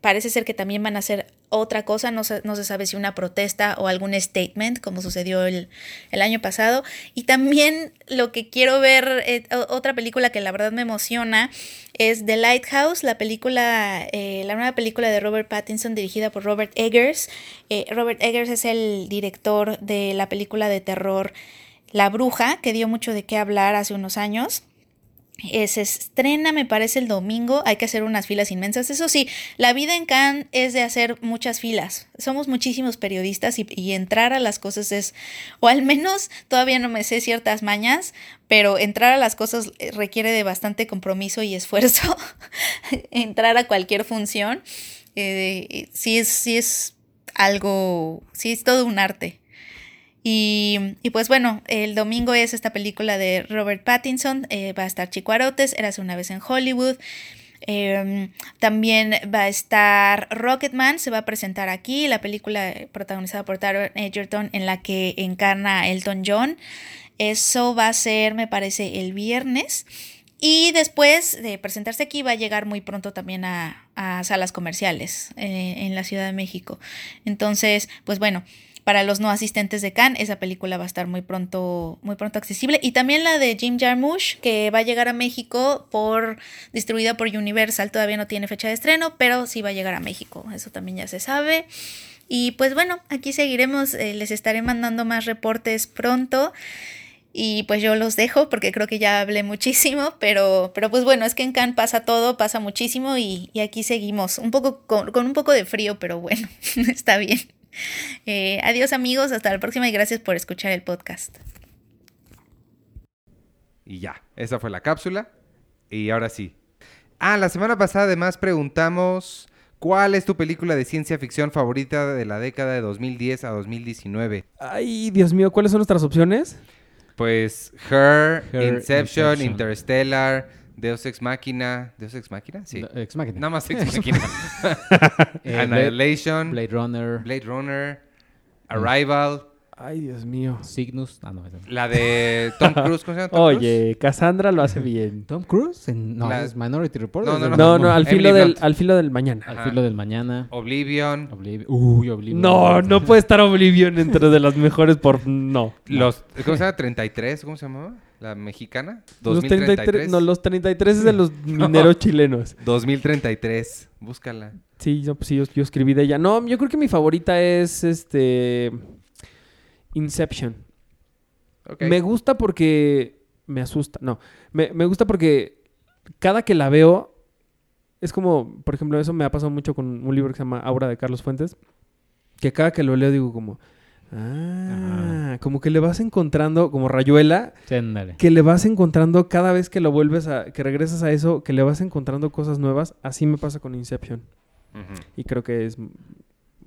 parece ser que también van a hacer otra cosa, no se, no se, sabe si una protesta o algún statement, como sucedió el, el año pasado. Y también lo que quiero ver, eh, otra película que la verdad me emociona, es The Lighthouse, la película, eh, la nueva película de Robert Pattinson dirigida por Robert Eggers. Eh, Robert Eggers es el director de la película de terror La Bruja, que dio mucho de qué hablar hace unos años. Eh, se estrena, me parece, el domingo. Hay que hacer unas filas inmensas. Eso sí, la vida en Cannes es de hacer muchas filas. Somos muchísimos periodistas y, entrar a las cosas es, o al menos todavía no me sé ciertas mañas, pero entrar a las cosas eh, requiere de bastante compromiso y esfuerzo. entrar a cualquier función. Eh, sí, es, sí es algo, sí es todo un arte. Y, pues bueno, el domingo es esta película de Robert Pattinson, eh, va a estar Chicuarotes, Eras una vez en Hollywood. Em, también va a estar Rocketman, se va a presentar aquí, la película protagonizada por Taron Egerton en la que encarna a Elton John. Eso va a ser, me parece, el viernes. Y después de presentarse aquí va a llegar muy pronto también a, salas comerciales eh, en la Ciudad de México. Entonces, pues bueno, para los no asistentes de Cannes, esa película va a estar muy pronto, muy pronto accesible. Y también la de Jim Jarmusch, que va a llegar a México por distribuida por Universal. Todavía no tiene fecha de estreno, pero sí va a llegar a México. Eso también ya se sabe. Y pues bueno, aquí seguiremos. Eh, les estaré mandando más reportes pronto. Y pues yo los dejo porque creo que ya hablé muchísimo, pero, pero pues bueno, es que en Cannes pasa todo, pasa muchísimo y, y aquí seguimos, un poco con, con, un poco de frío, pero bueno, está bien. Eh, adiós amigos, hasta la próxima y gracias por escuchar el podcast. Y ya, esa fue la cápsula. Y ahora sí. Ah, la semana pasada además preguntamos cuál es tu película de ciencia ficción favorita de la década de 2010 a 2019. Ay, Dios mío, ¿cuáles son nuestras opciones? Pues Her, Her, Inception, Inception. Interstellar, Deus Ex Machina. ¿Deus Ex Machina? Sí. No, Ex Machina. Nada más Ex Machina. Eh, Annihilation, Blade Runner, Blade Runner, Arrival, Ay, Dios mío. Cygnus. Ah, no, no. la de Tom Cruise. ¿Cómo se llama Tom Cruise? Oye, Cassandra lo hace bien. Tom Cruise. en- no, La- es Minority Report. No, no, no. No, al filo, del, al filo del mañana. Al Ajá. filo del mañana. Oblivion. Oblivion. Uy, Oblivion. No, no puede estar Oblivion entre de las mejores por... No. Los, ¿Cómo se llama? 33. ¿Cómo se llamaba? ¿La mexicana? Los 2033. 33, no, los 33 es de los mineros chilenos. 2033. Búscala. Sí, yo, pues sí, yo, yo escribí de ella. No, yo creo que mi favorita es este... Inception. Me gusta porque... Me asusta. No, me, me gusta porque cada que la veo es como, por ejemplo, eso me ha pasado mucho con un libro que se llama Aura de Carlos Fuentes, que cada que lo leo digo como, ah, como que le vas encontrando, como rayuela, Sí, que le vas encontrando cada vez que lo vuelves a, que regresas a eso, que le vas encontrando cosas nuevas. Así me pasa con Inception. Y creo que es,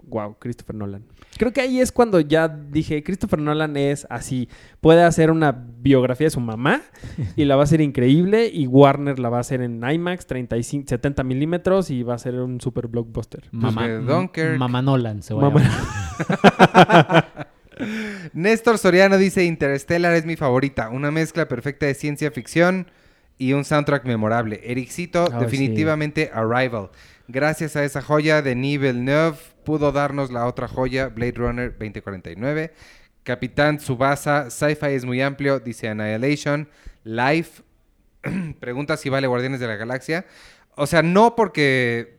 wow, Christopher Nolan. Creo que ahí es cuando ya dije, Christopher Nolan es así, puede hacer una biografía de su mamá y la va a hacer increíble y Warner la va a hacer en IMAX 35, 70 milímetros y va a ser un super blockbuster. Mamá, Dunkirk. Mamá Nolan se va Mamá- a. Néstor Soriano dice Interstellar es mi favorita, una mezcla perfecta de ciencia ficción y un soundtrack memorable. Ericito, definitivamente Arrival. Gracias a esa joya, Denis Villeneuve pudo darnos la otra joya, Blade Runner 2049. Capitán Tsubasa, Sci-Fi es muy amplio, dice Annihilation. Life, pregunta si vale Guardianes de la Galaxia. O sea, no porque...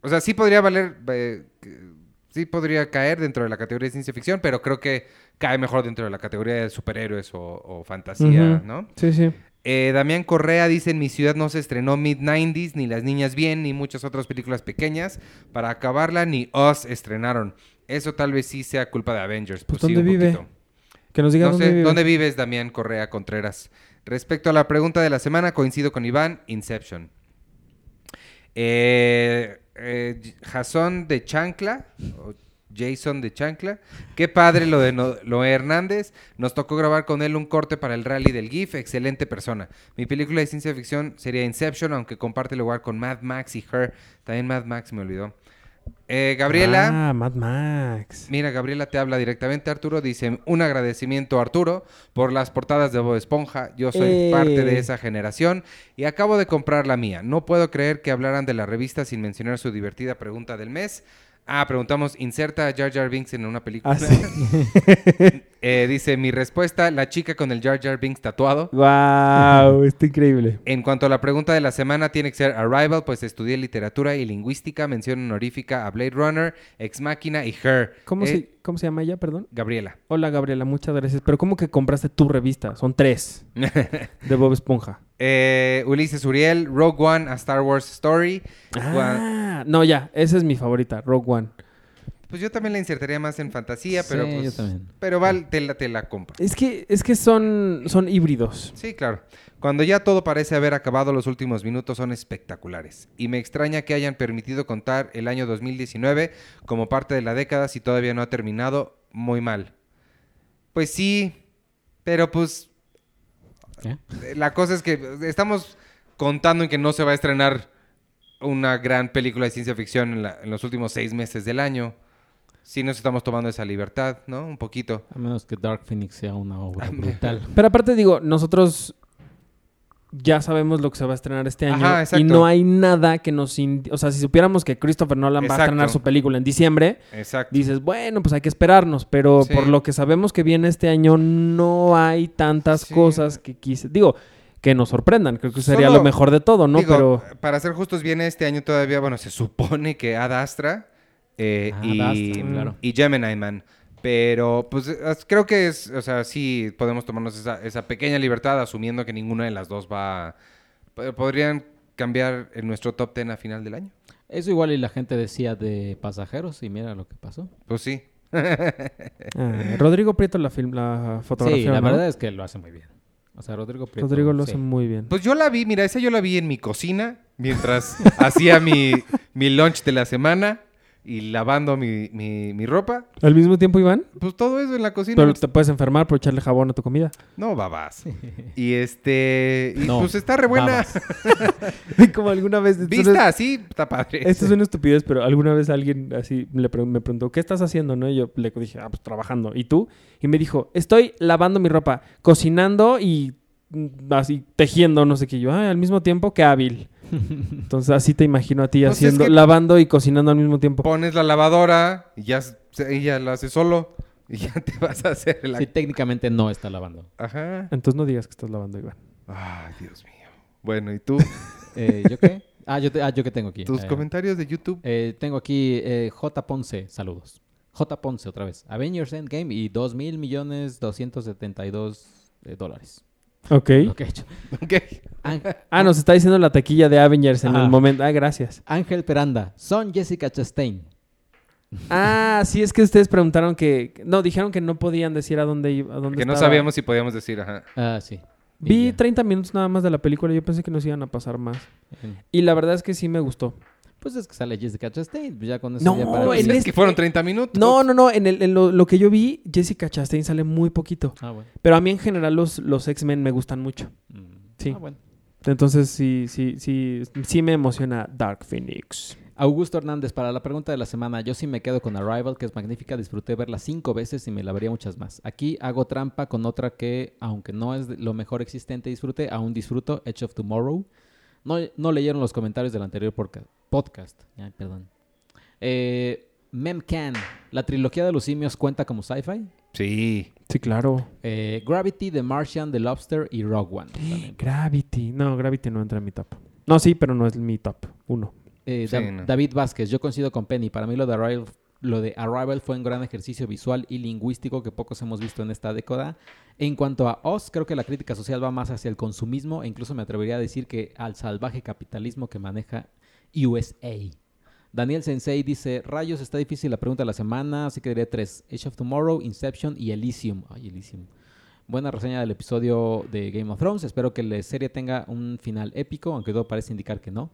O sea, sí podría valer... eh, sí podría caer dentro de la categoría de ciencia ficción, pero creo que cae mejor dentro de la categoría de superhéroes o, o fantasía. ¿no? Sí, sí. Eh, Damián Correa dice, en mi ciudad no se estrenó Mid-90s, ni Las Niñas Bien, ni muchas otras películas pequeñas. Para acabarla, ni Us estrenaron. Eso tal vez sí sea culpa de Avengers. Pues, sí, ¿dónde un vive? poquito. Que nos diga No dónde sé, vive. ¿dónde vives, Damián Correa Contreras? Respecto a la pregunta de la semana, coincido con Iván, Inception. Eh, eh, Jason de Chancla, o Jason de Chancla. Qué padre lo de No- Noé Hernández. Nos tocó grabar con él un corte para el rally del GIF. Excelente persona. Mi película de ciencia ficción sería Inception, aunque comparte lugar con Mad Max y Her. También Mad Max me olvidó. Eh, Gabriela. Ah, Mad Max. Mira, Gabriela te habla directamente, Arturo. Dice, un agradecimiento, Arturo, por las portadas de Bob Esponja. Yo soy Eh. parte de esa generación y acabo de comprar la mía. No puedo creer que hablaran de la revista sin mencionar su divertida pregunta del mes. Ah, preguntamos, inserta a Jar Jar Binks en una película. Ah, sí. Eh, dice, mi respuesta, la chica con el Jar Jar Binks tatuado. wow, está increíble. En cuanto a la pregunta de la semana, tiene que ser Arrival, pues estudié literatura y lingüística, mención honorífica a Blade Runner, Ex Máquina y Her. ¿Cómo, Eh, se, ¿Cómo se llama ella, perdón? Guabriela. Hola, Gabriela, muchas gracias. Pero ¿cómo que compraste tu revista? Son tres de Bob Esponja. Eh, Ulises Uriel, Rogue One, a Star Wars Story. Ah, no, ya, esa es mi favorita, Rogue One. Pues yo también la insertaría más en fantasía, pero Sí, pues, yo también. Pero val, te la, te la compro. Es que, es que son, son híbridos. Sí, claro. Cuando ya todo parece haber acabado, los últimos minutos son espectaculares. Y me extraña que hayan permitido contar el año 2019 como parte de la década si todavía no ha terminado muy mal. Pues sí, pero pues ¿Qué? eh, la cosa es que estamos contando en que no se va a estrenar una gran película de ciencia ficción en, la- en los últimos seis meses del año. Sí nos estamos tomando esa libertad, ¿no? Un poquito. A menos que Dark Phoenix sea una obra brutal. Pero aparte digo, nosotros ya sabemos lo que se va a estrenar este año Ajá, y no hay nada que nos... O sea, si supiéramos que Christopher Nolan va a estrenar su película en diciembre, Exacto. dices, bueno, pues hay que esperarnos, pero Sí. por lo que sabemos que viene este año no hay tantas Sí. cosas que quise... Digo, que nos sorprendan, creo que sería Solo- lo mejor de todo, ¿no? Digo, pero... para ser justos, viene este año todavía, bueno, se supone que Ad Astra eh, Ah, y, Ad Astra, claro. y Gemini Man. Pero, pues, creo que es, o sea, sí podemos tomarnos esa, esa pequeña libertad asumiendo que ninguna de las dos va... po- Podrían cambiar en nuestro top 10 a final del año. Eso igual y la gente decía de pasajeros y mira lo que pasó. Pues sí. Ah, Rodrigo Prieto la, film, la fotografía. Sí, la ¿no? verdad es que lo hace muy bien. O sea, Rodrigo Prieto. Rodrigo lo sí. hace muy bien. Pues yo la vi, mira, esa yo la vi en mi cocina mientras hacía mi, mi lunch de la semana y lavando mi, mi, mi ropa. ¿Al mismo tiempo, Iván? Pues todo eso en la cocina. Pero te puedes enfermar por echarle jabón a tu comida. No, babas. Y este... Y No, pues está re buena. Como alguna vez... Vista es- así, está padre. Esto es una estupidez, pero alguna vez alguien así le pre- me preguntó, ¿qué estás haciendo? ¿No? Y yo le dije, ah, pues trabajando. ¿Y tú? Y me dijo, estoy lavando mi ropa, cocinando y mm, así tejiendo, no sé qué. Y yo, ah, al mismo tiempo, qué hábil. Entonces así te imagino a ti Pues es haciendo, que- lavando y cocinando al mismo tiempo. Pones la lavadora y ya ella la hace solo y ya te vas a hacer la... Sí, técnicamente no está lavando. Ajá. Entonces no digas que estás lavando, Iván. Ay, Dios mío. Bueno, ¿y tú? Eh, ¿Yo qué? Ah, yo, te- ah, yo que tengo aquí. Tus Eh, comentarios de YouTube. eh, tengo aquí eh, J. Ponce, saludos. J. Ponce otra vez. Avengers Endgame y 2 mil millones 272 de dólares. Ok. Lo que he hecho. Ok. Ángel, Ah, nos está diciendo la taquilla de Avengers en el momento. Ah, gracias. Ángel Peranda. Son Jessica Chastain. Ah, sí, es que ustedes preguntaron que... No, dijeron que no podían decir a dónde iba. A dónde Que no sabíamos si podíamos decir, ajá. Ah, sí. Y Vi ya. 30 minutos nada más de la película. Yo pensé que nos iban a pasar más. Y la verdad es que sí me gustó. Pues es que sale Jessica Chastain. pues Ya con eso No, ya para en es que fueron 30 minutos. No, no, no. En, el- en lo, lo que yo vi, Jessica Chastain sale muy poquito. Ah, bueno. Pero a mí en general los, los X-Men me gustan mucho. Mm. Sí. Ah, bueno. Entonces sí, sí, sí, sí me emociona Dark Phoenix. Augusto Hernández, para la pregunta de la semana, yo sí me quedo con Arrival, que es magnífica, disfruté verla cinco veces y me la vería muchas más. Aquí hago trampa con otra que, aunque no es lo mejor existente, disfruté, aún disfruto, Edge of Tomorrow. No, no leyeron los comentarios del anterior podcast. Ay, perdón. Eh, Memcan, la trilogía de los simios cuenta como sci-fi. Sí. Sí, claro. Eh, Gravity, The Martian, The Lobster y Rogue One. también. Gravity. No, Gravity no entra en mi top. No, sí, pero no es mi top. Uno. Eh, Sí, Da- no. David Vázquez, yo coincido con Penny. Para mí lo de, Arrival, lo de Arrival fue un gran ejercicio visual y lingüístico que pocos hemos visto en esta década. En cuanto a Oz, creo que la crítica social va más hacia el consumismo e incluso me atrevería a decir que al salvaje capitalismo que maneja USA. Daniel Sensei dice, rayos, está difícil la pregunta de la semana, así que diré tres. Age of Tomorrow, Inception y Elysium. Ay, Elysium. Buena reseña del episodio de Game of Thrones. Espero que la serie tenga un final épico, aunque todo parece indicar que no.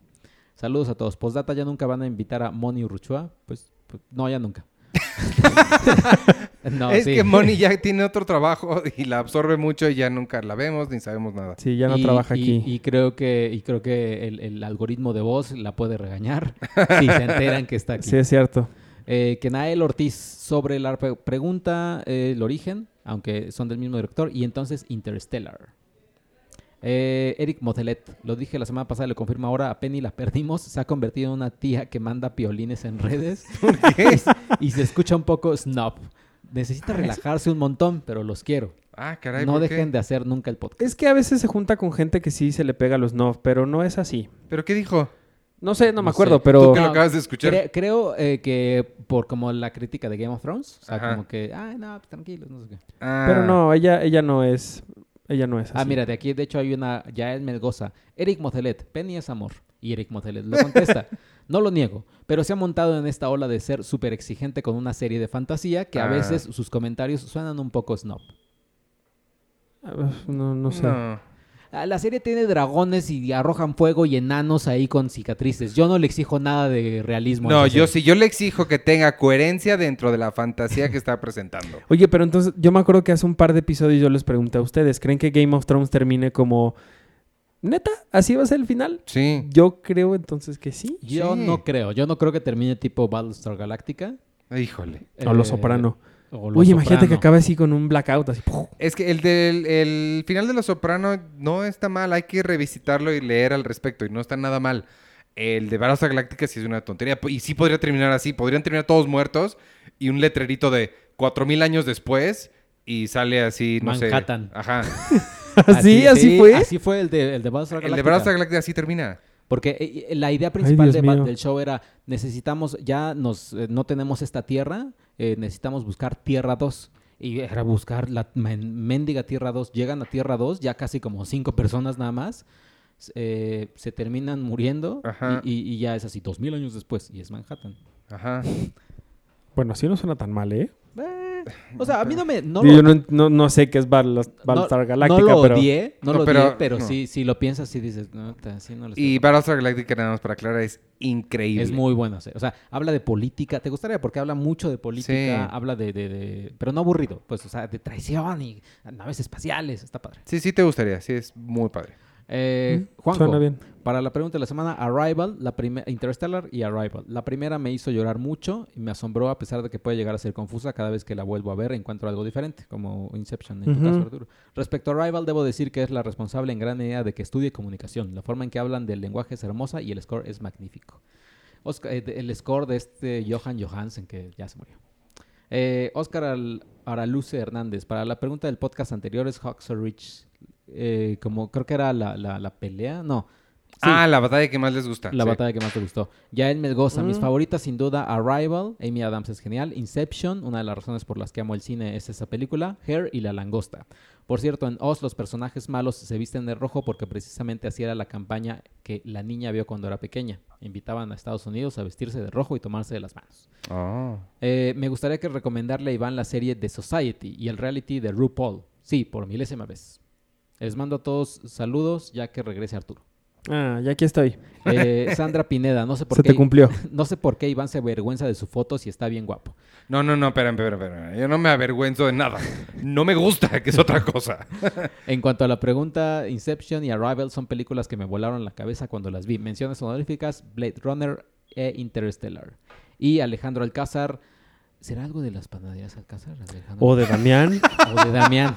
Saludos a todos. Postdata, ¿ya nunca van a invitar a Moni Urruchua? Pues, no, ya nunca. no, es sí. que Moni ya tiene otro trabajo y la absorbe mucho y ya nunca la vemos ni sabemos nada. Sí, ya no Y- trabaja y- aquí. Y creo que, y creo que el, el algoritmo de voz la puede regañar si se enteran que está aquí. Sí, es cierto. Eh, Kenael Ortiz sobre la pre- pregunta, eh, el origen, aunque son del mismo director, y entonces Interstellar. Eh, Eric Motelet, lo dije la semana pasada, le confirmo ahora, a Penny la perdimos, se ha convertido en una tía que manda piolines en redes ¿Qué? y se escucha un poco snob. Necesita relajarse un montón, pero los quiero. Ah, caray, no ¿por dejen qué? de hacer nunca el podcast. Es que a veces se junta con gente que sí se le pega a los no, pero no es así. ¿Pero qué dijo? No sé, no me acuerdo, sé. pero... Tú que lo No, acabas de escuchar. Cre- creo eh, que por como la crítica de Game of Thrones, o sea, Ajá. como que, ay, no, pues, tranquilos, no sé qué. Ah, Pero no, ella, ella no es... Ella no es así. Ah, mira, de aquí de hecho hay una, ya él me goza. Eric Motelet, Penny es amor. Y Eric Motelet lo contesta. no lo niego, pero se ha montado en esta ola de ser súper exigente con una serie de fantasía que a Ah. veces sus comentarios suenan un poco snob. Ah, No, no sé. No. La serie tiene dragones y arrojan fuego y enanos ahí con cicatrices. Yo no le exijo nada de realismo. No, yo sí, yo le exijo que tenga coherencia dentro de la fantasía que está presentando. Oye, pero entonces yo me acuerdo que hace un par de episodios yo les pregunté a ustedes, ¿creen que Game of Thrones termine como... ¿Neta? ¿Así va a ser el final? Sí. Yo creo entonces que sí. Yo Sí. no creo. Yo no creo que termine tipo Battlestar Galactica. Híjole. O Lo Eh, Soprano. O Oye, imagínate que acabe así con un blackout, así. ¡puf! Es que el del el final de Los Soprano no está mal, hay que revisitarlo y leer al respecto y no está nada mal. El de Battlestar Galáctica sí es una tontería y sí podría terminar así, podrían terminar todos muertos y un letrerito de 4000 años después y sale así, no Manhattan. sé. Ajá. ¿Así? ¿Así sí, fue? Así fue el de, el de Battlestar El de Galactica. Battlestar Galáctica así termina. Porque eh, eh, la idea principal de del show era, necesitamos, ya nos, eh, no tenemos esta tierra, eh, necesitamos buscar Tierra 2. Y era buscar la men- mendiga Tierra 2. Llegan a Tierra 2, ya casi como cinco personas nada más. eh, se terminan muriendo y- y ya es así, dos mil años después, y es Manhattan. Ajá. Bueno, así no suena tan mal, ¿eh? O sea, a mí no me... No lo- yo no, no, no sé qué es Battle- Battlestar no, Galactica, no lo pero... odié, no, No, lo pero- odié, pero no. sí, si lo piensas, sí dices, no, sí no estoy Y Battlestar Galactica, nada más para aclarar, es increíble. Es muy serie. O sea, habla de política. ¿Te gustaría? Porque habla mucho de política. Sí. Habla de, de- de- Pero no aburrido. Pues, o sea, de traición y naves espaciales. Está padre. Sí, sí te gustaría. Sí, es muy padre. Eh, Mm, Juanjo, Suena bien. para la pregunta de la semana, Arrival, la primera Interstellar y Arrival. La primera me hizo llorar mucho y me asombró a pesar de que puede llegar a ser confusa cada vez que la vuelvo a ver encuentro algo diferente, como Inception en tu caso, Arturo. Respecto a Arrival, debo decir que es la responsable en gran medida de que estudie comunicación. La forma en que hablan del lenguaje es hermosa y el score es magnífico. Oscar- eh, el score de este Johan Johansen, que ya se murió. Eh, Oscar Al- Araluce Hernández, para la pregunta del podcast anterior es Hawks Rich. Eh, como creo que era la, la- la pelea, no. Sí, Ah, la batalla que más les gusta. la sí. batalla que más te gustó. Ya en Melgoza, mis Mm. favoritas sin duda, Arrival, Amy Adams es genial, Inception, una de las razones por las que amo el cine es esa película, Hair y La Langosta. Por cierto, en Oz los personajes malos se visten de rojo porque precisamente así era la campaña que la niña vio cuando era pequeña. Invitaban a Estados Unidos a vestirse de rojo y tomarse de las manos. Oh. Eh, me gustaría que recomendarle a Iván la serie The Society y el reality de RuPaul. Sí, por milésima vez. Les mando a todos saludos ya que regrese Arturo. Ah, ya aquí estoy. Eh, Sandra Pineda, no sé por Se qué. te cumplió. No sé por qué Iván se avergüenza de su foto si está bien guapo. No, no, no, espera, espera, espera. Yo no me avergüenzo de nada. No me gusta, que es otra cosa. En cuanto a la pregunta, Inception y Arrival son películas que me volaron la cabeza cuando las vi. Menciones honoríficas, Blade Runner e Interstellar. Y Alejandro Alcázar. ¿Será algo de las panaderías Alcázar? Alejandro? O de Damián. O de Damián.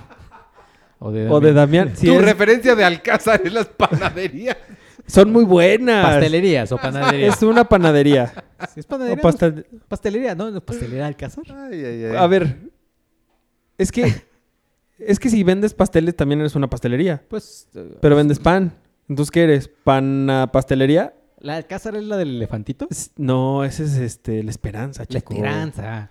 O de o de Damián. Damián. Sí, tu es- referencia de Alcázar es las panaderías. son muy buenas. Pastelerías o panaderías. Es una panadería. ¿Sí ¿Es O panadería? pastel- Pastelería, ¿no? ¿Pastelería Alcázar? Ay, ay, ay. A ver. Es que. Es que si vendes pasteles también eres una pastelería. Pues. eh, Pero vendes pan. Entonces, ¿qué eres? ¿Pana pastelería? ¿La Alcázar es la del elefantito? Es- No, ese es este, la esperanza, La chico. esperanza.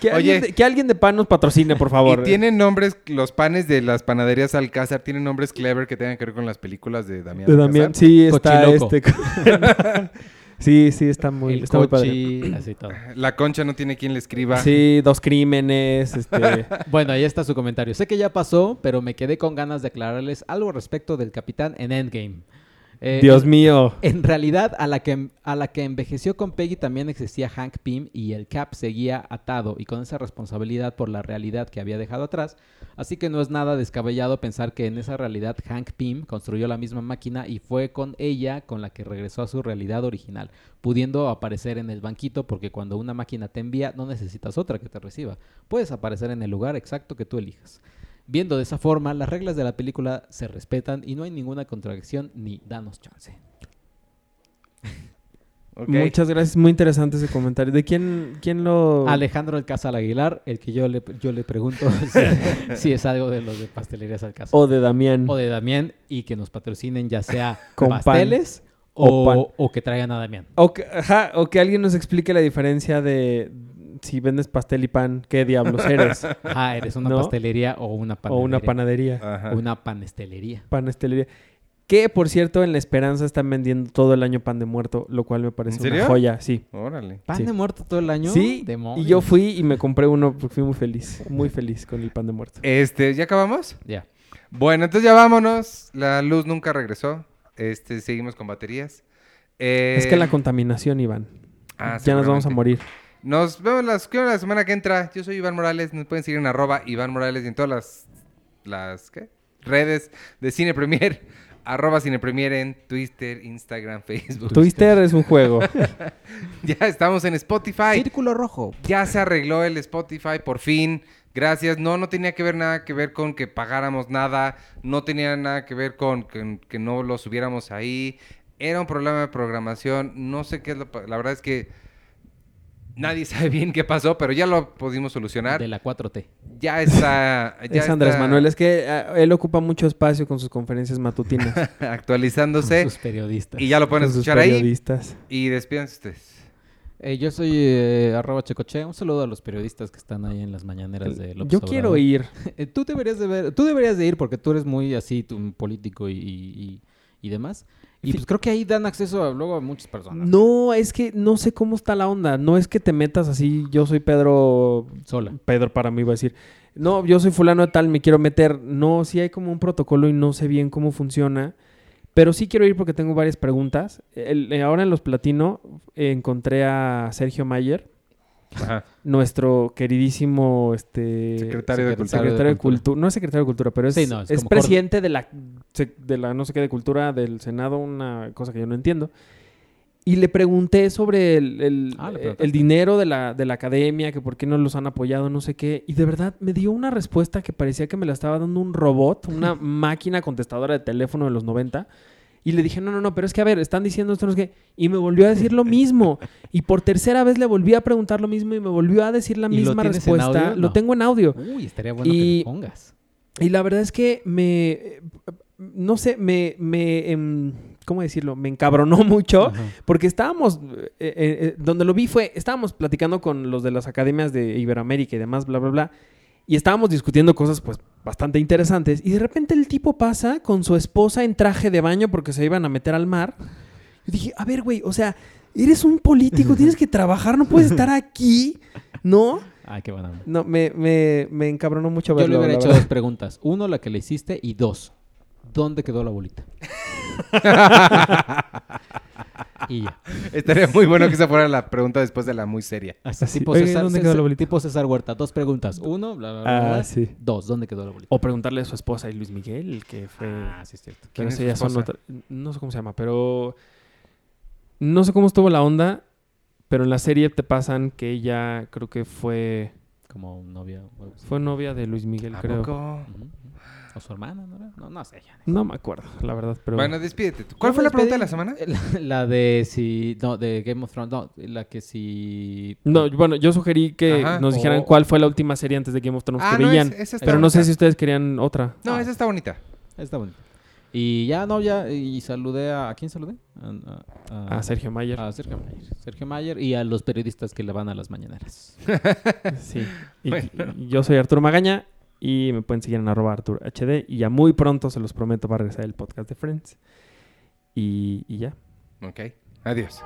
Que, Oye. alguien de, que alguien de pan nos patrocine, por favor. Y tienen nombres, los panes de las panaderías Alcázar tienen nombres clever que tengan que ver con las películas de Damián. De Damián, Alcázar. sí, está Cochiloco. este. sí, sí, está muy, el está muy padre. así todo. La concha no tiene quien le escriba. Sí, dos crímenes, este. Bueno, ahí está su comentario. Sé que ya pasó, pero me quedé con ganas de aclararles algo respecto del capitán en Endgame. Eh, Dios mío. En realidad, a la, que, a la que envejeció con Peggy también existía Hank Pym y el Cap seguía atado y con esa responsabilidad por la realidad que había dejado atrás. Así que no es nada descabellado pensar que en esa realidad Hank Pym construyó la misma máquina y fue con ella con la que regresó a su realidad original, pudiendo aparecer en el banquito porque cuando una máquina te envía no necesitas otra que te reciba. Puedes aparecer en el lugar exacto que tú elijas. Viendo de esa forma, las reglas de la película se respetan y no hay ninguna contradicción ni danos chance. Muchas gracias, muy interesante ese comentario. ¿De quién, quién lo...? Alejandro Alcázar Aguilar, el que yo le, yo le pregunto si, si es algo de los de pastelerías Alcázar. O de Damián. O de Damián y que nos patrocinen ya sea Con pan. pasteles O o, pan. o que traigan a Damián. O que, ajá, o que alguien nos explique la diferencia de si vendes pastel y pan, ¿qué diablos eres? Ah, eres una ¿No? pastelería o una o panadería. una panadería, Ajá. O una panestelería. panestelería. Que, por cierto, en La Esperanza están vendiendo todo el año pan de muerto, lo cual me parece ¿En una joya, sí. Órale. ¿Pan Sí. de muerto todo el año? Sí, Demonios. y yo fui y me compré uno porque fui muy feliz, muy feliz con el pan de muerto. Este, ¿ya acabamos? Ya. Bueno, entonces ya vámonos. La luz nunca regresó. Este, seguimos con baterías. Eh, Es que la contaminación, Iván. ah, ya nos vamos a morir. Nos vemos las, ¿qué hora la semana que entra. Yo soy Iván Morales. Nos pueden seguir en arroba Iván Morales y en todas las, las ¿qué? redes de Cine Premier. Arroba Cine Premier en Twitter, Instagram, Facebook. Twister es un juego. Ya estamos en Spotify. Círculo rojo. Ya se arregló el Spotify, por fin. Gracias. No, no tenía que ver nada que ver con que pagáramos nada. No tenía nada que ver con que, que no lo subiéramos ahí. Era un problema de programación. No sé qué es lo... La verdad es que Nadie sabe bien qué pasó, pero ya lo pudimos solucionar. De la 4T. Ya está. Ya es Andrés está Manuel. Es que eh, él ocupa mucho espacio con sus conferencias matutinas. actualizándose. Con sus periodistas. Y ya lo pueden con sus escuchar ahí. periodistas. Y despídense ustedes. Eh, yo soy eh, arroba checoche. Un saludo a los periodistas que están ahí en las mañaneras de López Yo quiero ir. Eh, tú deberías de ver, tú deberías de ir porque tú eres muy así, tú, político y- y- y demás. Y pues creo que ahí dan acceso a, luego a muchas personas. No, es que no sé cómo está la onda. No es que te metas así. Yo soy Pedro. Sola. Pedro para mí iba a decir. No, yo soy fulano de tal, me quiero meter. No, sí hay como un protocolo y no sé bien cómo funciona. Pero sí quiero ir porque tengo varias preguntas. El- eh, ahora en Los Platino eh, encontré a Sergio Mayer, Ajá. nuestro queridísimo este, Secretario de secretario Cultura. secretario de Cultura. Cultura. No es secretario de Cultura, pero es, Sí, no, es presidente de la, de la no sé qué de Cultura del Senado, una cosa que yo no entiendo. Y le pregunté sobre el, el- Ah, el dinero de la, de la academia, que por qué no los han apoyado, no sé qué. Y de verdad me dio una respuesta que parecía que me la estaba dando un robot, una máquina contestadora de teléfono de los 90. Y le dije, no, no, no, pero es que a ver, están diciendo esto, no sé qué. Y me volvió a decir lo mismo. Y por tercera vez le volví a preguntar lo mismo y me volvió a decir la ¿Y lo misma en respuesta. Lo tengo en audio. Uy, estaría bueno Y- que lo pongas. Y la verdad es que me. No sé, me. me em, ¿Cómo decirlo? Me encabronó mucho. Ajá. Porque estábamos. eh, eh, eh, donde lo vi fue. Estábamos platicando con los de las academias de Iberoamérica y demás, bla, bla, bla. Y estábamos discutiendo cosas, pues, bastante interesantes. Y de repente el tipo pasa con su esposa en traje de baño porque se iban a meter al mar. Yo dije, a ver, güey, o sea, eres un político, tienes que trabajar, no puedes estar aquí, ¿no? Ay, qué buena. No, me, me, me encabronó mucho Yo verlo. le hubiera hecho verdad. dos preguntas. Uno, la que le hiciste, y dos, ¿dónde quedó la bolita? y ya. Estaría muy bueno que esa fuera la pregunta después de la muy seria. Así, Sí. tipo, Oye, César, ¿dónde quedó César- la bolita? tipo César Huerta. Dos preguntas. Uno, bla, bla, bla, Ah, bla. sí. Dos, ¿dónde quedó la bolita? O preguntarle a su esposa y Luis Miguel, que fue... Ah, sí, es cierto. pero ¿Quién es eso su ya son otra- No sé cómo se llama, pero... No sé cómo estuvo la onda, pero en la serie te pasan que ella creo que fue... Como novia. Fue novia de Luis Miguel, ¿A creo. poco? Ujú. ¿O su hermana, no? No, no sé. ya. No me acuerdo, la verdad, pero... Bueno, despídete. tú. ¿Cuál fue la pregunta de la semana? La, la de si... No, de Game of Thrones. No, la que si... No, bueno, yo sugerí que Ajá. nos dijeran O- cuál fue la última serie antes de Game of Thrones Ah, que no, veían. es- esa está pero no sé bonita. si ustedes querían otra. No, Ah. esa está bonita. Está bonito. Y ya, no, ya. Y saludé a... ¿A quién saludé? A, a- A Sergio Mayer. A Sergio Mayer. Sergio Mayer y a los periodistas que le van a las mañaneras. Sí. Y, Bueno. y yo soy Arturo Magaña y me pueden seguir en arroba Arturo HD y ya muy pronto, se los prometo, va a regresar el podcast de Friends. Y, y ya. Ok. Adiós.